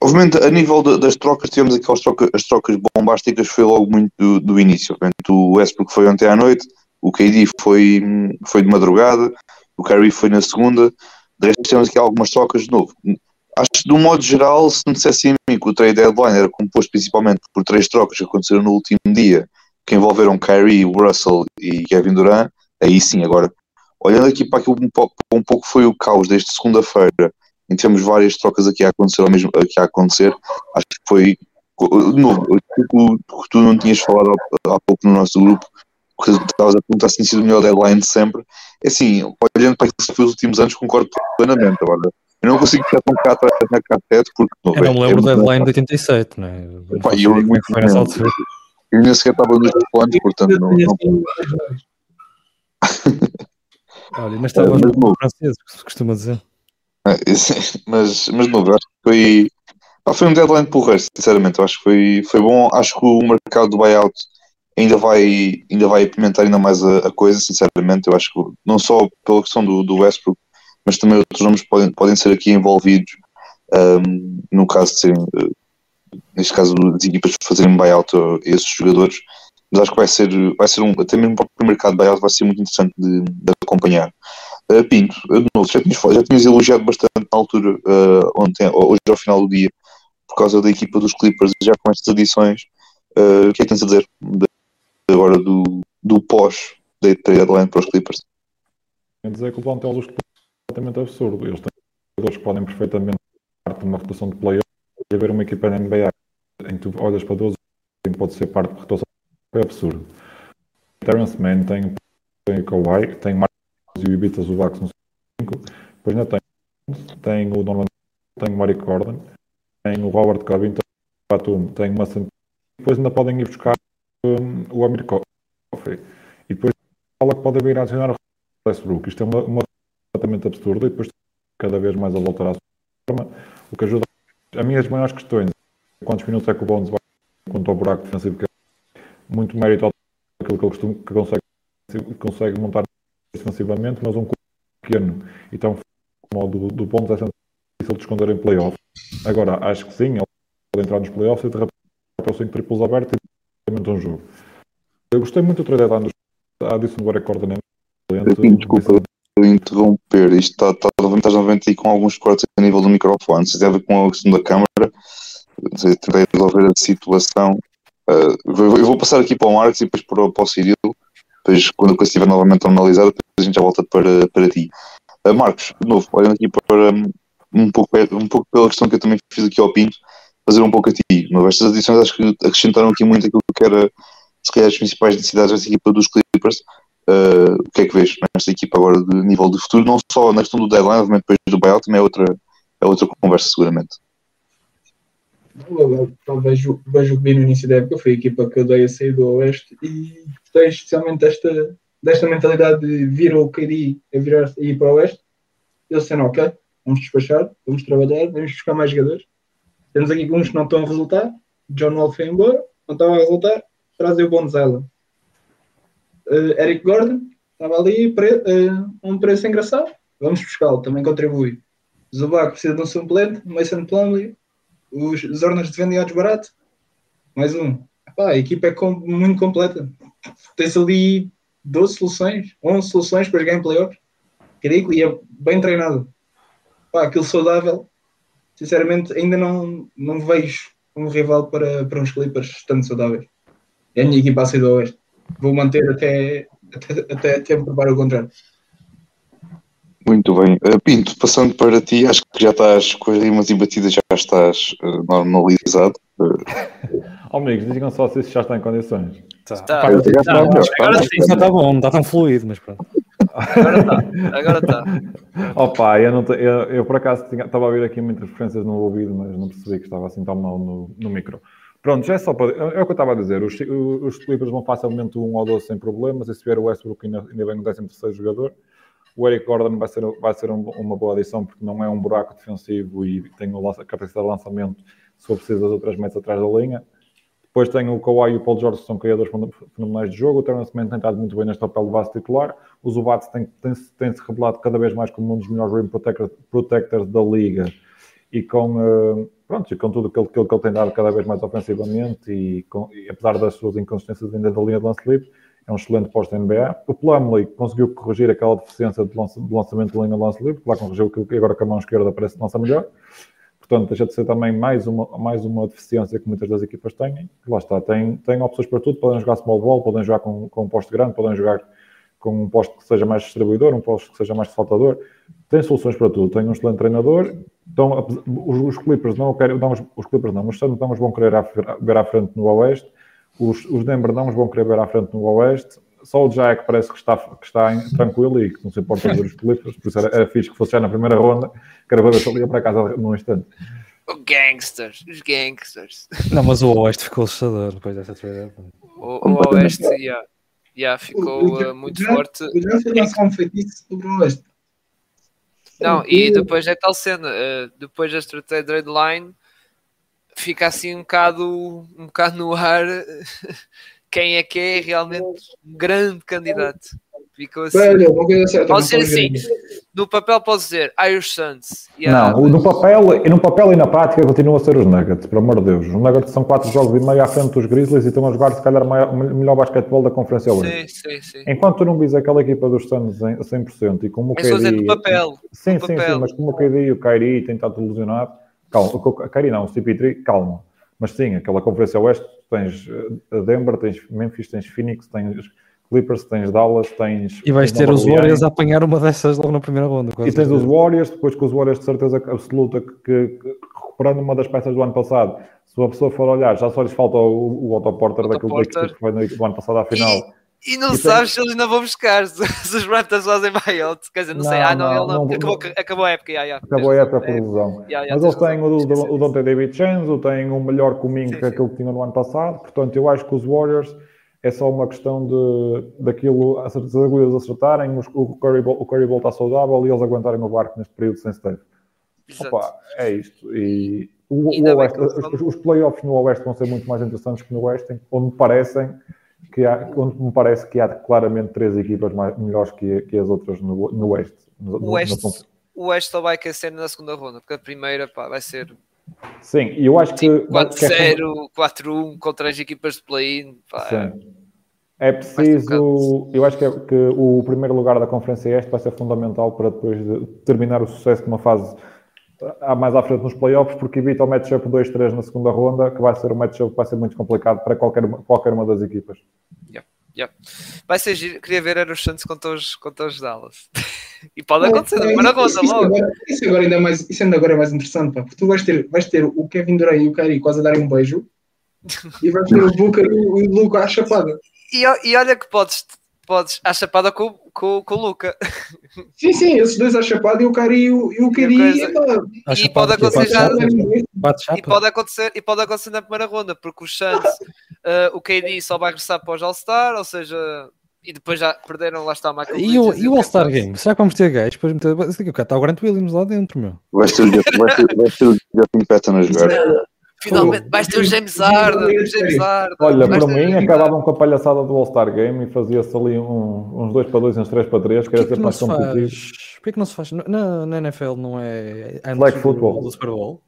Obviamente, a nível de, das trocas, tivemos aquelas trocas, as trocas bombásticas, foi logo muito do, do início. Obviamente, o Westbrook foi ontem à noite, o KD foi, foi de madrugada, o Curry foi na segunda. De resto, temos aqui algumas trocas de novo. Acho que, de um modo geral, se me dissessem a mim que o trade deadline era composto principalmente por três trocas que aconteceram no último dia, que envolveram Kyrie, Russell e Kevin Durant, aí sim, agora, olhando aqui para aquilo um pouco, um pouco foi o caos desde segunda-feira, em que temos várias trocas aqui a acontecer ao mesmo aqui a acontecer, acho que foi de novo, o que tu não tinhas falado há, pouco no nosso grupo, que estavas a perguntar se tinha sido o melhor deadline de sempre. É assim, olhando para aquilo que foi os últimos anos, concordo plenamente. Agora, eu não consigo ficar tão cá atrás na carpete porque. Eu não me lembro do deadline de 87, não é? Pá, eu, eu, muito foi nessa altura. eu nem sequer estava nos planos, portanto não. não... Olha, mas estava no francês, que se costuma dizer. Mas, mas de novo, acho que foi, foi um deadline resto, sinceramente. Eu acho que foi, foi bom. Acho que o mercado do buyout ainda vai, ainda vai apimentar ainda mais a, a coisa, sinceramente. Eu acho que não só pela questão do, do Westbrook, mas também outros nomes podem, podem ser aqui envolvidos um, no caso de serem, uh, neste caso, das equipas fazerem buyout a esses jogadores. Mas acho que vai ser, vai ser um, até mesmo o mercado de buyout vai ser muito interessante de, de acompanhar. Uh, Pinto, de novo, já tinhas, já tinhas elogiado bastante na altura, uh, ontem, hoje ao final do dia, por causa da equipa dos Clippers, já com estas adições. Uh, o que é que tens a dizer de, agora do, do pós da deadline para os Clippers? Quer dizer que o plantel dos Clippers é completamente absurdo. Eles têm jogadores que podem perfeitamente parte de uma rotação de playoff e haver uma equipa na NBA em que tu olhas para 12 e pode ser parte de rotação é absurdo. Terence Mann tem, tem Kawhi, tem e o Ibitas, o Vax no 5, depois ainda tem, tem o Norman, tem o Mari Gordon, tem o Robert Covington, Batum, tem uma depois ainda podem ir buscar um, o Amir Coffey. E depois fala que pode vir a adicionar o Westbrook. Isto é uma, uma completamente absurda e depois cada vez mais a voltar à sua forma, o que ajuda a minhas maiores questões. Quantos minutos é que o Bones vai quanto ao buraco defensivo que é muito mérito aquilo que ele costuma, que consegue, consegue montar defensivamente, mas um pequeno. E tão do, do Bones é difícil de esconder em playoff. Agora, acho que sim, ele pode entrar nos playoffs e de repente para os 5 triplos abertos e um jogo. Eu gostei muito do trade deadline dos Addison do Record Desculpa interromper, isto está, está novamente aí com alguns cortes a nível do microfone, se deve com a questão da câmara, tentei resolver a situação. Uh, eu vou passar aqui para o Marcos e depois para, para o Cirilo, depois quando a coisa estiver novamente depois a gente já volta para, para ti. Uh, Marcos, de novo, olhando aqui para, um pouco, um pouco pela questão que eu também fiz aqui ao Pinto, fazer um pouco a ti. Estas adições acho que acrescentaram aqui muito aquilo que era, se calhar, as principais necessidades desta equipa dos Clippers. Uh, o que é que vês nesta equipa agora de nível de futuro? Não só na questão do deadline, mas depois do buyout, também é outra, é outra conversa, seguramente. Eu, eu, vejo, que no início da época, foi a equipa que eu dei a sair do Oeste e gostei especialmente desta, desta mentalidade de vir o KD a virar e ir para o Oeste. Eu sendo ok, vamos despachar, vamos trabalhar, vamos buscar mais jogadores. Temos aqui alguns que não estão a resultar. John Wall foi embora, não estava a resultar, trazer o Bonzella. Uh, Eric Gordon estava ali pre, uh, um preço engraçado, vamos buscá-lo, também contribui. Zubac precisa de um suplente, Mason Plumley, os Zornas de vendem barato, mais um. A equipa é com, muito completa. Tens ali 12 soluções, 11 soluções para jogar em playoffs. Ridículo e é bem treinado pá, aquilo saudável, sinceramente, ainda não, não vejo um rival para, para uns Clippers tanto saudáveis. É a minha equipa a sair do Oeste. Vou manter até, até, até, até me provar o contrário. Muito bem. Uh, Pinto, passando para ti, acho que já estás com as rimas e batidas, já estás uh, normalizado. Oh, amigos, digam só se isso já está em condições. Tá. Tá. Pá, tá. Tá. Agora sim. Está bom, não está tão fluido, mas pronto. Agora está, agora está. Opa, eu, não eu, eu, por acaso tinha, estava a ouvir aqui muitas referências no ouvido, mas não percebi que estava assim tão mal no, no micro. Pronto, já é só para. É o que eu estava a dizer. Os, os Clippers vão facilmente um ou dois sem problemas. E se vier o Westbrook, ainda, ainda vem 13 terceiro jogador. O Eric Gordon vai ser, vai ser um, uma boa adição porque não é um buraco defensivo e tem a capacidade de lançamento se for preciso das outras metas atrás da linha. Depois tem o Kawhi e o Paul George, que são criadores fenomenais de jogo. O Terence Mann tem estado muito bem neste papel de base titular. O Zubat tem, tem, tem, se revelado cada vez mais como um dos melhores rim protectors, da liga. E com, uh, pronto, e com tudo aquilo, aquilo que ele tem dado cada vez mais ofensivamente e, com, e apesar das suas inconsistências ainda da linha de lance livre, é um excelente posto NBA. O Plumlee conseguiu corrigir aquela deficiência de, lança, de lançamento de linha de lance livre, que lá corrigiu aquilo que agora com a mão esquerda parece lança melhor. Portanto, deixa de ser também mais uma, mais uma deficiência que muitas das equipas têm. Lá está, tem, tem opções para tudo. Podem jogar small ball, podem jogar com, com um posto grande, podem jogar com um posto que seja mais distribuidor, um posto que seja mais saltador. Tem soluções para tudo. Tem um excelente treinador. Então, os, os Clippers não querem, não, os, os Clippers não, Suns não vão querer ver à frente no Oeste, os, os Denver não os vão querer ver à frente no Oeste, só o Jack parece que está, que está em- tranquilo e que não se importa ver os Clippers, por isso era, era fixe que fosse já na primeira ronda, que era para ver se ele ia para casa num instante. O gangsters, os gangsters. Não, mas o Oeste ficou assustador depois dessa trade. O, o Oeste yeah, yeah, ficou uh, muito forte. O um feitiço sobre o Oeste. Não, e depois é tal cena, uh, depois da trade deadline fica assim um bocado, um bocado no ar quem é que é realmente um grande candidato. Ficou assim. Velho, uma coisa certa. Pode ser assim, no papel pode dizer Irish Suns. Yeah, não, no papel, e no papel e na prática continua a ser os Nuggets, por amor de Deus. Os Nuggets são quatro jogos e meio à frente dos Grizzlies e estão a jogar, se calhar, o melhor basquetebol da Conferência Oeste. Sim, sim, sim. Enquanto tu não vis aquela equipa dos Suns em- a 100% e como o Eu estou a dizer KD... no papel. Sim, no sim, papel. sim, mas como o KD e o Kyrie têm estado ilusionado, calma, não, o CP3, calma. Mas sim, aquela Conferência Oeste, tens eh, Denver, tens Memphis, tens Phoenix, tens Clippers, tens Dallas, tens... E vais ter os. Warriors a apanhar uma dessas logo na primeira ronda. E tens os Warriors, depois com os Warriors de certeza absoluta que, que- que, recuperando uma das peças do ano passado, se a pessoa for olhar, já só lhes falta o, o Otto Porter Otto daquele Porter. que foi no, do ano passado à final. E não E sabes se eles ainda vão buscar, se, se os Raptors fazem buyout. Quer dizer, não, sei. Não, Ah, não, não, ele não. não- acabou, acabou a época. Yeah, yeah. Acabou a época por razão. ilusão. Yeah, Mas eles têm o, Esqueci o Dante David Chenzo, têm um melhor cominho Sim, que sim. aquele que tinham no ano passado. Portanto, eu acho que os Warriors é só uma questão de daquilo, as as agulhas acertarem, os- o Curry, o Curry Ball está saudável e eles aguentarem o barco neste período sem Steve. Opa, é isto. E o, o Oeste, os- os playoffs no Oeste vão ser muito mais interessantes que no Oeste, onde parecem que há, onde me parece que há claramente três equipas mais, melhores que, que as outras no, no Oeste. No, O Oeste, no- o Oeste só vai aquecer na segunda ronda, porque a primeira pá, vai ser Sim, e eu acho que. tipo que é 4-0, 4-1 contra as equipas de play-in. Sim. É preciso. Eu acho que, é- que o primeiro lugar da Conferência Este vai ser fundamental para depois de terminar o sucesso de uma fase mais à frente nos playoffs, porque evita o matchup 2-3 na segunda ronda, que vai ser um matchup que vai ser muito complicado para qualquer, uma- qualquer uma das equipas. Yeah. Vai ser giro. Queria ver era os Santos contra os, contra os Dallas. e pode acontecer na primeira ronda Isso- isso logo. agora- Isso agora ainda é mais, isso ainda agora é mais interessante, pá, porque tu vais ter, vais ter o Kevin Durant e o Kyrie quase a darem um beijo e vais ter o Booker e o, o Luca à chapada. E, e olha que podes, podes à chapada com, com, com o Luca. Sim, sim, esses dois à chapada e o Kyrie e o, e o coisa- epá, E pode acontecer já- E pode, acontecer, e pode acontecer na primeira ronda, porque os Suns, eh, o KD só vai regressar para os All-Star, ou seja, e depois já perderam, lá está o Michael E o, e o All-Star Game? Será que vamos ter gajos? Depois meter... Está o Grant Williams lá dentro, meu. Vai o ter o Justin Patton a jogar. Finalmente vais ter o James Harden, o James Harden. Olha, vais para mim, acabavam com a palhaçada do All-Star Game e fazia-se ali um- uns 2 para 2 e uns 3 para 3, que era não mais se competitivo. faz? Porquê que não se faz? Na, na NFL não é antes Flag do- Super Bowl?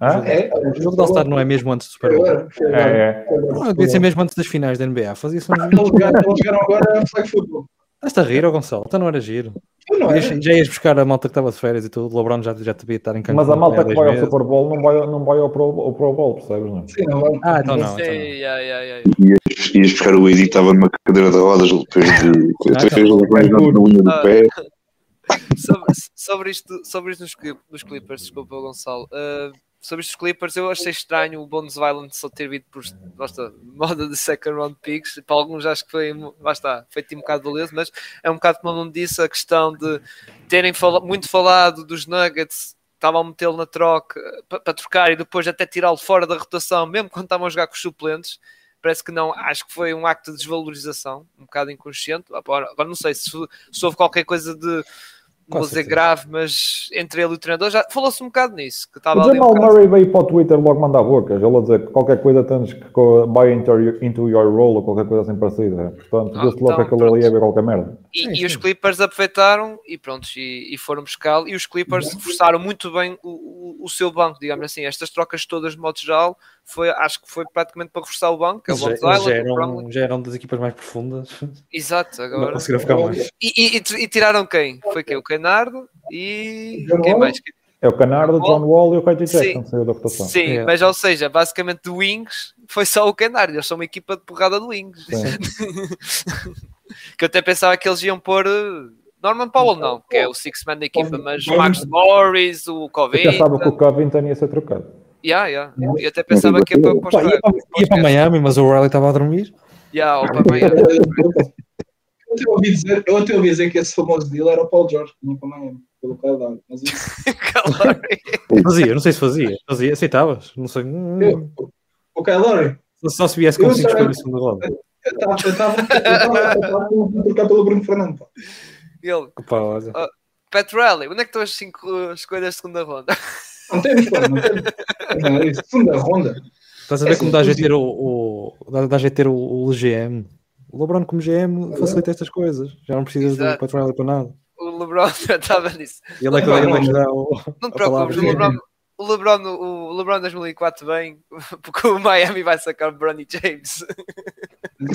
Hã? É, O jogo do All-Star não é mesmo antes do Super Bowl? É, é. Não, devia ser mesmo antes das finais da NBA. Fazia-se jogaram, eles jogaram agora flag football. Estás-te a rir, ó Gonçalo? Então não era giro. Não é? Ias- Já ias buscar a malta que estava de férias e tudo. O LeBron já, já devia estar em campo. Mas a malta que vai ao meses. Super Bowl não vai, não vai ao, Pro, ao Pro Bowl, percebes? Não? Sim, não, vamos. Ah, então não. Então não. yeah, yeah, yeah. Ias, ias buscar o Eddie que estava numa cadeira de rodas depois de Ah, três então. lesões na unha do Ah. pé. sobre, sobre isto, sobre isto nos, nos Clippers, desculpa, Gonçalo. Uh, sobre dos Clippers, eu achei estranho o Bones Violent só ter vindo por está, moda de second round picks. Para alguns acho que foi, lá está, feito um bocado valioso, mas é um bocado como eu não disse, a questão de terem muito falado dos Nuggets, estavam a metê-lo na troca para, trocar e depois até tirá-lo fora da rotação, mesmo quando estavam a jogar com os suplentes. Parece que não, acho que foi um acto de desvalorização, um bocado inconsciente. Agora, agora não sei se, se houve qualquer coisa de Com vou dizer certeza. grave, mas entre ele e o treinador já falou-se um bocado nisso. Que estava O um Jamal bocado- Murray veio para o Twitter logo mandar bocas. Ele a dizer que qualquer coisa tens que buy into your, into your role ou qualquer coisa assim parecida. Portanto, Ah, logo então, que aquilo pronto. ali ia ver qualquer merda. E, Sim, e os. Clippers aproveitaram e pronto, e, e foram buscá-lo. E os Clippers forçaram muito bem o, o, o seu banco, digamos assim. Estas trocas todas de modo geral, foi, acho que foi praticamente para reforçar o banco. é o Já, Bones Island, eram, já eram das equipas mais profundas. Exato, Não agora. conseguiram ficar mais. E, e- e- e tiraram quem? Foi quem? O Canardo e John quem Wall? mais? É o Canardo, o John Wall e o Katie Sim. Jackson saiu da votação. Sim, É. mas ou seja, basicamente do Wings foi só o Canardo. Eles são uma equipa de porrada do Wings. Que eu até pensava que eles iam pôr eh, Norman Powell não, que é o six man da equipa, mas Max Morris, o Eu Covid. pensava que o Covington ia ser trocado. Yeah, yeah. Eu até pensava que ia para, para ia, para, ia para Miami, mas o Riley estava a dormir. Yeah, ou para Miami. Eu até ouvi dizer, eu até ouvi dizer que esse famoso deal era o Paul George, que vinha para Miami, pelo Lowry. Mas isso. Fazia, não sei se fazia. Fazia, aceitavas? Não sei. Eu, o Lowry, só- Só se viesse com Eu 5 sei. escolhas segunda roda. Eu estava a trocar pelo Bruno Fernando. pá. Ele, olha. Pat Riley, onde é que estão as 5 escolhas de segunda ronda? Não temos, pá, não temos. É isso. Segunda ronda. Estás a ver É como assim, dá a jeito pois- ter o, o, dá, dá ter o, o GM. O LeBron como GM facilita estas coisas. Já não precisas do Exato. Riley para nada. O LeBron já estava nisso. E ele é que é não, que dá o, Não te preocupes, o LeBron, o LeBron, o LeBron 2004 bem, porque o Miami vai sacar o Bronny James.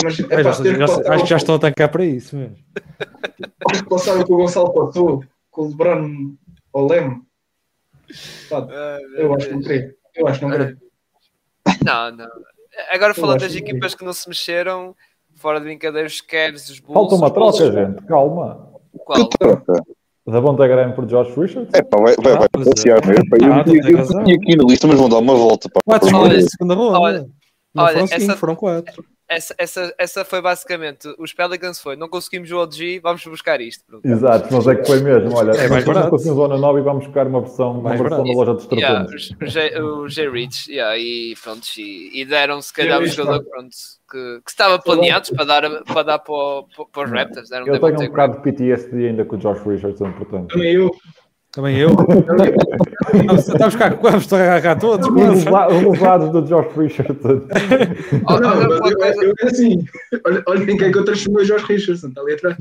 Mas, É, é, já- já- acho que já estão a tancar para isso mesmo. ter que passar o que o Gonçalo passou com o LeBron ao Leme. Ah, Eu acho que não queria. Eu acho que não queria. Não, não. Agora falando acho das equipas que não se mexeram, fora de brincadeiras, os Cavs, os Bulls. Falta uma troca, gente. Calma. Qual? Que troca? Da Bonta Graham por Josh Richards? É pá, vai, vai, vai Ah, pois é. passear mesmo. Eu, Ah, eu, eu tinha aqui na lista, mas vão dar uma volta. Pá. Quatro de segunda ronda. olha, não olha, foram cinco, essa- foram quatro. Essa, essa, essa foi basicamente os Pelicans foi, não conseguimos o OG, vamos buscar isto. Pronto. Exato, mas é que foi mesmo. Olha, É mais nós barato. conseguimos Zona 9 e vamos buscar uma versão, uma Mais versão da loja dos Yeah, tratantes. os- o J- o J. Rich, yeah, e pronto, e, e deram se calhar o jogador pronto, que, que estava planeado para dar, para dar para, o- para, para os Raptors. Deram Eu tenho um bocado de PTSD ainda com o Josh Richardson, portanto. Também eu. Também eu. Estamos a buscar vamos agarrar todos. Os os lesados do Josh Richardson. Olha, não, olha é assim. Olha, olha quem é que eu transformei o Josh Richardson, está ali atrás.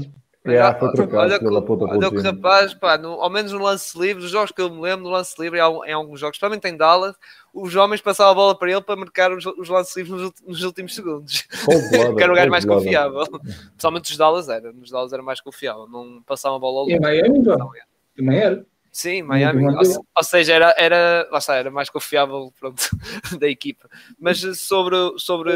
Yeah, trocado, olha, que, olha pelo que o rapaz, pá, no- ao menos no lance livre, dos jogos que eu me lembro, no lance livre, em, al- em alguns jogos, também tem Dallas, os homens passavam a bola para ele para marcar os, os lances livres nos, nos últimos segundos. Cold-blooded, que era o gajo mais cold-blooded. confiável. Principalmente os Dallas era, nos Dallas era mais confiável, não passavam a bola ao E em. Miami, Não, é. também era. Sim, Miami, ou, ou seja, era, era, lá está, era mais confiável pronto, da equipa. Mas sobre, sobre,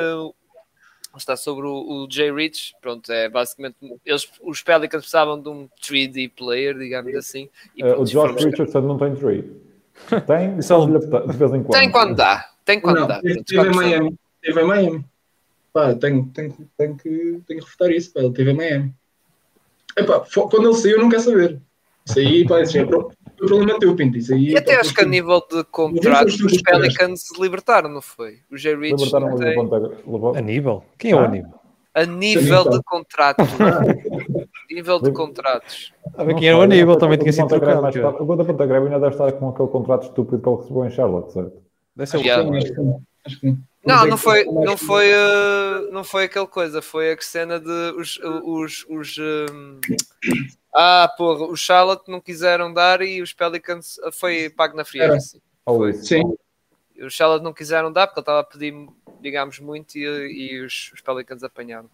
está, sobre o, o Jay Rich, pronto, é basicamente, eles, os Pelicans precisavam de um 3D player, digamos assim. E, Eh, pronto, o Josh Richardson não tem tree. Tem, Isso só de vez em quando. Tem quando dá, tem quando Não, dá. esteve em Miami. Esteve em Miami. Pá, tenho, tenho, tenho, que, tenho que refutar isso, pá, ele esteve em Miami. Epá, quando ele saiu, eu não quero saber. Isso aí, pá, isso é o problema teu, aí, E até pá, acho que a nível de contrato, Mas os Pelicans se libertaram, não foi? O Jay Rich Libertaram tem... Levanta. Aníbal? Quem é o Ah. Aníbal? A nível de contratos. nível de contratos. Quem era o Aníbal também tinha sido trocado. O Ponta Ponta Greve ainda deve estar com aquele contrato estúpido que ele recebeu em Charlotte, certo? Deve ser. Não, é não foi, não foi, uh, não foi aquela coisa, foi a cena de os, os, os um, ah, porra, os Charlotte não quiseram dar e os Pelicans uh, foi pago na fria. Era. assim. Foi. Sim, Os Charlotte não quiseram dar porque ele estava a pedir, digamos, muito e, e os, os Pelicans apanharam.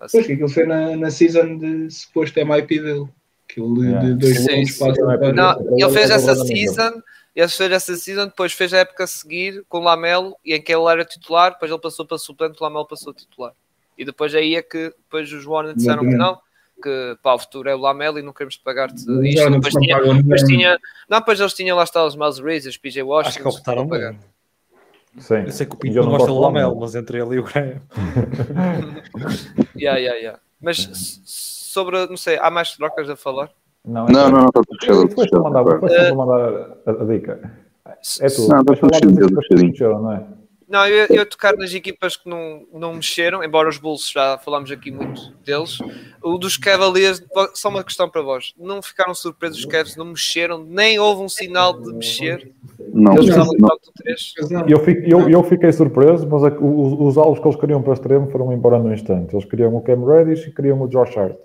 Assim. pois que aquilo foi na, na season de suposto MIP dele. Aquilo de, Yeah. de dois Sim, sim. para Não, ele fez É essa season, ele fez essa season, depois fez a época a seguir com o Lamelo, e em que ele era titular, depois ele passou para suplente, o Lamelo passou a titular. E depois aí é que depois os Warner disseram que não, que para o futuro é o Lamelo e não queremos pagar-te isto. Não Depois tinha, depois tinha, não, depois eles tinham lá está os Miles os PJ Washington. Acho que optaram pagar. Sim. Eu sei que o Pinto não não gosta do Lamelo, mas entre ele e o Graham. Yeah, yeah, yeah. Mas sobre, não sei, há mais trocas a falar? Não, Não, não, não, está tudo fechado. Depois para mandar, depois mandar a, dica. É tudo. Não, Depois mexeram, não eu eu tocar nas equipas que não, não mexeram, embora os Bulls já falámos aqui muito deles. O dos Cavaliers, só uma questão para vós. Não ficaram surpresos os Cavs, não mexeram, nem houve um sinal de mexer. Não, Eles não, estavam no não. top 3. Mas não. Eu, fico- eu, eu fiquei surpreso, mas a- os, os alvos que eles queriam para extremo foram embora no instante. Eles queriam o Cam Reddish e queriam o Josh Hart.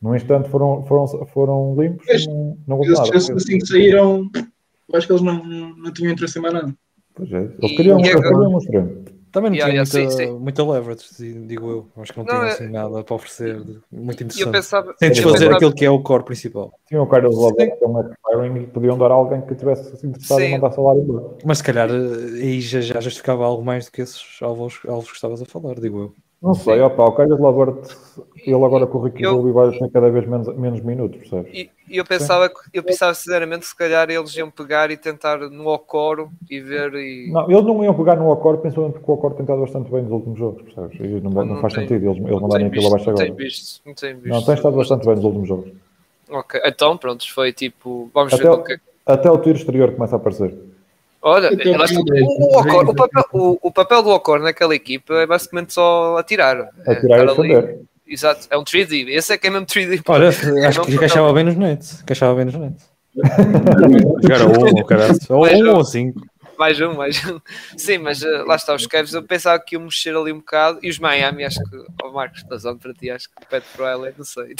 No instante foram, foram, foram limpos e não, não Eles, nada. assim que saíram, eu acho que eles não, não, não tinham interesse em mais nada. Pois é, Eles queriam, e agora? um. Também não Yeah, tinha yeah, muita, sim, sim. muita leverage, digo eu. Acho que não, Não, tinha é- assim nada para oferecer. de- Muito interessante. pensava. Sem desfazer pensava- aquilo que é o core principal. Tinham o Carlos Love que é um e podiam dar a alguém que tivesse assim, interessado em mandar salário embora. Mas se calhar eh, aí já, já justificava algo mais do que esses alvos, alvos que estavas a falar, digo eu. Não sei, opa, o Carlos Lavert, ele agora com o Ricky Eu- Rubio vai ter cada vez menos, menos minutos, percebes? E, eu pensava, que- eu pensava sinceramente que se calhar eles iam pegar e tentar no Ocoro e ver e. Não, eles não iam pegar no Acor, principalmente porque o Acor tem estado bastante bem nos últimos jogos, percebes? E não, não Não faz tem- sentido eles, eles não mandarem tem aquilo abaixo não tem agora. visto, não tem visto. Não, tem estado bastante bem nos últimos jogos. Ok, então pronto, foi tipo. Vamos Até ver o- o que Até o tiro exterior começa a aparecer. Olha, tô elas- o, o, Ocor- o papel, o, o papel do Ocor naquela equipa é basicamente só atirar. A tirar e estar ali. defender. Exato, é um 3D. Esse é que é mesmo 3D. Olha, É acho que encaixava bem nos nets. Encaixava bem nos nets. Jogar a um, ou caralho. Ou Mais um ou cinco. Mais um, mais um. Sim, mas eh, lá está, os Cavs eu pensava que iam mexer ali um bocado. E os Miami, acho que, oh Marcos, da zona para ti, acho que o Pro LA, não sei.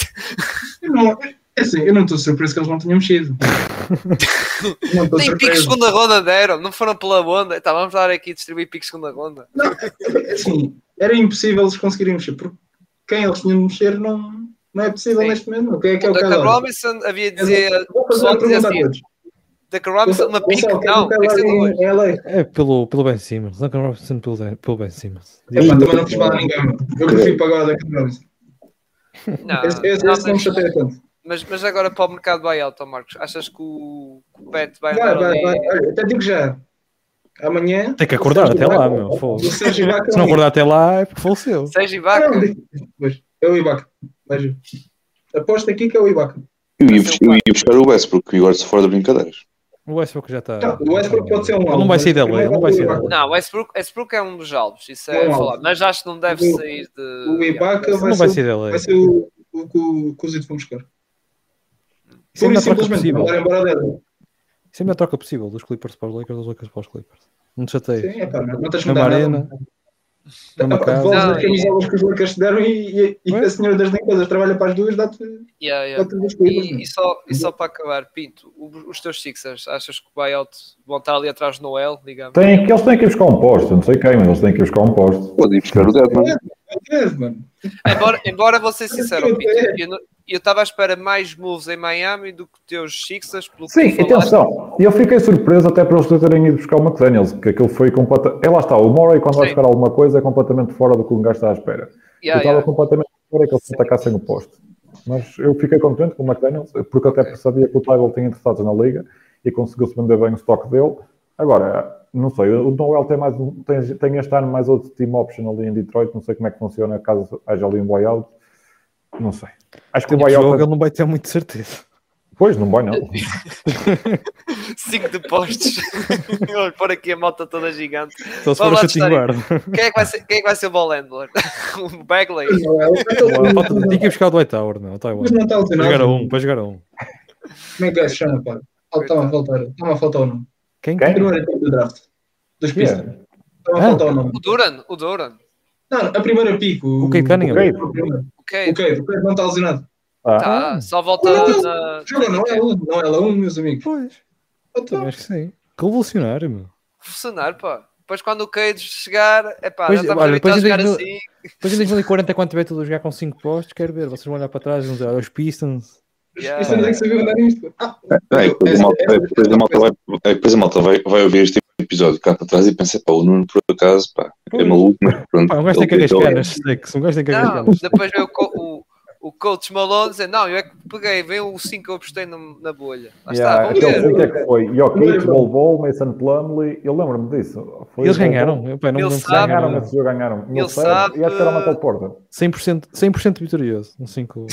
Não- É assim, eu não estou surpreso que eles não tenham mexido. Não Nem surpreso. segunda ronda deram, não foram pela onda. Tá, vamos dar aqui distribuir piques segunda ronda. É Assim, era impossível eles conseguirem mexer, porque quem eles tinham de mexer não, não é possível Sim. neste momento. Quem é que é O Duncan Kyle Robinson havia de dizer, Vou fazer a dizia pergunta a assim, todos. Duncan Robinson uma pique, é não, LA? É pelo, pelo Ben Simmons. Duncan Robinson pelo, pelo Ben Simmons. Epá, também não fiz mal a ninguém. Eu prefiro pagar o Duncan Robinson. Não, Esse, esse, não, esse não me chateia tanto. Mas, mas agora para o mercado buyout, Marcos, achas que o, que o Pet vai Vai, vai, vai. Olha, até digo já. Amanhã. Tem que acordar o Sérgio até lá, meu. O Sérgio. Se não acordar até lá, é porque faleceu. Ibaka? digo- Pois, é o Ibaka. Veja. Aposto aqui que é o Ibaka. Eu ia, eu ia buscar o Westbrook e agora se fora de brincadeiras. O Westbrook já está. Não, o Westbrook pode ser um Ele alvo, não vai mas sair da lei, não vai é o sair da. Não, Westbrook, Westbrook é um dos alvos, isso é Um falado. Mas acho que não deve O- sair de. O Ibaka Ele vai, não vai ser, sair da o- lei. vai ser o, o, que o que o Zito foi buscar. Isso é uma e troca possível. Isso é a melhor troca possível. Dos Clippers para os Lakers, dos Lakers para os Clippers. Não te chateias. Sim, é pá, não, tens que mudar arena. Devolves as camisolas que os Lakers te deram e, e, e a senhora das limpezas trabalha para as duas, dá-te Yeah, yeah. duas coisas. E, e só, e só para acabar, Pinto, os teus Sixers, achas que o buyout vão estar ali atrás do Noel, digamos? Tem, que eles têm que ir buscar um posto, eu não sei quem, mas eles têm que ir buscar um posto. Pode ir buscar o Deadman. É. Embora, embora vou ser sincero, Eu- Pinto, eu eu estava à espera mais moves em Miami do que teus Sixers, pelo que Sim, atenção, e eu fiquei surpreso até por eles terem ido buscar o McDaniels, que aquilo foi completamente. É lá está, o Murray quando vai Sim. buscar alguma coisa é completamente fora do que um gajo está à espera. eu Yeah, estava yeah. completamente fora que eles atacassem o posto. Mas eu fiquei contente com o McDaniels, porque até sabia que o Tybalt tinha interessados na liga e conseguiu-se vender bem o estoque dele. Agora, não sei, o Noel tem, mais, tem, tem este ano mais outro team option ali em Detroit, não sei como é que funciona caso haja ali um buyout. Não sei. Acho que o O jogo buyout. ele não vai ter muita certeza. Pois, não vai não. Cinco depostos. Vamos pôr aqui a moto toda gigante. Só se for o Vamos shooting guard. Quem é que vai ser, quem é que vai ser o ball handler? o Bagley? Não, é- Falta- Tem que ir buscar o Dwight Howard, meu. Tá Mas não está Para lesionado. jogar a um, para jogar a um. Como é que é que se chama, pá? Ah, Está a faltar, está a faltar o nome. Quem? Quem? Primeiro pick do draft. Dos Yeah. Pistons. Está a Ah. faltar o nome. O Duran? O Duran. Não, a primeira pick. O, O Kate Cunningham. O Kate. O primeiro. Ok. O Kate, o Kate não está lesionado. Ah, Tá, só volta Não, na. Joga não é um, não é lá um, meus amigos. Pois, Então, acho que sim. Revolucionário, meu. Funcionar, pá. Depois quando o Cage chegar, é pá, Pois, já estamos olha, habituados a depois jogar em assim. Depois em 2040, quando tiver tudo a jogar com 5 postos, quero ver. Vocês vão olhar para trás e vão dizer, olha, os Pistons. Yeah. Isto não é que saber andar nisto. Ah, É, depois a malta, é, depois a malta vai, é, depois a malta vai, vai ouvir este episódio cá para trás e pensa, pá, o Nuno por acaso, pá, é maluco, mas pronto. Pá, um gajo tem que ele- arriscar ele- nas stakes. Um gajo tem que nas depois veio o, co- o, o coach Malone dizer, não, eu é que peguei, veio o 5 que eu apostei na bolha. Lá yeah, está, aquele vamos o que ver. é que foi? Jokic, Bol Bol, Mason Plumley, eu lembro-me disso. Foi Eles ganharam. Eu, pá, não me Ele lembro se sabe. Ganharam esse jogo, ganharam. Ele Ele sabe. E acho que era Michael Porter. 100%, 100% vitorioso. Um 5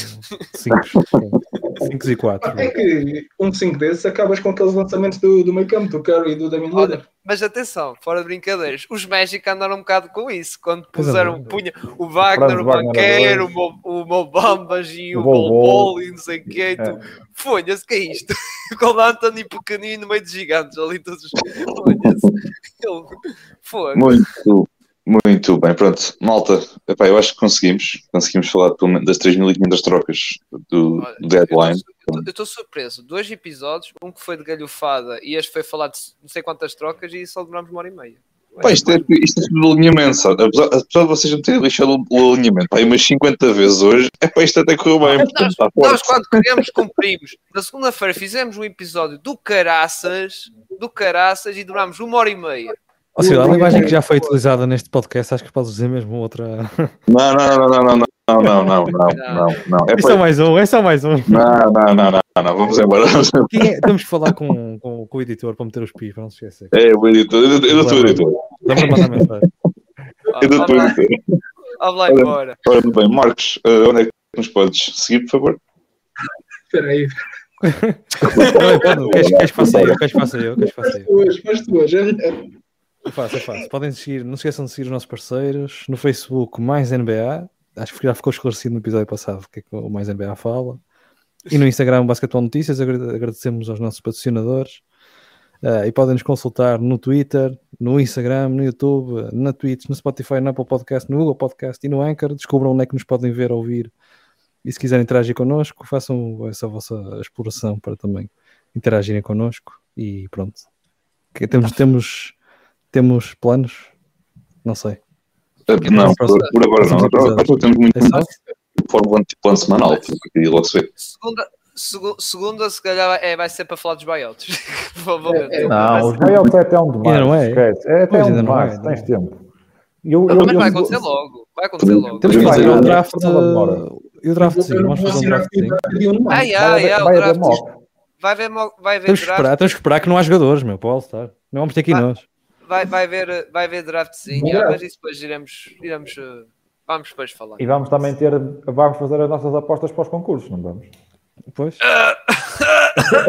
5 e 4. É que um 5 desses acabas com aqueles lançamentos do, do meio campo, do Curry e do Damian Lillard. Mas atenção, fora de brincadeiras, os Magic andaram um bocado com isso. Quando Pois é, puseram, mas- punha o Wagner, o Banqueiro, o o Mobambas e O o Bol Bol Bol. Bol e não sei o que. Tu, É. Folha-se, que é isto? Com o Anthony pequenino no meio de gigantes, ali todos. Folha-se. Muito, muito bem, pronto. Malta, epá, eu acho que conseguimos. Conseguimos falar pelo menos das 3.500 trocas do, Olha, do deadline. Eu estou surpreso. Dois episódios, um que foi de galhofada e este foi falar de não sei quantas trocas e só demorámos uma hora e meia. Pá, isto, é, isto é tudo alinhamento, sabe? Apesar, apesar de vocês não terem lixado o, alinhamento, pá, umas 50 vezes hoje, é para isto até correu bem. Portanto, está Nós, forte. quando queríamos, cumprimos. Na segunda-feira fizemos um episódio do Caraças, do Caraças, e durámos uma hora e meia. Ou seja, a linguagem que já foi utilizada neste podcast, acho que podes dizer mesmo outra. Não, não, não, não, não, não, não, não, não, não, não, não. É É só mais um, é só mais um. Não, não, não, não, não, vamos embora. Quem é? Temos que falar com, com, com o editor para meter os pis, para não se esquecer. É, o editor, eu não sou editor. Dá para mandar mensagem. Eu não sou lá, editor. vamos lá embora. Ora, muito bem, Marcos, eh, onde é que nos podes seguir, por favor? Espera aí. Não, queres, que faça eu? Queres que faça eu? Queres que faça Faz eu? tuas, faz tuas. É. É fácil, é fácil. Podem seguir, não se esqueçam de seguir os nossos parceiros. No Facebook, mais NBA. Acho que já ficou esclarecido no episódio passado o que é que o mais NBA fala. E no Instagram, Basquetebol Notícias. Agrade- Agradecemos aos nossos patrocinadores. Ah, e podem nos consultar no Twitter, no Instagram, no YouTube, na Twitch, no Spotify, no Apple Podcast, no Google Podcast e no Anchor. Descubram onde é que nos podem ver, ouvir. E se quiserem interagir connosco, façam essa vossa exploração para também interagirem connosco. E pronto. Que temos, temos, temos planos? Não sei. Eh, Não, por, por agora não. Próximo Agora episódio. temos muito É? Fórmula de plano semanal, porque logo se vê. Segunda, segu- segunda, se calhar, é, vai ser para falar dos buyouts. É, é. Não, os buyouts é até um demais. Não é? Esquece. É até um demais, é, tens é. tempo. Eu, eu, Mas eu- vai acontecer logo. Vai acontecer logo. Temos que fazer um vai, draft. E o draftzinho, vamos fazer um draftzinho. Ai, ai, ai, o draft. Vai haver, mo- vai haver Temos que draft. esperar, temos que esperar que não há jogadores, meu, o All-Star. Não vamos ter aqui nós. Vai, vai haver, vai ah, draft. mas isso depois iremos, iremos uh, vamos depois falar. E vamos também ter, vamos fazer as nossas apostas para os concursos, não vamos? Depois.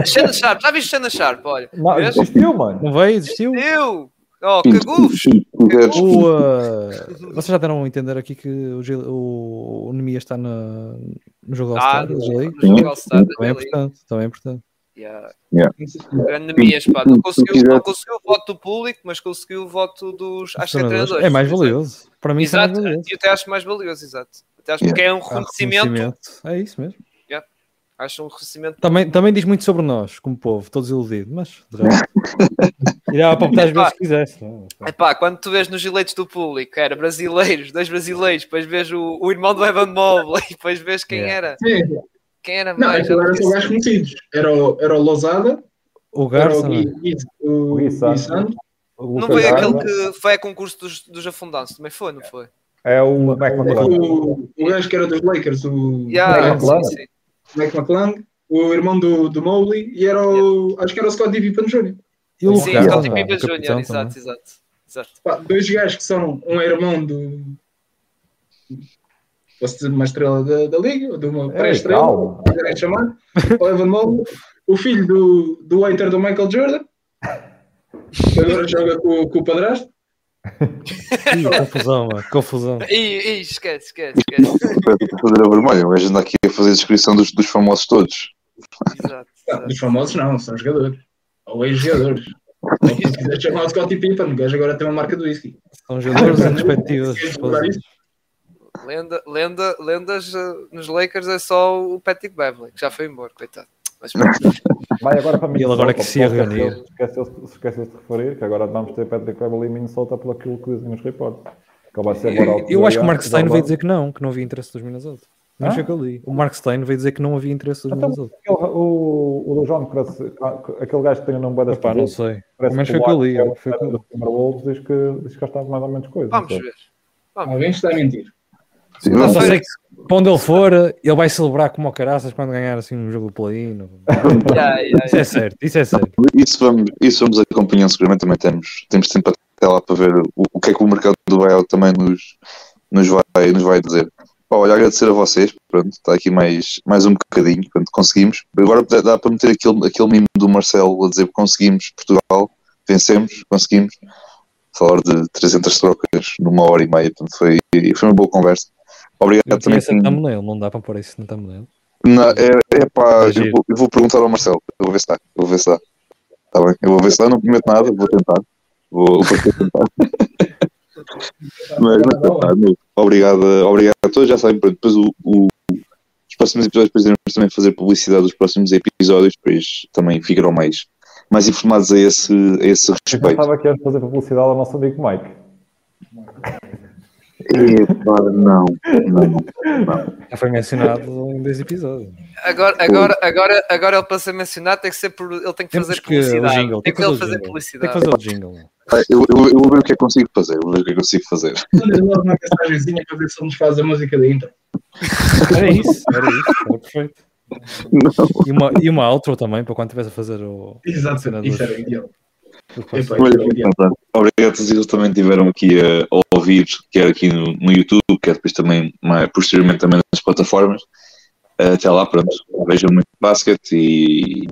Shannon Sharp, já viste Shannon Sharp? Olha, Não, vês? existiu, mano. Não veio, desistiu. eu! Oh, cagufos! O, uh, vocês já deram a entender aqui que o, Gil- o, o Nemias está na, no jogo Ah, All-Star no Também é importante, também é importante. Yeah. Isso. Grande Nemias, pá. Não Se conseguiu, não conseguiu o voto do público, mas conseguiu o voto dos acho que é Treinadores. É mais valioso. Para mim, é Exato, valioso. e até acho mais valioso, exato. Até acho que é um reconhecimento. É isso mesmo. Acho um reconhecimento. Também, também diz muito sobre nós, como povo, todos iludidos, mas de resto, irá para botar as vezes que quisesse. é? Epá, quando tu vês nos eleitos do público, era brasileiros, dois brasileiros, depois vês o, o irmão do Evan Mobley, depois vês quem Yeah. era. Sim. Quem era Não, mais? aquilo era só gajos conhecidos. Era o, era o Lozada, O Garça, o não é? Gui, o Gui Santos. Não foi aquele que foi a concurso dos, dos afundantes, também foi, não foi? É o Mac McClung. O, o gajo que era dos Lakers, o Yeah, Mac McClung. sim, sim. Mac McClung, o irmão do, do Mobley, e era o. Acho que era o Scott Pippen Jr. E o Sim, não é? Pippen Jr., exato, exato. exato. Pá, dois gajos que são um irmão do. Posso dizer uma estrela da, da liga, ou de uma pré-estrela, quiserem chamar, o Evan Mobley, o filho do, do hater do Michael Jordan, que agora joga com, com o padrasto. Ih, confusão, mano, confusão. Ih, esquece, esquece, esquece. Fazer a vermelha, o gajo anda aqui a fazer a descrição dos, dos famosos todos. Exato. Ah, exato. Dos famosos não, são jogadores. Ou ex-jogadores. Se quiser chamar o Scottie Pippen, o gajo agora tem uma marca do whisky. São jogadores em respectivas Queres colocar posições. isso? Lenda, lenda, lendas uh, nos Lakers é só o Patrick Beverly, que já foi embora, coitado. Mas. Vai agora para E ele agora que se ia reunir. Esqueceu-se esqueceu de referir que agora vamos ter Patrick Beverly em Minnesota pelo aquilo que dizem nos reportes. Eu, eu acho que o Mark Stein veio vai- dizer que não, que não havia interesse dos Minnesota. Não o que eu li. O Mark Stein veio dizer que não havia interesse dos Então, Minnesota. aquele- o, o John Crush, aquele gajo que tem o nome das Epá, não sei. parece que foi que eu li. O que eu diz que, diz que já estava mais ou menos coisa. Vamos ver. Alguém está a mentir. Sim, Não vamos- Só sei que para onde ele for, ele vai celebrar como o caraças quando ganhar assim um jogo play-in. Yeah, yeah, Isso é certo, isso é certo. Isso vamos, isso vamos acompanhando seguramente, também temos, temos tempo até lá para ver o, o que é que o mercado do buyout também nos, nos, vai, nos vai dizer. Pá, olha, agradecer a vocês, pronto, está aqui mais, mais um bocadinho, pronto, conseguimos. Agora dá, dá para meter aquele, aquele mimo do Marcelo a dizer que conseguimos, Portugal, vencemos, conseguimos. Falar de 300 trocas numa hora e meia, portanto foi, foi uma boa conversa. Obrigado Eu também. essa thumbnail, não dá para pôr isso na thumbnail. Não, é, é pá, Vai eu vou, eu vou perguntar ao Marcelo. Eu vou ver se está. Eu vou ver se está. Está bem? Eu vou ver se está. Não prometo nada, vou tentar. Vou, vou tentar. Mas, meu. obrigado, obrigado a todos. Já sabem, depois o, o- os próximos episódios, depois iremos também fazer publicidade dos próximos episódios, depois também ficarão mais, mais informados a esse, a esse Eu respeito. estava aqui a fazer publicidade ao nosso amigo Mike. Epá, não, não. Já foi mencionado em dois episódios. Agora, agora, agora, agora ele para ser mencionado tem que ser por, ele tem que Temos fazer que publicidade. jingle, tem que ele o fazer jingle. Tem publicidade. que fazer o jingle. Ah, Eu, eu, eu vou ver o que é que consigo fazer. Vou ver o que é que consigo fazer. Manda logo uma mensagenzinha para ver se ele nos faz a música da intro. Era isso, era isso, era perfeito. Não. E uma, e uma outro também, para quando estivesse a fazer o. Exato, isso era ideal. Portanto, Obrigado a todos eles também tiveram aqui a, a ouvir, quer aqui no, no YouTube, quer depois também, mais, posteriormente também nas plataformas. Até lá, pronto. Vejam muito basquete e,